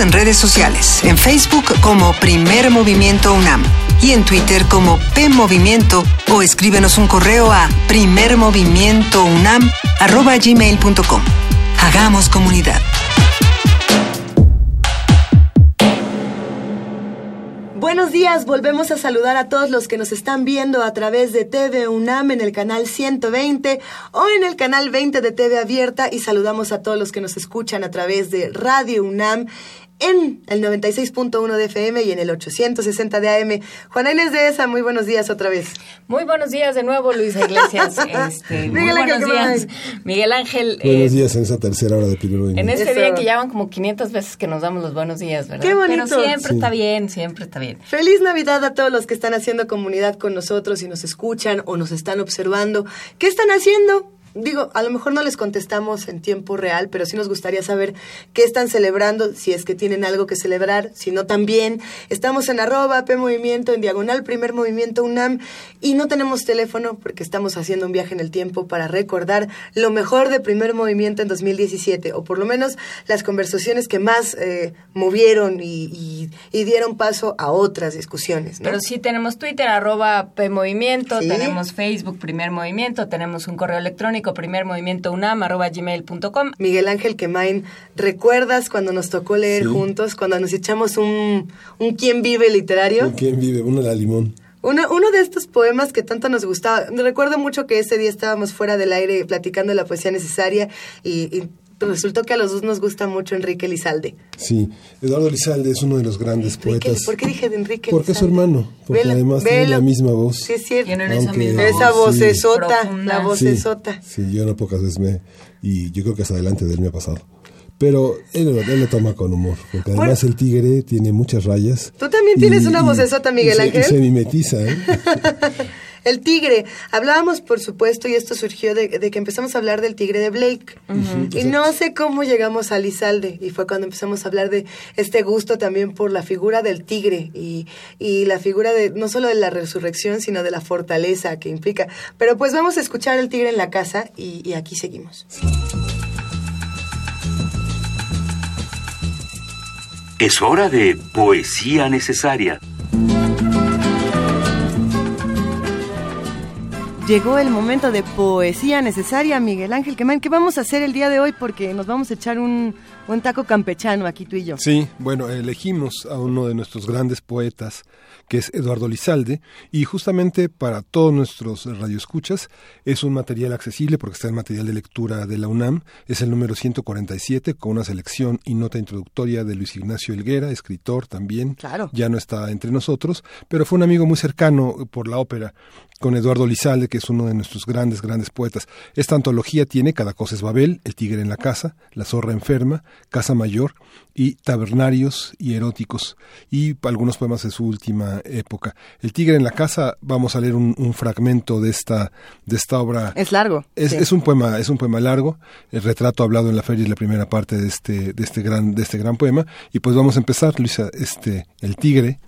En redes sociales, en Facebook como Primer Movimiento UNAM y en Twitter como P Movimiento o escríbenos un correo a primermovimientounam@gmail.com. Hagamos comunidad. Buenos días, volvemos a saludar a todos los que nos están viendo a través de TV UNAM en el canal 120 o en el canal 20 de TV Abierta y saludamos a todos los que nos escuchan a través de Radio UNAM en el 96.1 de FM y en el 860 de AM. Juana Inés de esa, muy buenos días otra vez. Muy buenos días de nuevo, Luisa Iglesias. Este, muy Miguel Ángel, buenos ¿cómo días. Miguel Ángel, eh, Buenos días en esa tercera hora de primer en este Eso. día que ya van como 500 veces que nos damos los buenos días, ¿verdad? Qué bonito. Pero siempre Sí. está bien, siempre está bien. Feliz Navidad a todos los que están haciendo comunidad con nosotros y nos escuchan o nos están observando. ¿Qué están haciendo? Digo, a lo mejor no les contestamos en tiempo real, pero sí nos gustaría saber qué están celebrando, si es que tienen algo que celebrar, si no también. Estamos en arroba, P Movimiento, en diagonal, primer movimiento UNAM, y no tenemos teléfono porque estamos haciendo un viaje en el tiempo para recordar lo mejor de primer movimiento en 2017, o por lo menos las conversaciones que más eh, movieron y, y- y dieron paso a otras discusiones. ¿no? Pero sí tenemos Twitter, arroba PMovimiento, Sí. tenemos Facebook, Primer Movimiento, tenemos un correo electrónico, primermovimientounam, arroba gmail.com. Miguel Ángel Quemain, ¿recuerdas cuando nos tocó leer Sí. juntos, cuando nos echamos un, un ¿Quién vive literario? ¿Quién vive? Uno la limón. Uno, uno de estos poemas que tanto nos gustaba. Recuerdo mucho que ese día estábamos fuera del aire platicando de la poesía necesaria y, y resultó que a los dos nos gusta mucho Enrique Lizalde. Sí, Eduardo Lizalde es uno de los grandes Enrique- poetas. ¿Por qué dije de Enrique Porque es su hermano, porque Velo, además tiene velo. la misma voz. Sí, es cierto. Tienen esa misma Esa voz, sí. Profunda. la Sí, vocesota. Sí, yo no pocas veces me... Y yo creo que hasta adelante de él me ha pasado. Pero él, lo- él lo toma con humor, porque además el tigre tiene muchas rayas. Tú también tienes una vocesota, Miguel y se- Ángel. Y se mimetiza, ¿eh? El tigre. Hablábamos, por supuesto, y esto surgió de, de que empezamos a hablar del tigre de Blake. Y no sé cómo llegamos a Lizalde. Y fue cuando empezamos a hablar de este gusto también por la figura del tigre y, y la figura de no solo de la resurrección, sino de la fortaleza que implica. Pero pues vamos a escuchar el tigre en la casa y, y aquí seguimos. Es hora de poesía necesaria. Llegó el momento de poesía necesaria, Miguel Ángel Quemán. ¿Qué vamos a hacer el día de hoy? Porque nos vamos a echar un, un taco campechano aquí tú y yo. Sí, bueno, elegimos a uno de nuestros grandes poetas, que es Eduardo Lizalde, y justamente para todos nuestros radioescuchas es un material accesible porque está el material de lectura de la UNAM, es el número 147 con una selección y nota introductoria de Luis Ignacio Elguera, escritor también, Claro. ya no está entre nosotros, pero fue un amigo muy cercano por la ópera con Eduardo Lizalde, que es uno de nuestros grandes, grandes poetas. Esta antología tiene Cada cosa es Babel, El tigre en la casa, La zorra enferma, Casa Mayor y Tabernarios y Eróticos y algunos poemas de su última época. El tigre en la casa, vamos a leer un, un fragmento de esta, de esta obra. Es largo. Es, sí. es un poema, es un poema largo. El retrato hablado en la feria es la primera parte de este, de este gran, de este gran poema. Y pues vamos a empezar, Luisa, este, el tigre.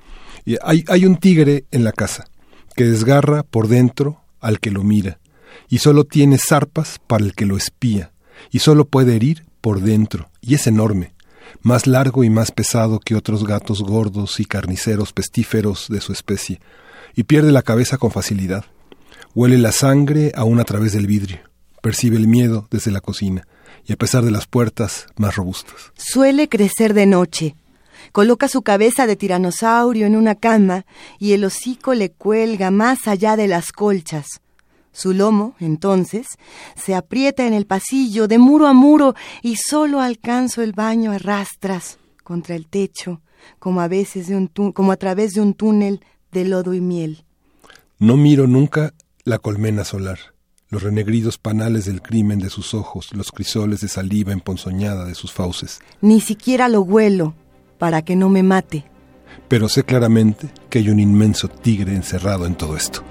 Y hay, hay un tigre en la casa que desgarra por dentro al que lo mira, y solo tiene zarpas para el que lo espía, y solo puede herir por dentro, y es enorme, más largo y más pesado que otros gatos gordos y carniceros pestíferos de su especie, y pierde la cabeza con facilidad. Huele la sangre aún a través del vidrio, percibe el miedo desde la cocina, y a pesar de las puertas más robustas. Suele crecer de noche. Coloca su cabeza de tiranosaurio en una cama y el hocico le cuelga más allá de las colchas. Su lomo, entonces, se aprieta en el pasillo de muro a muro y solo alcanzo el baño a rastras contra el techo, como a veces de un como a través de un túnel de lodo y miel. No miro nunca la colmena solar, los renegridos panales del crimen de sus ojos, los crisoles de saliva emponzoñada de sus fauces, Ni siquiera lo huelo para que no me mate. pero sé claramente que hay un inmenso tigre encerrado en todo esto.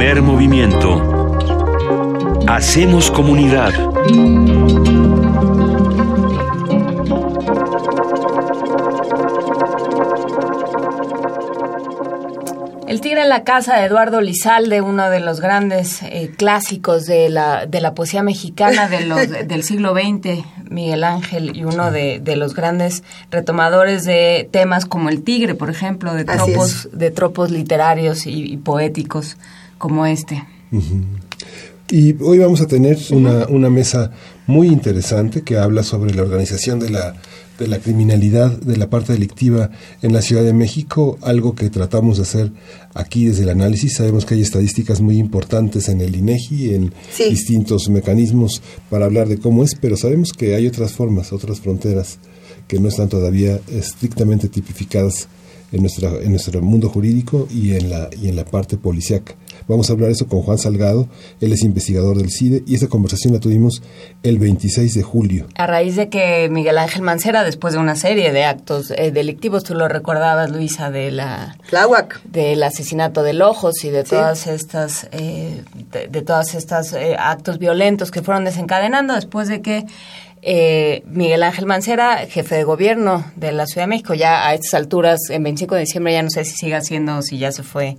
Primer movimiento. Hacemos comunidad. El tigre en la casa de Eduardo Lizalde, uno de los grandes eh, clásicos de la, de la poesía mexicana de los, del siglo XX, Miguel Ángel, y uno de, de los grandes retomadores de temas como el tigre, por ejemplo, de tropos, de tropos literarios y, y poéticos como este. Y hoy vamos a tener una, una mesa muy interesante que habla sobre la organización de la, de la criminalidad, de la parte delictiva en la Ciudad de México, algo que tratamos de hacer aquí desde el análisis. Sabemos que hay estadísticas muy importantes en el INEGI, en Sí. distintos mecanismos para hablar de cómo es, pero sabemos que hay otras formas, otras fronteras que no están todavía estrictamente tipificadas en, nuestra, en nuestro mundo jurídico y en la, y en la parte policiaca. Vamos a hablar eso con Juan Salgado, él es investigador del CIDE y esa conversación la tuvimos el 26 de julio. A raíz de que Miguel Ángel Mancera, después de una serie de actos eh, delictivos, tú lo recordabas, Luisa, de la Tláhuac. del asesinato de Ojos y de todas estas eh, de, de todas estas eh, actos violentos que fueron desencadenando después de que eh, Miguel Ángel Mancera, jefe de gobierno de la Ciudad de México, ya a estas alturas, en 25 de diciembre, ya no sé si siga siendo o si ya se fue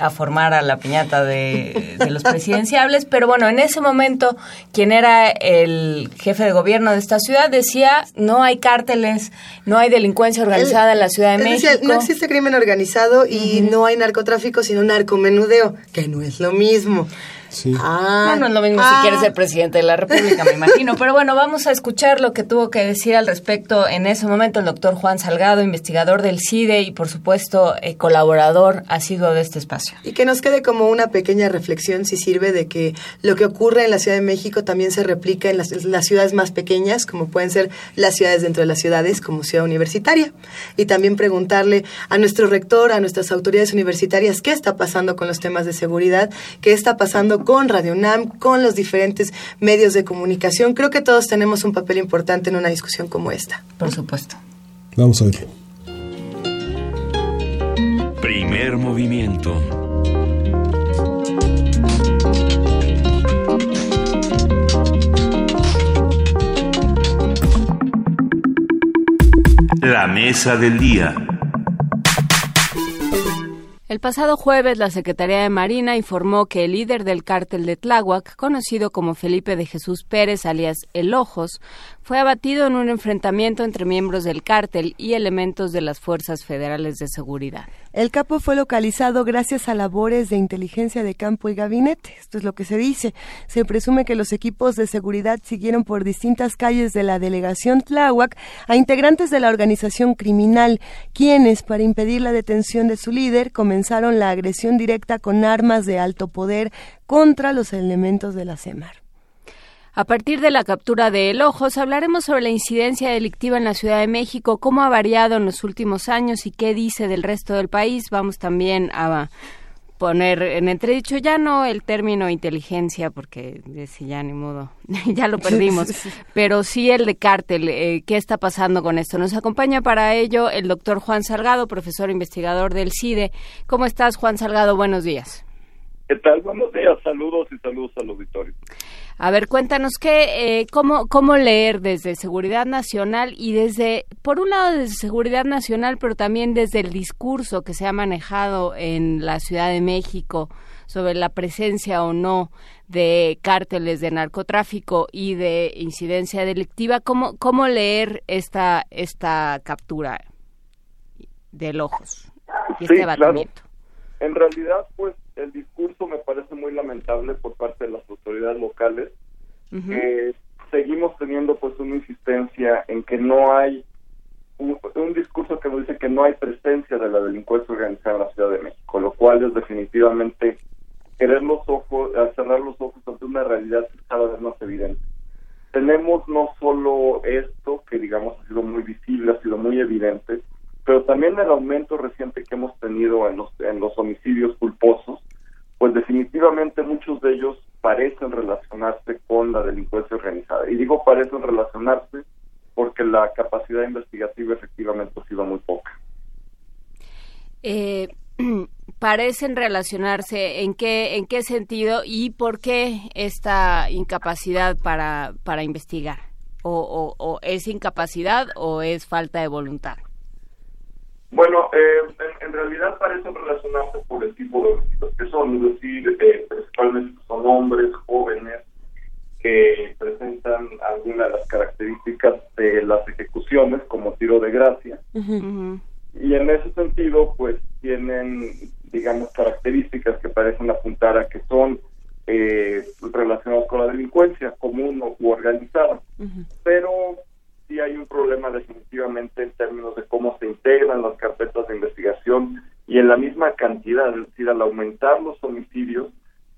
a formar a la piñata de, de los presidenciables, pero bueno, en ese momento quien era el jefe de gobierno de esta ciudad decía no hay cárteles, no hay delincuencia organizada en la Ciudad de México. decía, no existe crimen organizado y no hay narcotráfico, sino narcomenudeo, que no es lo mismo. Sí. Ah, No, no es lo mismo ah. si quieres ser presidente de la República, me imagino. Pero bueno, vamos a escuchar lo que tuvo que decir al respecto en ese momento el doctor Juan Salgado, investigador del CIDE y, por supuesto, eh, colaborador asiduo de este espacio. Y que nos quede como una pequeña reflexión, si sirve, de que lo que ocurre en la Ciudad de México también se replica en las, las ciudades más pequeñas, como pueden ser las ciudades dentro de las ciudades, como Ciudad Universitaria. Y también preguntarle a nuestro rector, a nuestras autoridades universitarias, qué está pasando con los temas de seguridad, qué está pasando con Radio UNAM, con los diferentes medios de comunicación. Creo que todos tenemos un papel importante en una discusión como esta. Por supuesto. Vamos a oírlo. Primer movimiento. La mesa del día. El pasado jueves, la Secretaría de Marina informó que el líder del cártel de Tláhuac, conocido como Felipe de Jesús Pérez, alias El Ojos, fue abatido en un enfrentamiento entre miembros del cártel y elementos de las fuerzas federales de seguridad. El capo fue localizado gracias a labores de inteligencia de campo y gabinete. Esto es lo que se dice. Se presume que los equipos de seguridad siguieron por distintas calles de la delegación Tláhuac a integrantes de la organización criminal, quienes, para impedir la detención de su líder, comenzaron la agresión directa con armas de alto poder contra los elementos de la CEMAR. A partir de la captura de El Ojos, hablaremos sobre la incidencia delictiva en la Ciudad de México, cómo ha variado en los últimos años y qué dice del resto del país. Vamos también a poner en entredicho ya no el término inteligencia, porque si ya ni modo, ya lo perdimos, pero sí el de cártel. Eh, ¿Qué está pasando con esto? Nos acompaña para ello el doctor Juan Salgado, profesor investigador del CIDE. ¿Cómo estás, Juan Salgado? Buenos días. ¿Qué tal? Buenos días, saludos y saludos al auditorio. A ver, cuéntanos qué, eh, cómo, cómo leer desde seguridad nacional y desde, por un lado desde seguridad nacional, pero también desde el discurso que se ha manejado en la Ciudad de México sobre la presencia o no de cárteles de narcotráfico y de incidencia delictiva. ¿Cómo, cómo leer esta, esta captura del ojos y este abatimiento? claro. En realidad, pues el discurso me parece muy lamentable por parte de las autoridades locales. Eh, seguimos teniendo pues una insistencia en que no hay un, un discurso que nos dice que no hay presencia de la delincuencia organizada en la Ciudad de México, lo cual es definitivamente querer los ojos, eh, cerrar los ojos ante una realidad que cada vez más evidente. Tenemos no solo esto, que digamos ha sido muy visible, ha sido muy evidente, pero también el aumento reciente que hemos tenido en los, en los homicidios culposos, pues definitivamente muchos de ellos parecen relacionarse con la delincuencia organizada. Y digo parecen relacionarse porque la capacidad investigativa efectivamente ha sido muy poca. Eh, parecen relacionarse en qué en qué sentido y por qué esta incapacidad para para investigar o, o, es incapacidad o es falta de voluntad bueno eh, en, realidad parecen relacionarse por el tipo de delitos que son es decir eh, principalmente son hombres jóvenes que presentan algunas de las características de las ejecuciones como tiro de gracia. Y en ese sentido pues tienen digamos características que parecen apuntar a que son eh, relacionados con la delincuencia común o organizada. Pero sí hay un problema definitivamente en términos de cómo se integran las carpetas de investigación y en la misma cantidad es decir al aumentar los homicidios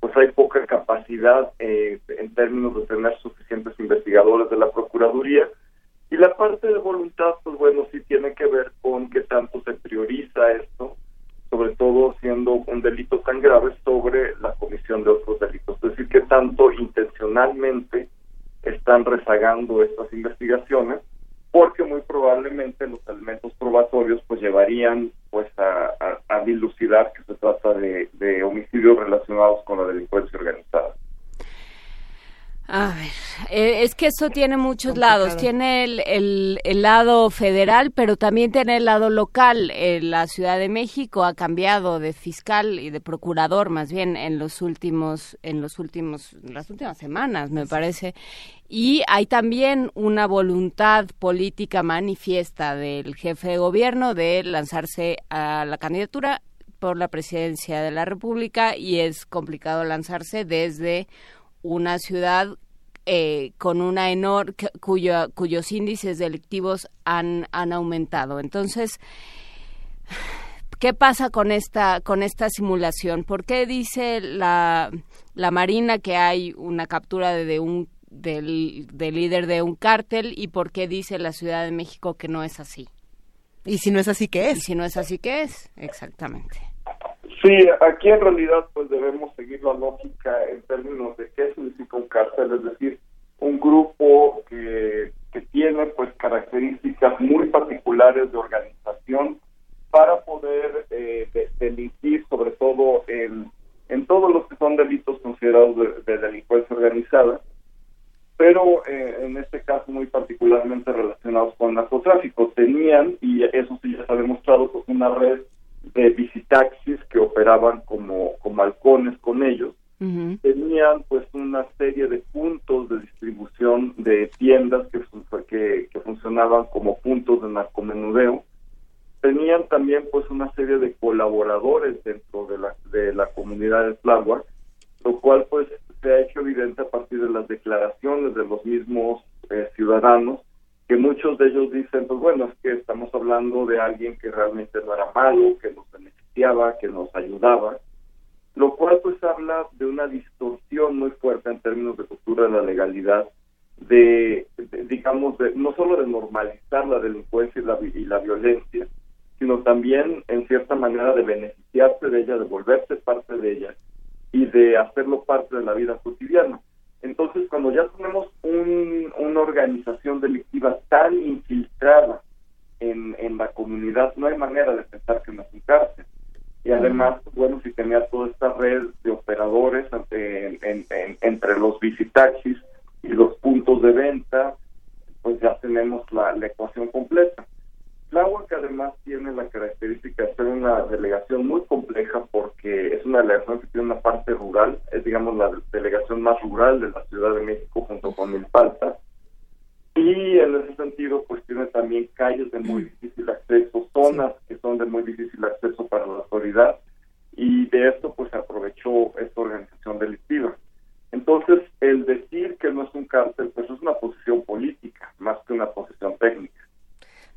pues hay poca capacidad eh, en términos de tener suficientes investigadores de la Procuraduría. Y la parte de voluntad, pues bueno, sí tiene que ver con qué tanto se prioriza esto, sobre todo siendo un delito tan grave sobre la comisión de otros delitos. Es decir, qué tanto intencionalmente están rezagando estas investigaciones, porque muy probablemente los elementos probatorios pues llevarían pues a, a, dilucidar que se trata de, de, homicidios relacionados con la delincuencia organizada. A ver, eh, es que eso tiene muchos lados. Tiene el, el, el, lado federal, pero también tiene el lado local. Eh, la Ciudad de México ha cambiado de fiscal y de procurador, más bien en los últimos, en los últimos, las últimas semanas, me parece. Y hay también una voluntad política manifiesta del jefe de gobierno de lanzarse a la candidatura por la presidencia de la República y es complicado lanzarse desde una ciudad eh, con una enorme cuyo, cuyos índices delictivos han, han aumentado. Entonces, ¿qué pasa con esta con esta simulación? ¿Por qué dice la, la Marina que hay una captura de un del, líder de un cártel y por qué dice la Ciudad de México que no es así. Y si no es así, ¿qué es? Y si no es así, ¿qué es? Exactamente. Sí, aquí en realidad pues debemos seguir la lógica en términos de qué significa un cártel, es decir, un grupo que, que tiene pues características muy particulares de organización para poder eh, delinquir sobre todo en, en todos los que son delitos considerados de delincuencia organizada pero eh, en este caso muy particularmente relacionados con narcotráfico. Tenían, y eso sí ya ha demostrado, pues una red de visitaxis que operaban como, como halcones con ellos. Tenían pues una serie de puntos de distribución de tiendas que, que, que funcionaban como puntos de narcomenudeo. Tenían también pues una serie de colaboradores dentro de la, de la comunidad de Tláhuac, lo cual pues se ha hecho evidente a partir de las declaraciones de los mismos eh, ciudadanos, que muchos de ellos dicen, pues bueno, es que estamos hablando de alguien que realmente no era malo, que nos beneficiaba, que nos ayudaba, lo cual pues habla de una distorsión muy fuerte en términos de cultura de la legalidad, de, digamos, de, no solo de normalizar la delincuencia y la, y la violencia, sino también en cierta manera de beneficiarse de ella, de volverse parte de ella y de hacerlo parte de la vida cotidiana. Entonces, cuando ya tenemos una organización delictiva tan infiltrada en, en la comunidad, no hay manera de pensar que no es un cárcel. Y además, bueno, si tenía toda esta red de operadores entre los visitaxis y los puntos de venta, pues ya tenemos la ecuación completa. Tláhuac además tiene la característica de ser una delegación muy compleja porque es una delegación que tiene una parte rural, es digamos la delegación más rural de la Ciudad de México junto con Milpalta. Y en ese sentido pues tiene también calles de muy difícil acceso, zonas que son de muy difícil acceso para la autoridad y de esto pues se aprovechó esta organización delictiva. Entonces el decir que no es un cártel pues es una posición política más que una posición técnica.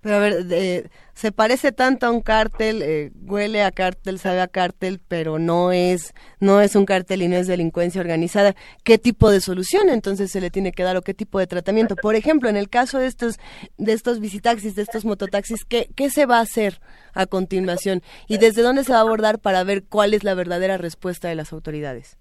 Pero a ver, se parece tanto a un cártel, eh, huele a cártel, sabe a cártel, pero no es, no es un cártel y no es delincuencia organizada. ¿Qué tipo de solución entonces se le tiene que dar o qué tipo de tratamiento? Por ejemplo, en el caso de estos, de estos visitaxis, de estos mototaxis, ¿qué, ¿qué se va a hacer a continuación? ¿Y desde dónde se va a abordar para ver cuál es la verdadera respuesta de las autoridades?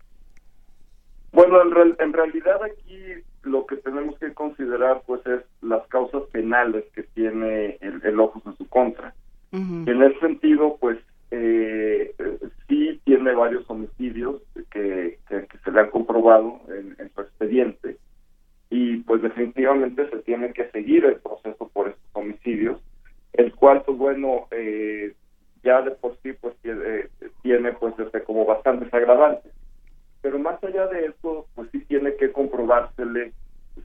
Bueno, en, en realidad aquí lo que tenemos que considerar pues es las causas penales que tiene el, el Ojos en su contra. En ese sentido, pues eh, sí tiene varios homicidios que, que, se le han comprobado en, su expediente y pues definitivamente se tiene que seguir el proceso por estos homicidios, el cual pues bueno, eh, ya de por sí pues tiene, tiene pues este, como bastante agravantes. Pero más allá de eso, pues tiene que comprobársele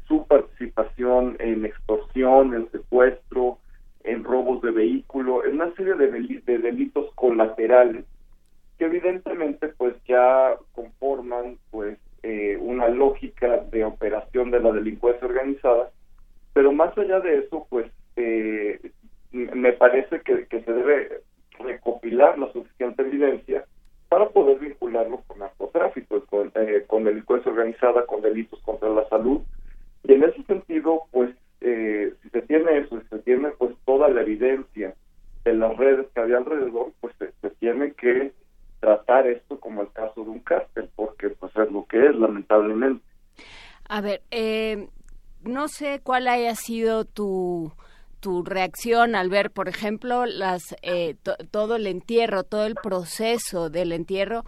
su participación en extorsión, en secuestro, en robos de vehículo, en una serie de, de delitos colaterales que evidentemente pues ya conforman pues eh, una lógica de operación de la delincuencia organizada, pero más allá de eso pues eh, me parece que, se debe recopilar la suficiente evidencia para poder vincularlo con narcotráfico, con, eh, con delincuencia organizada, con delitos contra la salud. Y en ese sentido, pues, si se tiene eso, si se tiene pues toda la evidencia de las redes que había alrededor, pues se tiene que tratar esto como el caso de un cártel, porque pues es lo que es, lamentablemente. A ver, eh, no sé cuál haya sido tu tu reacción al ver, por ejemplo, las eh, todo el entierro, todo el proceso del entierro,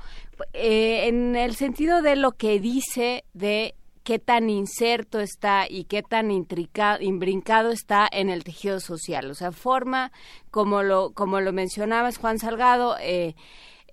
eh, en el sentido de lo que dice de qué tan inserto está y qué tan intricado, imbrincado está en el tejido social. O sea, forma, como lo, como lo mencionabas, Juan Salgado, eh,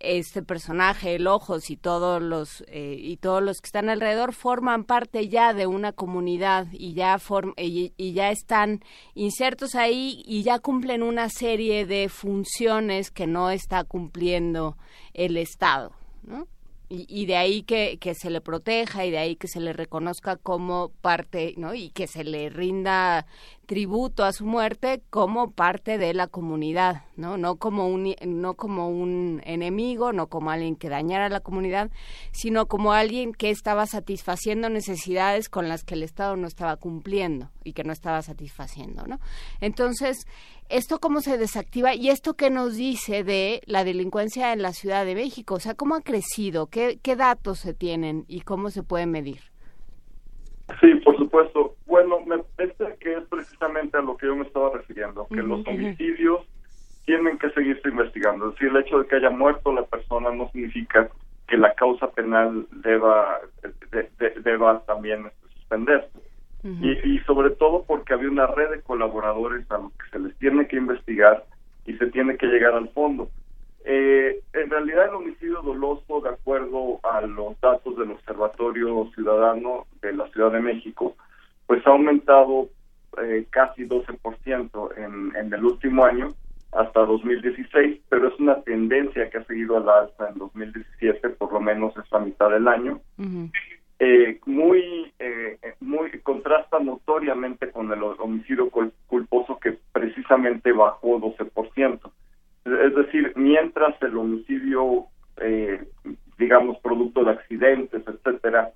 este personaje, el Ojos y todos los eh, y todos los que están alrededor forman parte ya de una comunidad y ya y, y, ya están insertos ahí y ya cumplen una serie de funciones que no está cumpliendo el Estado, ¿no? Y, de ahí que, que, se le proteja y de ahí que se le reconozca como parte, ¿no? Y que se le rinda tributo a su muerte como parte de la comunidad, ¿no? No como un no como un enemigo, no como alguien que dañara a la comunidad, sino como alguien que estaba satisfaciendo necesidades con las que el Estado no estaba cumpliendo y que no estaba satisfaciendo, ¿no? Entonces, ¿Esto cómo se desactiva? ¿Y esto qué nos dice de la delincuencia en la Ciudad de México? O sea, ¿cómo ha crecido? ¿Qué, qué datos se tienen y cómo se puede medir? Sí, por supuesto. Bueno, me parece que es precisamente a lo que yo me estaba refiriendo, que los homicidios tienen que seguirse investigando. Es decir, el hecho de que haya muerto la persona no significa que la causa penal deba, deba también suspenderse y, sobre todo porque había una red de colaboradores a los que se les tiene que investigar y se tiene que llegar al fondo. Eh, en realidad el homicidio doloso, de acuerdo a los datos del Observatorio Ciudadano de la Ciudad de México, pues ha aumentado eh, casi 12% en, en el último año hasta 2016, pero es una tendencia que ha seguido a la alza en 2017, por lo menos esta mitad del año eh, muy, eh, muy contrasta notoriamente con el homicidio culposo que precisamente bajó 12%. Es decir, mientras el homicidio, eh, digamos, producto de accidentes, etcétera,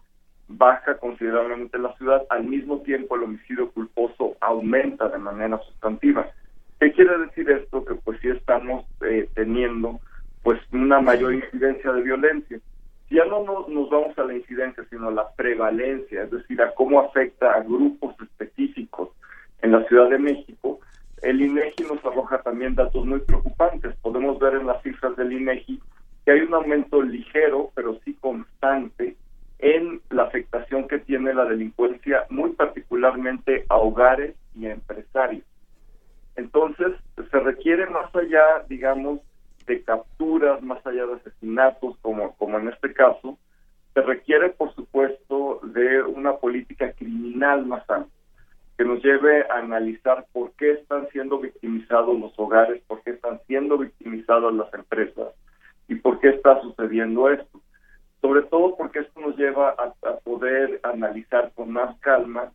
baja considerablemente la ciudad, al mismo tiempo el homicidio culposo aumenta de manera sustantiva. ¿Qué quiere decir esto? Que pues sí estamos eh, teniendo pues una mayor incidencia de violencia ya no nos, vamos a la incidencia, sino a la prevalencia, es decir, a cómo afecta a grupos específicos en la Ciudad de México, el INEGI nos arroja también datos muy preocupantes. Podemos ver en las cifras del INEGI que hay un aumento ligero, pero sí constante, en la afectación que tiene la delincuencia, muy particularmente a hogares y a empresarios. Entonces, se requiere más allá, digamos, de capturas, más allá de asesinatos, como, como en este caso, se requiere, por supuesto, de una política criminal más amplia, que nos lleve a analizar por qué están siendo victimizados los hogares, por qué están siendo victimizadas las empresas y por qué está sucediendo esto. Sobre todo porque esto nos lleva a, a poder analizar con más calma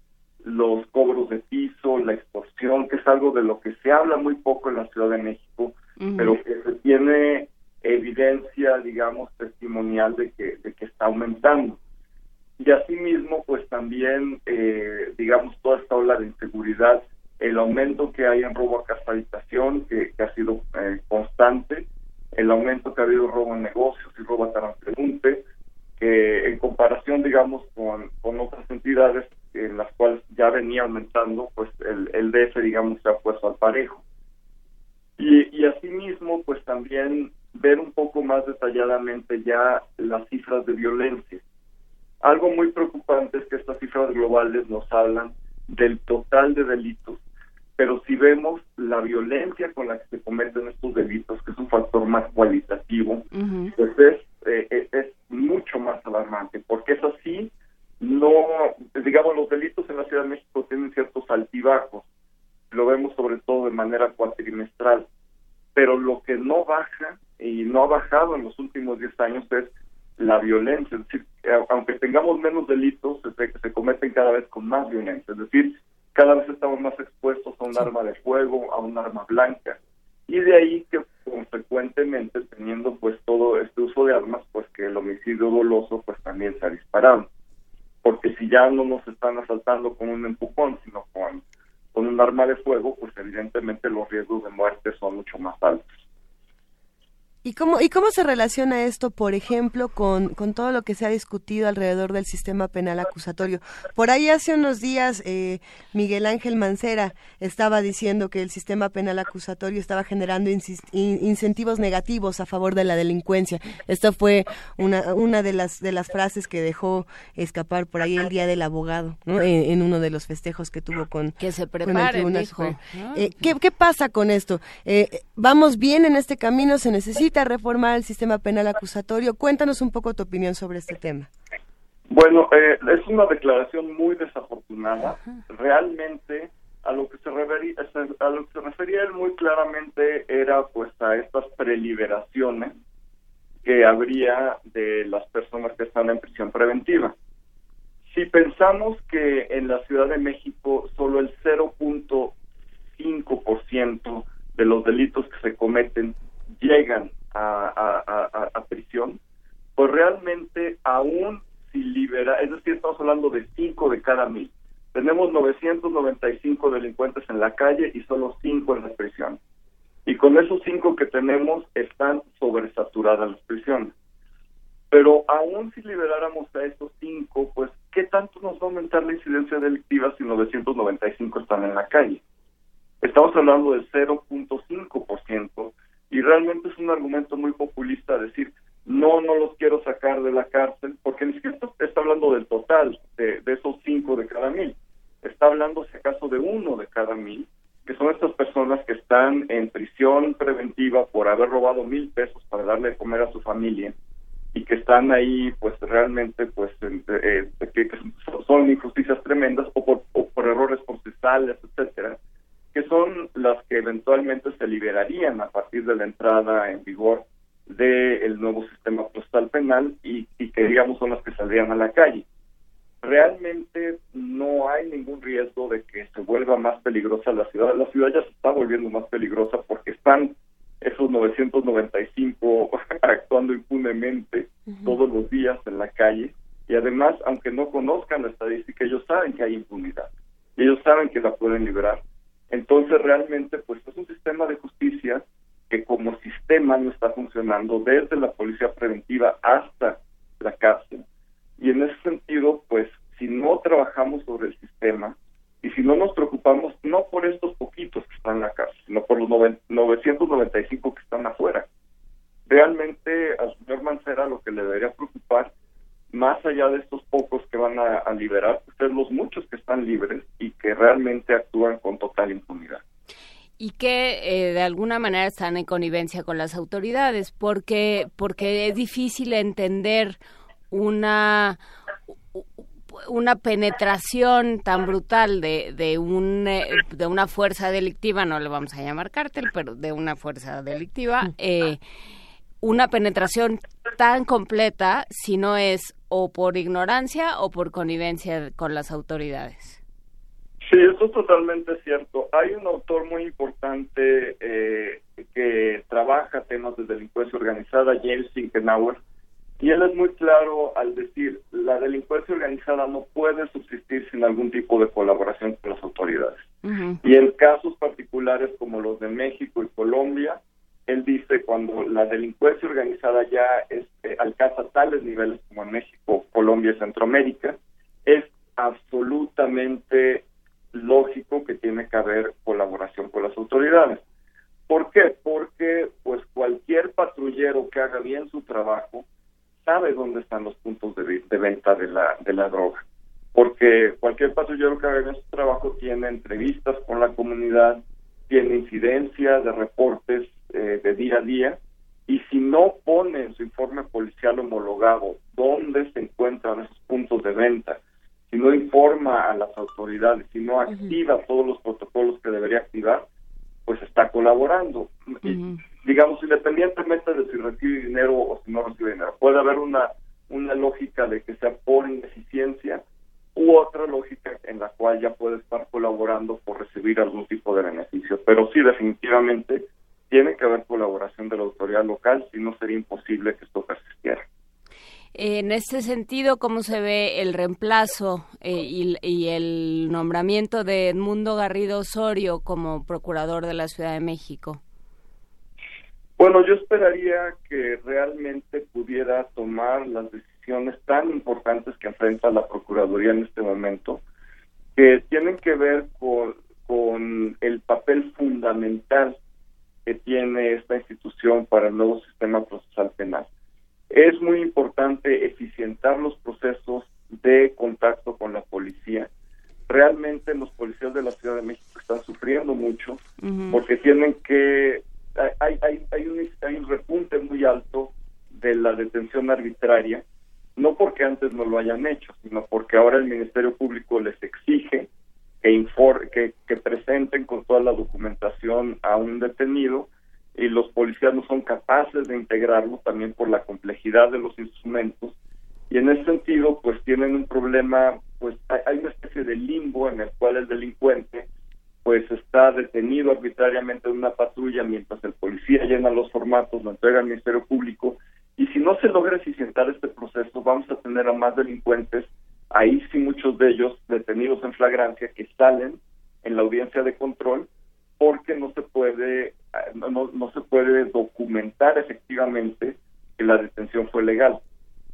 los cobros de piso, la extorsión, que es algo de lo que se habla muy poco en la Ciudad de México, pero que se tiene evidencia, digamos, testimonial de que, de que está aumentando. Y asimismo, pues también, eh, digamos, toda esta ola de inseguridad, el aumento que hay en robo a casa habitación, que, ha sido eh, constante, el aumento que ha habido robo en negocios y robo a transeúnte, que en comparación, digamos, con, con otras entidades en las cuales ya venía aumentando, pues el, el DF, digamos, se ha puesto al parejo. Y, y asimismo, pues también ver un poco más detalladamente ya las cifras de violencia. Algo muy preocupante es que estas cifras globales nos hablan del total de delitos, pero si vemos la violencia con la que se cometen estos delitos, que es un factor más cualitativo, pues es, eh, eh, es mucho más alarmante, porque es así, no, digamos, los delitos en la Ciudad de México tienen ciertos altibajos, lo vemos sobre todo de manera cuatrimestral, pero lo que no baja y no ha bajado en los últimos 10 años es la violencia, es decir, aunque tengamos menos delitos, se, se cometen cada vez con más violencia, es decir, cada vez estamos más expuestos a un arma de fuego, a un arma blanca, y de ahí que consecuentemente teniendo pues todo este uso de armas, pues que el homicidio doloso pues también se ha disparado, porque si ya no nos están asaltando con un empujón, sino con, con un arma de fuego, pues evidentemente los riesgos de muerte son mucho más altos. ¿Y cómo, ¿Y cómo se relaciona esto, por ejemplo, con, con todo lo que se ha discutido alrededor del sistema penal acusatorio? Por ahí hace unos días eh, Miguel Ángel Mancera estaba diciendo que el sistema penal acusatorio estaba generando incentivos negativos a favor de la delincuencia. Esta fue una, una de, las, de las frases que dejó escapar por ahí el Día del Abogado, ¿no? en, uno de los festejos que tuvo con, que se prepare, eh, ¿qué, ¿Qué pasa con esto? Eh, ¿Vamos bien en este camino? ¿Se necesita? Reformar el sistema penal acusatorio. Cuéntanos un poco tu opinión sobre este tema. Bueno, eh, es una declaración muy desafortunada. Realmente a lo que se refería, a lo que se refería él muy claramente era pues a estas preliberaciones que habría de las personas que están en prisión preventiva. Si pensamos que en la Ciudad de México solo el 0.5% de los delitos que se cometen llegan a, prisión, pues realmente aún si libera, es decir, estamos hablando de 5 de cada mil. Tenemos 995 delincuentes en la calle y solo 5 en la prisión. Y con esos 5 que tenemos están sobresaturadas las prisiones. Pero aún si liberáramos a esos 5, pues, ¿qué tanto nos va a aumentar la incidencia delictiva si 995 están en la calle? Estamos hablando del 0.5% y realmente es un argumento muy populista decir no, no los quiero sacar de la cárcel, porque ni siquiera está hablando del total de, esos cinco de cada mil, está hablando si acaso de uno de cada mil, que son estas personas que están en prisión preventiva por haber robado mil pesos para darle de comer a su familia y que están ahí pues realmente pues eh, que, son injusticias tremendas o por, o por errores procesales, etcétera que son las que eventualmente se liberarían a partir de la entrada en vigor del nuevo sistema postal penal y, que digamos son las que saldrían a la calle. Realmente no hay ningún riesgo de que se vuelva más peligrosa la ciudad. La ciudad ya se está volviendo más peligrosa porque están esos 995 actuando impunemente todos los días en la calle y además, aunque no conozcan la estadística, ellos saben que hay impunidad. Ellos saben que la pueden liberar entonces realmente pues es un sistema de justicia que como sistema no está funcionando desde la policía preventiva hasta la cárcel. Y en ese sentido, pues si no trabajamos sobre el sistema y si no nos preocupamos no por estos poquitos que están en la cárcel, sino por los 995 que están afuera, realmente al señor Mancera lo que le debería preocupar más allá de estos pocos que van a, liberar, pues los muchos que están libres y que realmente actúan con total impunidad. Y que eh, de alguna manera están en connivencia con las autoridades, porque, porque es difícil entender una una penetración tan brutal de, de, un, eh, de una fuerza delictiva, no le vamos a llamar cártel, pero de una fuerza delictiva, eh, una penetración tan completa si no es o por ignorancia o por connivencia con las autoridades. Sí, eso es totalmente cierto. Hay un autor muy importante eh, que trabaja temas de delincuencia organizada, James Finkenauer, y él es muy claro al decir, la delincuencia organizada no puede subsistir sin algún tipo de colaboración con las autoridades. Y en casos particulares como los de México y Colombia, él dice cuando la delincuencia organizada ya este, alcanza tales niveles como en México, Colombia y Centroamérica, es absolutamente lógico que tiene que haber colaboración con las autoridades. ¿Por qué? Porque pues cualquier patrullero que haga bien trabajo sabe dónde están los puntos de, venta de la, de la droga. Porque cualquier patrullero que haga su trabajo tiene entrevistas con la comunidad, tiene incidencia de reportes eh, de día a día, y si no pone en su informe policial homologado dónde se encuentran esos puntos de venta, si no informa a las autoridades, si no activa todos los protocolos que debería activar, pues está colaborando. Y, digamos, independientemente de si recibe dinero o si no recibe dinero. Puede haber una, una lógica de que sea por ineficiencia u otra lógica en la cual ya puede estar colaborando por recibir algún tipo de beneficio. Pero sí, definitivamente, tiene que haber colaboración de la autoridad local, si no sería imposible que esto persistiera. En este sentido, ¿cómo se ve el reemplazo eh, y, el nombramiento de Edmundo Garrido Osorio como procurador de la Ciudad de México? Bueno, yo esperaría que realmente pudiera tomar las decisiones tan importantes que enfrenta la Procuraduría en este momento, que tienen que ver con, con el papel fundamental que tiene esta institución para el nuevo sistema procesal penal. Es muy importante eficientar los procesos de contacto con la policía. Realmente los policías de la Ciudad de México están sufriendo mucho porque tienen que hay, hay, hay, un, hay un repunte muy alto de la detención arbitraria, no porque antes no lo hayan hecho, sino porque ahora el Ministerio Público les exige que, que, presenten con toda la documentación a un detenido y los policías no son capaces de integrarlo también por la complejidad de los instrumentos y en ese sentido pues tienen un problema pues hay, una especie de limbo en el cual el delincuente pues está detenido arbitrariamente en una patrulla mientras el policía llena los formatos, lo entrega al Ministerio Público y si no se logra eficientar este proceso vamos a tener a más delincuentes ahí sí muchos de ellos detenidos en flagrancia que salen en la audiencia de control porque no se puede no, no se puede documentar efectivamente que la detención fue legal.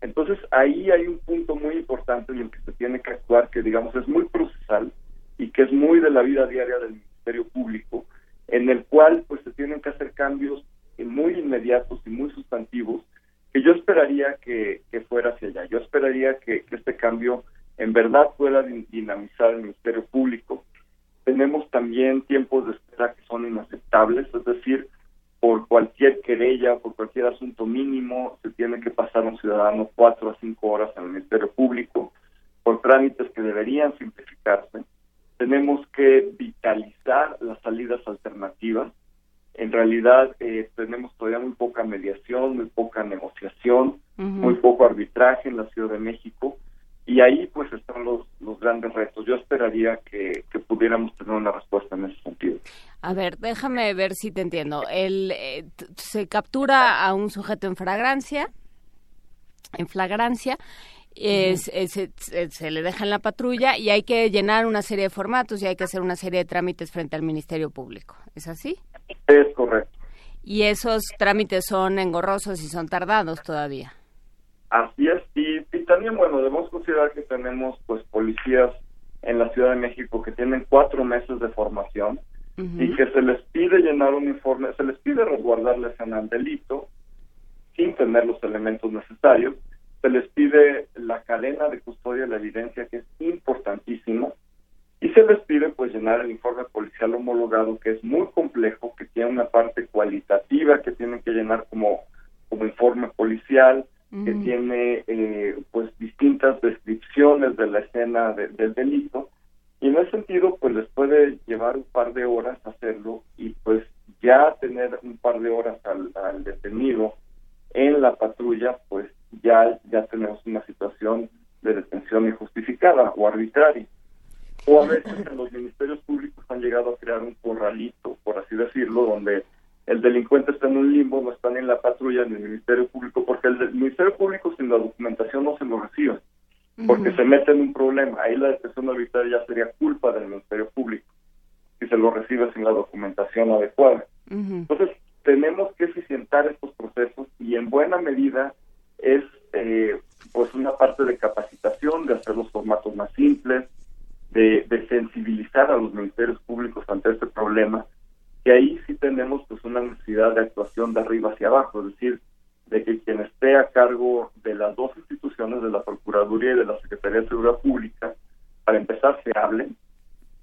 Entonces ahí hay un punto muy importante en el que se tiene que actuar que digamos es muy procesal y que es muy de la vida diaria del Ministerio Público, en el cual pues se tienen que hacer cambios muy inmediatos y muy sustantivos que yo esperaría que, fuera hacia allá. Yo esperaría que, este cambio en verdad pueda dinamizar el Ministerio Público. Tenemos también tiempos de espera que son inaceptables, es decir, por cualquier querella, por cualquier asunto mínimo, se tiene que pasar un ciudadano cuatro a cinco horas en el Ministerio Público por trámites que deberían simplificarse. Tenemos que vitalizar las salidas alternativas en realidad eh, tenemos todavía muy poca mediación, muy poca negociación, muy poco arbitraje en la Ciudad de México y ahí pues están los, los grandes retos. Yo esperaría que, pudiéramos tener una respuesta en ese sentido. A ver, déjame ver si te entiendo. El, eh, se captura a un sujeto en flagrancia, en flagrancia, se, le deja en la patrulla y hay que llenar una serie de formatos y hay que hacer una serie de trámites frente al Ministerio Público. ¿Es así? Es correcto. Y esos trámites son engorrosos y son tardados todavía. Así es. Y, también, bueno, debemos considerar que tenemos pues policías en la Ciudad de México que tienen cuatro meses de formación y que se les pide llenar un informe, se les pide resguardar la escena del delito sin tener los elementos necesarios se les pide la cadena de custodia de la evidencia, que es importantísimo, y se les pide pues llenar el informe policial homologado, que es muy complejo, que tiene una parte cualitativa que tienen que llenar como, como informe policial, que tiene eh, pues distintas descripciones de la escena del delito, y en ese sentido pues les puede llevar un par de horas hacerlo y pues ya tener un par de horas al detenido en la patrulla pues ya, ya tenemos una situación de detención injustificada o arbitraria. O a veces en los ministerios públicos han llegado a crear un corralito, por así decirlo, donde el delincuente está en un limbo, no está ni en la patrulla ni en el Ministerio Público, porque el, Ministerio Público sin la documentación no se lo recibe, porque se mete en un problema. Ahí la detención arbitraria ya sería culpa del Ministerio Público, si se lo recibe sin la documentación adecuada. Entonces, tenemos que eficientar estos procesos y en buena medida es eh, pues una parte de capacitación, de hacer los formatos más simples, de, sensibilizar a los ministerios públicos ante este problema, que ahí sí tenemos pues una necesidad de actuación de arriba hacia abajo, es decir, de que quien esté a cargo de las dos instituciones, de la Procuraduría y de la Secretaría de Seguridad Pública, para empezar se hablen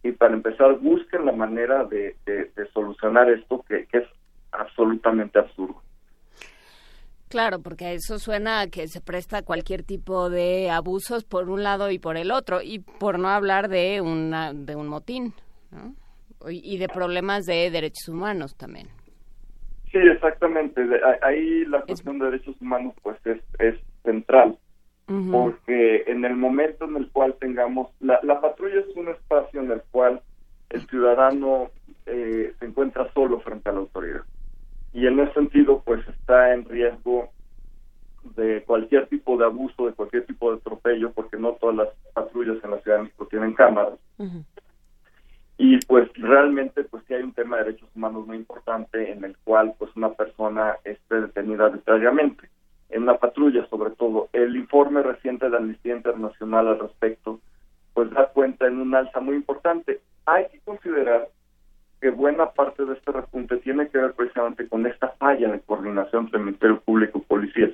y para empezar busquen la manera de, de- de solucionar esto que es absolutamente absurdo. Claro, porque eso suena a que se presta cualquier tipo de abusos por un lado y por el otro, y por no hablar de, una, de un motín, ¿no? Y de problemas de derechos humanos también. Sí, exactamente. De- Ahí la cuestión de derechos humanos pues es, es central, porque en el momento en el cual tengamos, la, la patrulla es un espacio en el cual el ciudadano eh, se encuentra solo frente a la autoridad. Y en ese sentido pues está en riesgo de cualquier tipo de abuso, de cualquier tipo de atropello, porque no todas las patrullas en la Ciudad de México tienen cámaras. y pues realmente pues sí hay un tema de derechos humanos muy importante en el cual pues una persona esté detenida arbitrariamente en una patrulla sobre todo. El informe reciente de Amnistía Internacional al respecto pues da cuenta en un alza muy importante. Hay que considerar que buena parte de este repunte tiene que ver precisamente con esta falla de coordinación entre el Ministerio Público y policías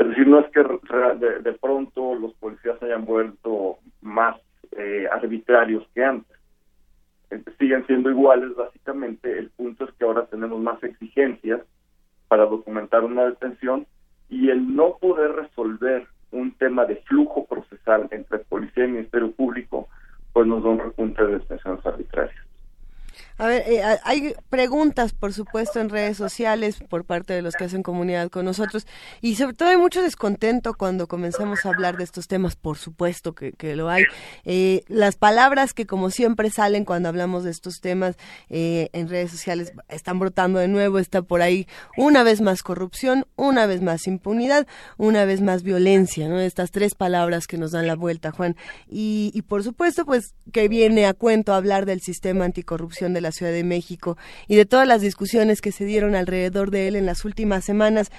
es decir, no es que de, pronto los policías hayan vuelto más eh, arbitrarios que antes eh, siguen siendo iguales básicamente. El punto es que ahora tenemos más exigencias para documentar una detención y el no poder resolver un tema de flujo procesal entre policía y Ministerio Público, pues nos da un repunte de detenciones arbitrarias. A ver, eh, hay preguntas, por supuesto, en redes sociales por parte de los que hacen comunidad con nosotros y sobre todo hay mucho descontento cuando comenzamos a hablar de estos temas, por supuesto que, que lo hay. Eh, las palabras que como siempre salen cuando hablamos de estos temas eh, en redes sociales están brotando de nuevo, está por ahí una vez más corrupción, una vez más impunidad, una vez más violencia, ¿no? Estas tres palabras que nos dan la vuelta, Juan. Y, y por supuesto, pues que viene a cuento hablar del sistema anticorrupción de la Ciudad de México y de todas las discusiones que se dieron alrededor de él en las últimas semanas.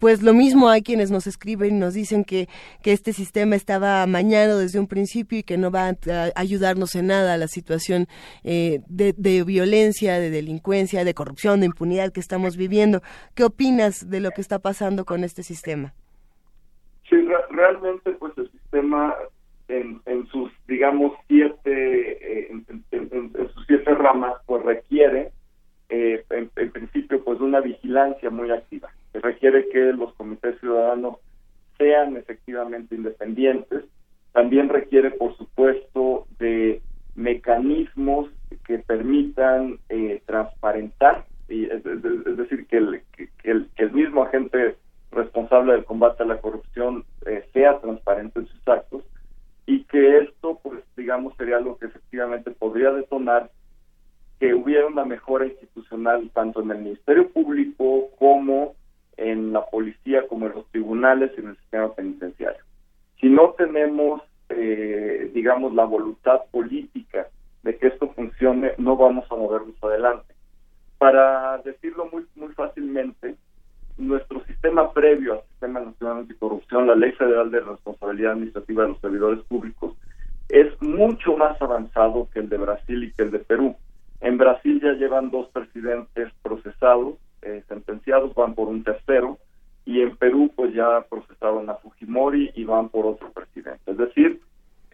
Pues lo mismo hay quienes nos escriben y nos dicen que, que este sistema estaba amañado desde un principio y que no va a, ayudarnos en nada a la situación eh, de, de violencia, de delincuencia, de corrupción, de impunidad que estamos viviendo. ¿Qué opinas de lo que está pasando con este sistema? Sí, re- realmente pues el sistema en, sus, digamos, siete, eh, en, sus siete ramas, pues requiere, eh, en, principio, pues una vigilancia muy activa. Requiere que los comités ciudadanos sean efectivamente independientes. También requiere, por supuesto, de mecanismos que permitan eh, transparentar, y es, es- decir, que el, que el, que el mismo agente responsable del combate a la corrupción eh, sea transparente en sus actos y que esto, pues, digamos, sería algo que efectivamente podría detonar que hubiera una mejora institucional tanto en el Ministerio Público como en la policía, como en los tribunales y en el sistema penitenciario. Si no tenemos, eh, digamos, la voluntad política de que esto funcione, no vamos a movernos adelante. Para decirlo muy, muy fácilmente, nuestro sistema previo al sistema nacional anticorrupción, la Ley Federal de Responsabilidad Administrativa de los Servidores Públicos, es mucho más avanzado que el de Brasil y que el de Perú. En Brasil ya llevan dos presidentes procesados, eh, sentenciados, van por un tercero, y en Perú pues ya procesaron a Fujimori y van por otro presidente. Es decir,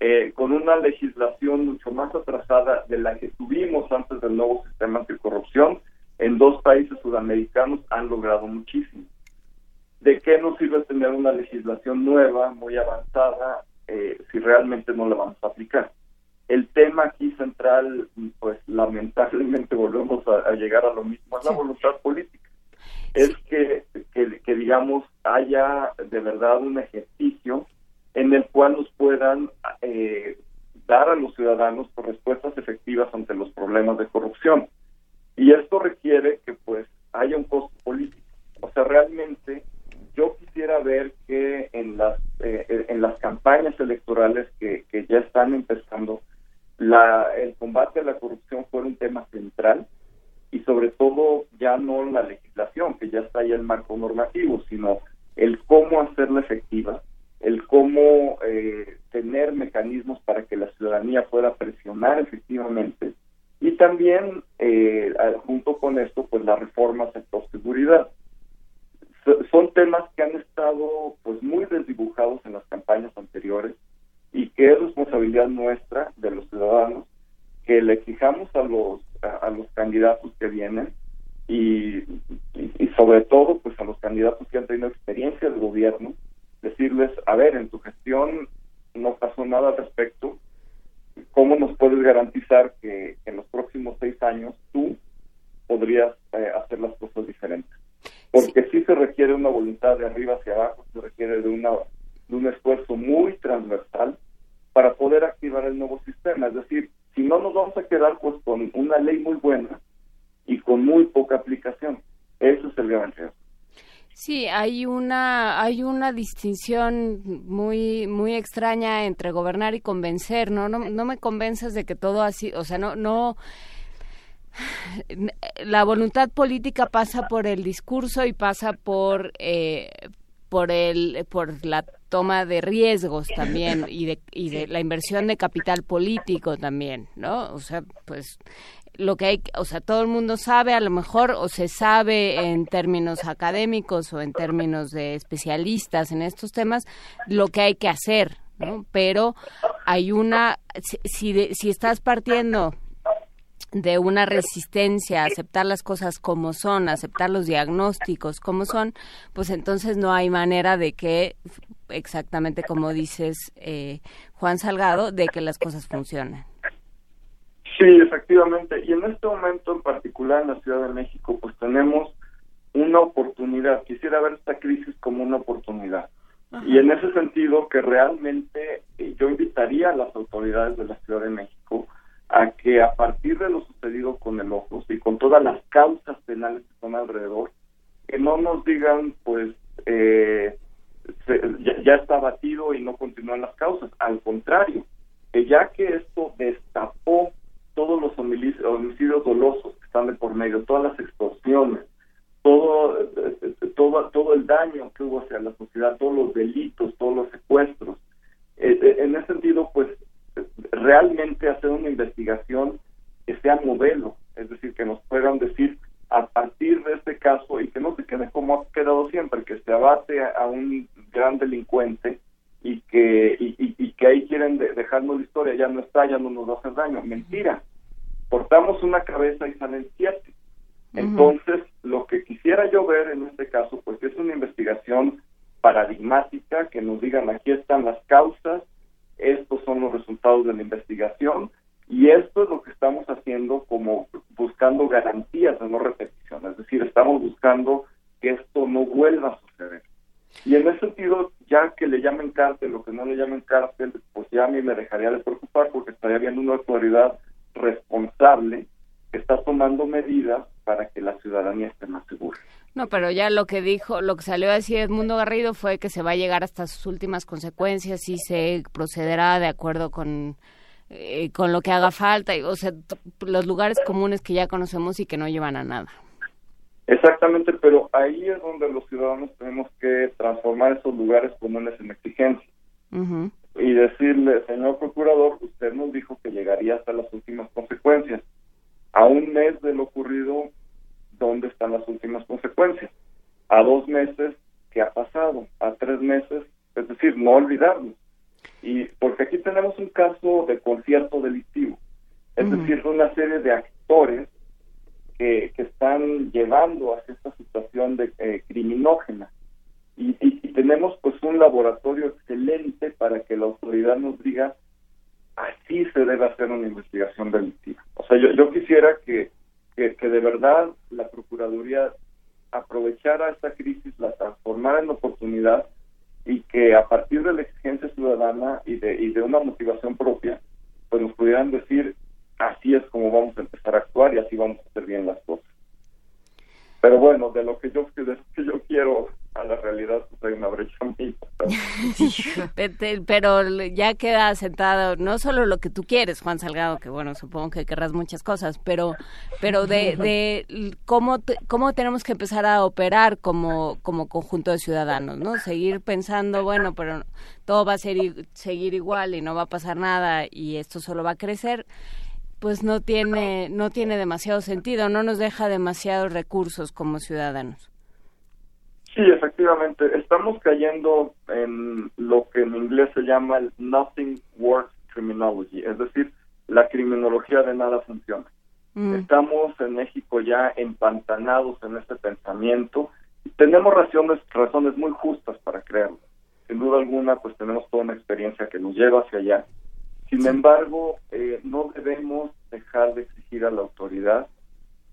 eh, con una legislación mucho más atrasada de la que tuvimos antes del nuevo sistema anticorrupción, en dos países sudamericanos han logrado muchísimo. ¿De qué nos sirve tener una legislación nueva, muy avanzada, eh, si realmente no la vamos a aplicar? El tema aquí central, pues lamentablemente volvemos a, a llegar a lo mismo, es la voluntad política. Es que, que, que, digamos, haya de verdad un ejercicio en el cual nos puedan eh, dar a los ciudadanos pues, respuestas efectivas ante los problemas de corrupción. Y esto requiere que pues haya un costo político. O sea, realmente yo quisiera ver que en las eh, en las campañas electorales que, que ya están empezando, la, el combate a la corrupción fuera un tema central y sobre todo ya no la legislación, que ya está ahí el marco normativo, sino el cómo hacerla efectiva, el cómo eh, tener mecanismos para que la ciudadanía pueda presionar efectivamente y también eh, junto con esto pues la reforma sector seguridad so- son temas que han estado pues muy desdibujados en las campañas anteriores y que es responsabilidad nuestra de los ciudadanos que le exijamos a los a, los candidatos que vienen y, y, y sobre todo pues a los candidatos que han tenido experiencia de gobierno decirles a ver en tu gestión no pasó nada al respecto cómo nos puedes garantizar que en los próximos seis años tú podrías eh, hacer las cosas diferentes porque sí. se requiere una voluntad de arriba hacia abajo se requiere de una de un esfuerzo muy transversal para poder activar el nuevo sistema. Es decir si no nos vamos a quedar pues con una ley muy buena y con muy poca aplicación eso es el gran riesgo Sí, hay una hay una distinción muy muy extraña entre gobernar y convencer, ¿no? No, no me convences de que todo así, o sea, no no la voluntad política pasa por el discurso y pasa por eh, por el por la toma de riesgos también y de y de la inversión de capital político también, ¿no? O sea, pues lo que hay, o sea, todo el mundo sabe a lo mejor o se sabe en términos académicos o en términos de especialistas en estos temas lo que hay que hacer. Pero hay una si de, si estás partiendo de una resistencia a aceptar las cosas como son, aceptar los diagnósticos como son, pues entonces no hay manera de que, exactamente como dices eh, Juan Salgado, de que las cosas funcionen. Sí, efectivamente. Y en este momento en particular en la Ciudad de México, pues tenemos una oportunidad. Quisiera ver esta crisis como una oportunidad. Ajá. Y en ese sentido que realmente eh, yo invitaría a las autoridades de la Ciudad de México a que a partir de lo sucedido con el Ojos y con todas las causas penales que están alrededor, que no nos digan, pues, eh, se, ya, ya, está batido y no continúan las causas. Al contrario, que ya que esto destapó todos los homicidios, dolosos que están de por medio, todas las extorsiones, todo, todo, todo el daño que hubo hacia la sociedad, todos los delitos, todos los secuestros. Eh, en ese sentido, pues, realmente hacer una investigación que sea modelo, es decir, que nos puedan decir a partir de este caso y que no se quede como ha quedado siempre, que se abate a un gran delincuente y que y, y, y que ahí quieren de, dejarnos la historia, ya no está, ya no nos va a hacer daño. Mentira. Cortamos una cabeza y salen siete. Uh -huh. Entonces, lo que quisiera yo ver en este caso, pues es una investigación paradigmática, que nos digan aquí están las causas, estos son los resultados de la investigación y esto es lo que estamos haciendo como buscando garantías de no repetición, es decir, estamos buscando que esto no vuelva a suceder. Y en ese sentido, ya que le llamen cárcel o que no le llamen cárcel, pues ya a mí me dejaría de preocupar porque estaría viendo una autoridad responsable que está tomando medidas para que la ciudadanía esté más segura. No, pero ya lo que dijo, lo que salió a decir Edmundo Garrido fue que se va a llegar hasta sus últimas consecuencias y se procederá de acuerdo con, eh, con lo que haga falta, o sea, los lugares comunes que ya conocemos y que no llevan a nada. Exactamente, pero ahí es donde los ciudadanos tenemos que transformar esos lugares comunes en exigencia. Uh -huh. Y decirle, señor procurador, usted nos dijo que llegaría hasta las últimas consecuencias. A un mes de lo ocurrido, ¿dónde están las últimas consecuencias? A dos meses, ¿qué ha pasado? A tres meses, es decir, no olvidarnos. Y porque aquí tenemos un caso de concierto delictivo, es uh -huh. decir, una serie de actores que, están llevando hacia esta situación de eh, criminógena. Y, y, tenemos pues un laboratorio excelente para que la autoridad nos diga así se debe hacer una investigación delictiva. O sea, yo, yo quisiera que, que, que de verdad la Procuraduría aprovechara esta crisis, la transformara en oportunidad y que a partir de la exigencia ciudadana y de, y de una motivación propia, pues nos pudieran decir así es como vamos a empezar a actuar y así vamos a hacer bien las cosas. Pero bueno, de lo que yo, de lo que yo quiero a la realidad, pues hay una brecha muy Pero ya queda sentado no solo lo que tú quieres, Juan Salgado, que bueno, supongo que querrás muchas cosas, pero pero de, de cómo, cómo tenemos que empezar a operar como, como conjunto de ciudadanos, ¿no? Seguir pensando, bueno, pero todo va a ser, seguir igual y no va a pasar nada y esto solo va a crecer pues no tiene no tiene demasiado sentido, no nos deja demasiados recursos como ciudadanos. Sí, efectivamente. Estamos cayendo en lo que en inglés se llama el nothing works criminology, es decir, la criminología de nada funciona. Mm. Estamos en México ya empantanados en este pensamiento y tenemos razones, razones muy justas para creerlo. Sin duda alguna, pues tenemos toda una experiencia que nos lleva hacia allá. Sin embargo, eh, no debemos dejar de exigir a la autoridad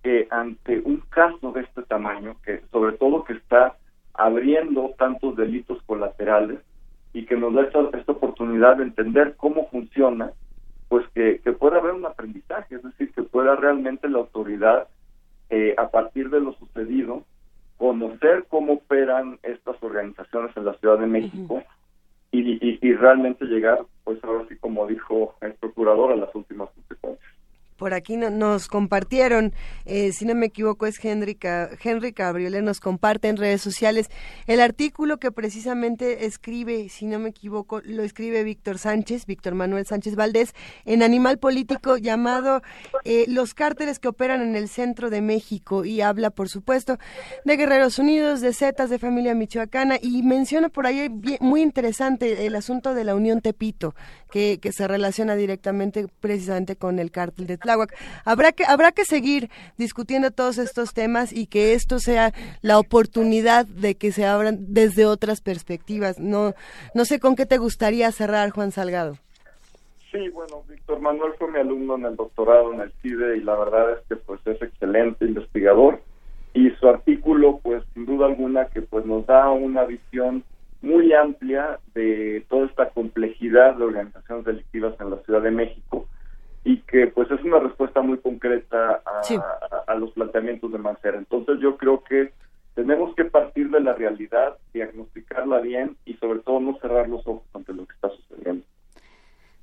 que ante un caso de este tamaño, que sobre todo que está abriendo tantos delitos colaterales y que nos da esta, esta oportunidad de entender cómo funciona, pues que, que pueda haber un aprendizaje, es decir, que pueda realmente la autoridad, eh, a partir de lo sucedido, conocer cómo operan estas organizaciones en la Ciudad de México y, y, y realmente llegar, pues ahora sí como dijo el procurador, a las últimas consecuencias. Por aquí no- nos compartieron, eh, si no me equivoco es Henry, Ca- Henry Cabriolet, nos comparte en redes sociales. El artículo que precisamente escribe, si no me equivoco, lo escribe Víctor Sánchez, Víctor Manuel Sánchez Valdés, en Animal Político llamado eh, Los cárteles que operan en el centro de México y habla, por supuesto, de Guerreros Unidos, de Zetas, de familia michoacana y menciona por ahí bien- muy interesante el asunto de la Unión Tepito, que, que se relaciona directamente precisamente con el cártel de Habrá que, habrá que seguir discutiendo todos estos temas y que esto sea la oportunidad de que se abran desde otras perspectivas. No, no sé con qué te gustaría cerrar, Juan Salgado. Sí, bueno, Víctor Manuel fue mi alumno en el doctorado en el CIDE y la verdad es que pues es excelente investigador y su artículo pues sin duda alguna que pues nos da una visión muy amplia de toda esta complejidad de organizaciones delictivas en la Ciudad de México y que pues es una respuesta muy concreta a, Sí. a- a los planteamientos de Mancera. Entonces yo creo que tenemos que partir de la realidad, diagnosticarla bien y sobre todo no cerrar los ojos ante lo que está sucediendo.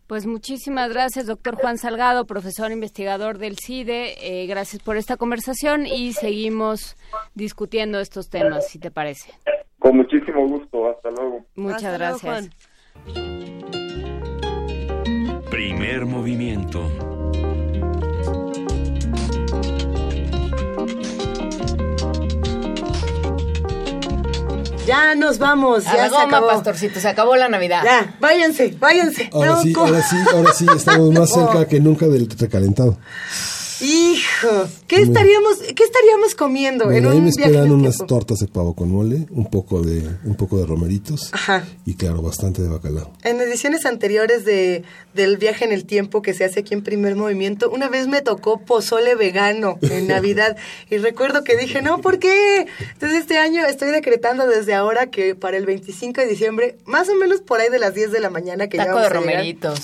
Pues muchísimas gracias, doctor Juan Salgado, profesor investigador del CIDE. Eh, gracias por esta conversación y seguimos discutiendo estos temas, si te parece. Con muchísimo gusto, hasta luego. Muchas Hasta luego, gracias. Primer movimiento. Ya nos vamos, A ya la se goma, acabó. pastorcito, se acabó la Navidad. Ya, váyanse, váyanse. Ahora sí, ahora sí, ahora sí, estamos más cerca que nunca del recalentado. Hijo, ¿qué estaríamos, qué estaríamos comiendo en Bueno, ahí un me esperan unas tiempo? tortas de pavo con mole, un poco de, un poco de romeritos Ajá. y claro, bastante de bacalao. En ediciones anteriores de, del viaje en el tiempo que se hace aquí en Primer Movimiento, una vez me tocó pozole vegano en Navidad y recuerdo que dije, no, ¿por qué? Entonces este año estoy decretando desde ahora que para el 25 de diciembre, más o menos por ahí de las 10 de la mañana que ya Taco de vamos a llegar. romeritos.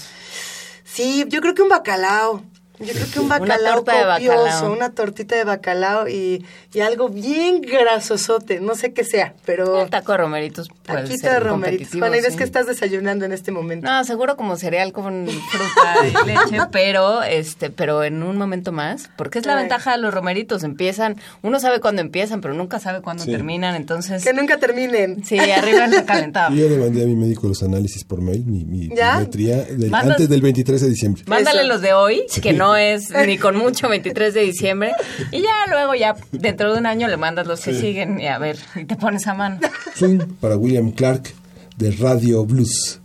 Sí, yo creo que un bacalao. Yo creo que un Una bacalao de copioso, bacalao. una tortita de bacalao y, y algo bien grasosote, no sé qué sea, pero El taco de romeritos puede taquito ser de romeritos. Juana Inés, sí. ¿qué estás desayunando en este momento? No, seguro como cereal con fruta y leche, pero este, pero en un momento más, porque es la Ay. ventaja de los romeritos, empiezan, uno sabe cuándo empiezan, pero nunca sabe cuándo Sí. terminan, entonces Que nunca terminen. sí, arriba el recalentado. Yo ya le mandé a mi médico los análisis por mail, mi, mi ¿Ya? del- antes del 23 de diciembre. Mándale Eso. los de hoy, que no es ni con mucho 23 de diciembre, y ya luego ya dentro de un año le mandas los que siguen y a ver, y te pones a mano. Swing para William Clark de Radio Blues.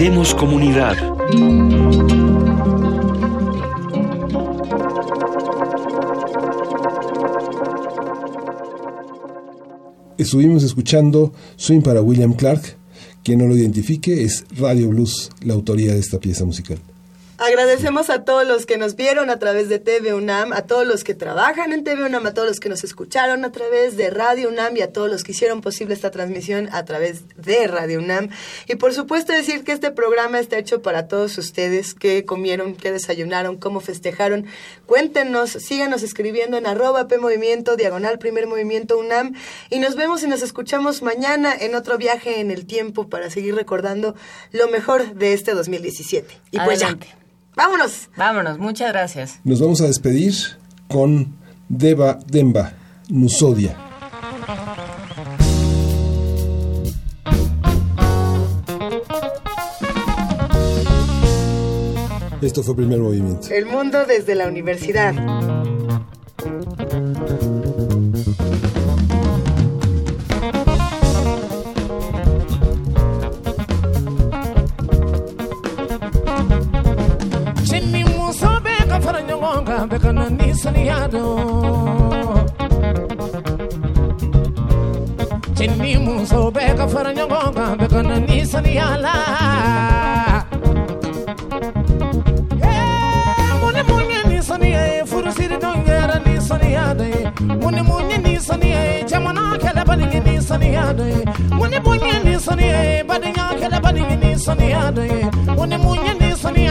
Hacemos comunidad. Estuvimos escuchando Swing para William Clark. Quien no lo identifique es Radio Blues, la autoría de esta pieza musical. Agradecemos a todos los que nos vieron a través de TV UNAM, a todos los que trabajan en TV UNAM, a todos los que nos escucharon a través de Radio UNAM y a todos los que hicieron posible esta transmisión a través de Radio UNAM. Y por supuesto decir que este programa está hecho para todos ustedes, que comieron, que desayunaron, cómo festejaron. Cuéntenos, síganos escribiendo en arroba P Movimiento, diagonal Primer Movimiento UNAM. Y nos vemos y nos escuchamos mañana en otro viaje en el tiempo para seguir recordando lo mejor de este 2017. Y pues ya. Vámonos. Vámonos, muchas gracias. Nos vamos a despedir con Deva Demba, Nusodia. Esto fue primer movimiento. El mundo desde la universidad. Ella bekanani saniyado. Chinni muso be kafaranya gonga bekanani saniyala. Mune munye ni saniye furusiri dongera ni saniyade. Mune munye ni saniye jamana kele balingi ni saniyade. Mune munye ni saniye badinya kele balingi ni saniyade. Mune munye ni saniye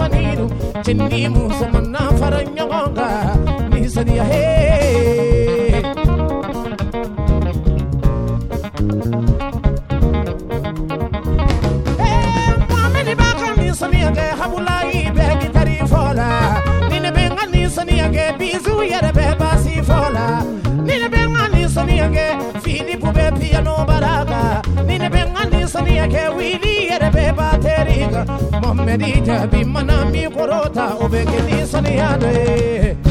sinni muso na fara ɲɔgɔn kan ni saniya he Saniyakɛ habulayi bɛɛ gitari fɔ la ni ne bɛ n ka nin saniyakɛ bisu yɛrɛ bɛ baasi fɔ la ni ne bɛ n ka piano bara la ni ne bɛ wili yɛrɛ bɛ Mamma, be my name, Corota, Obekin, Sonny,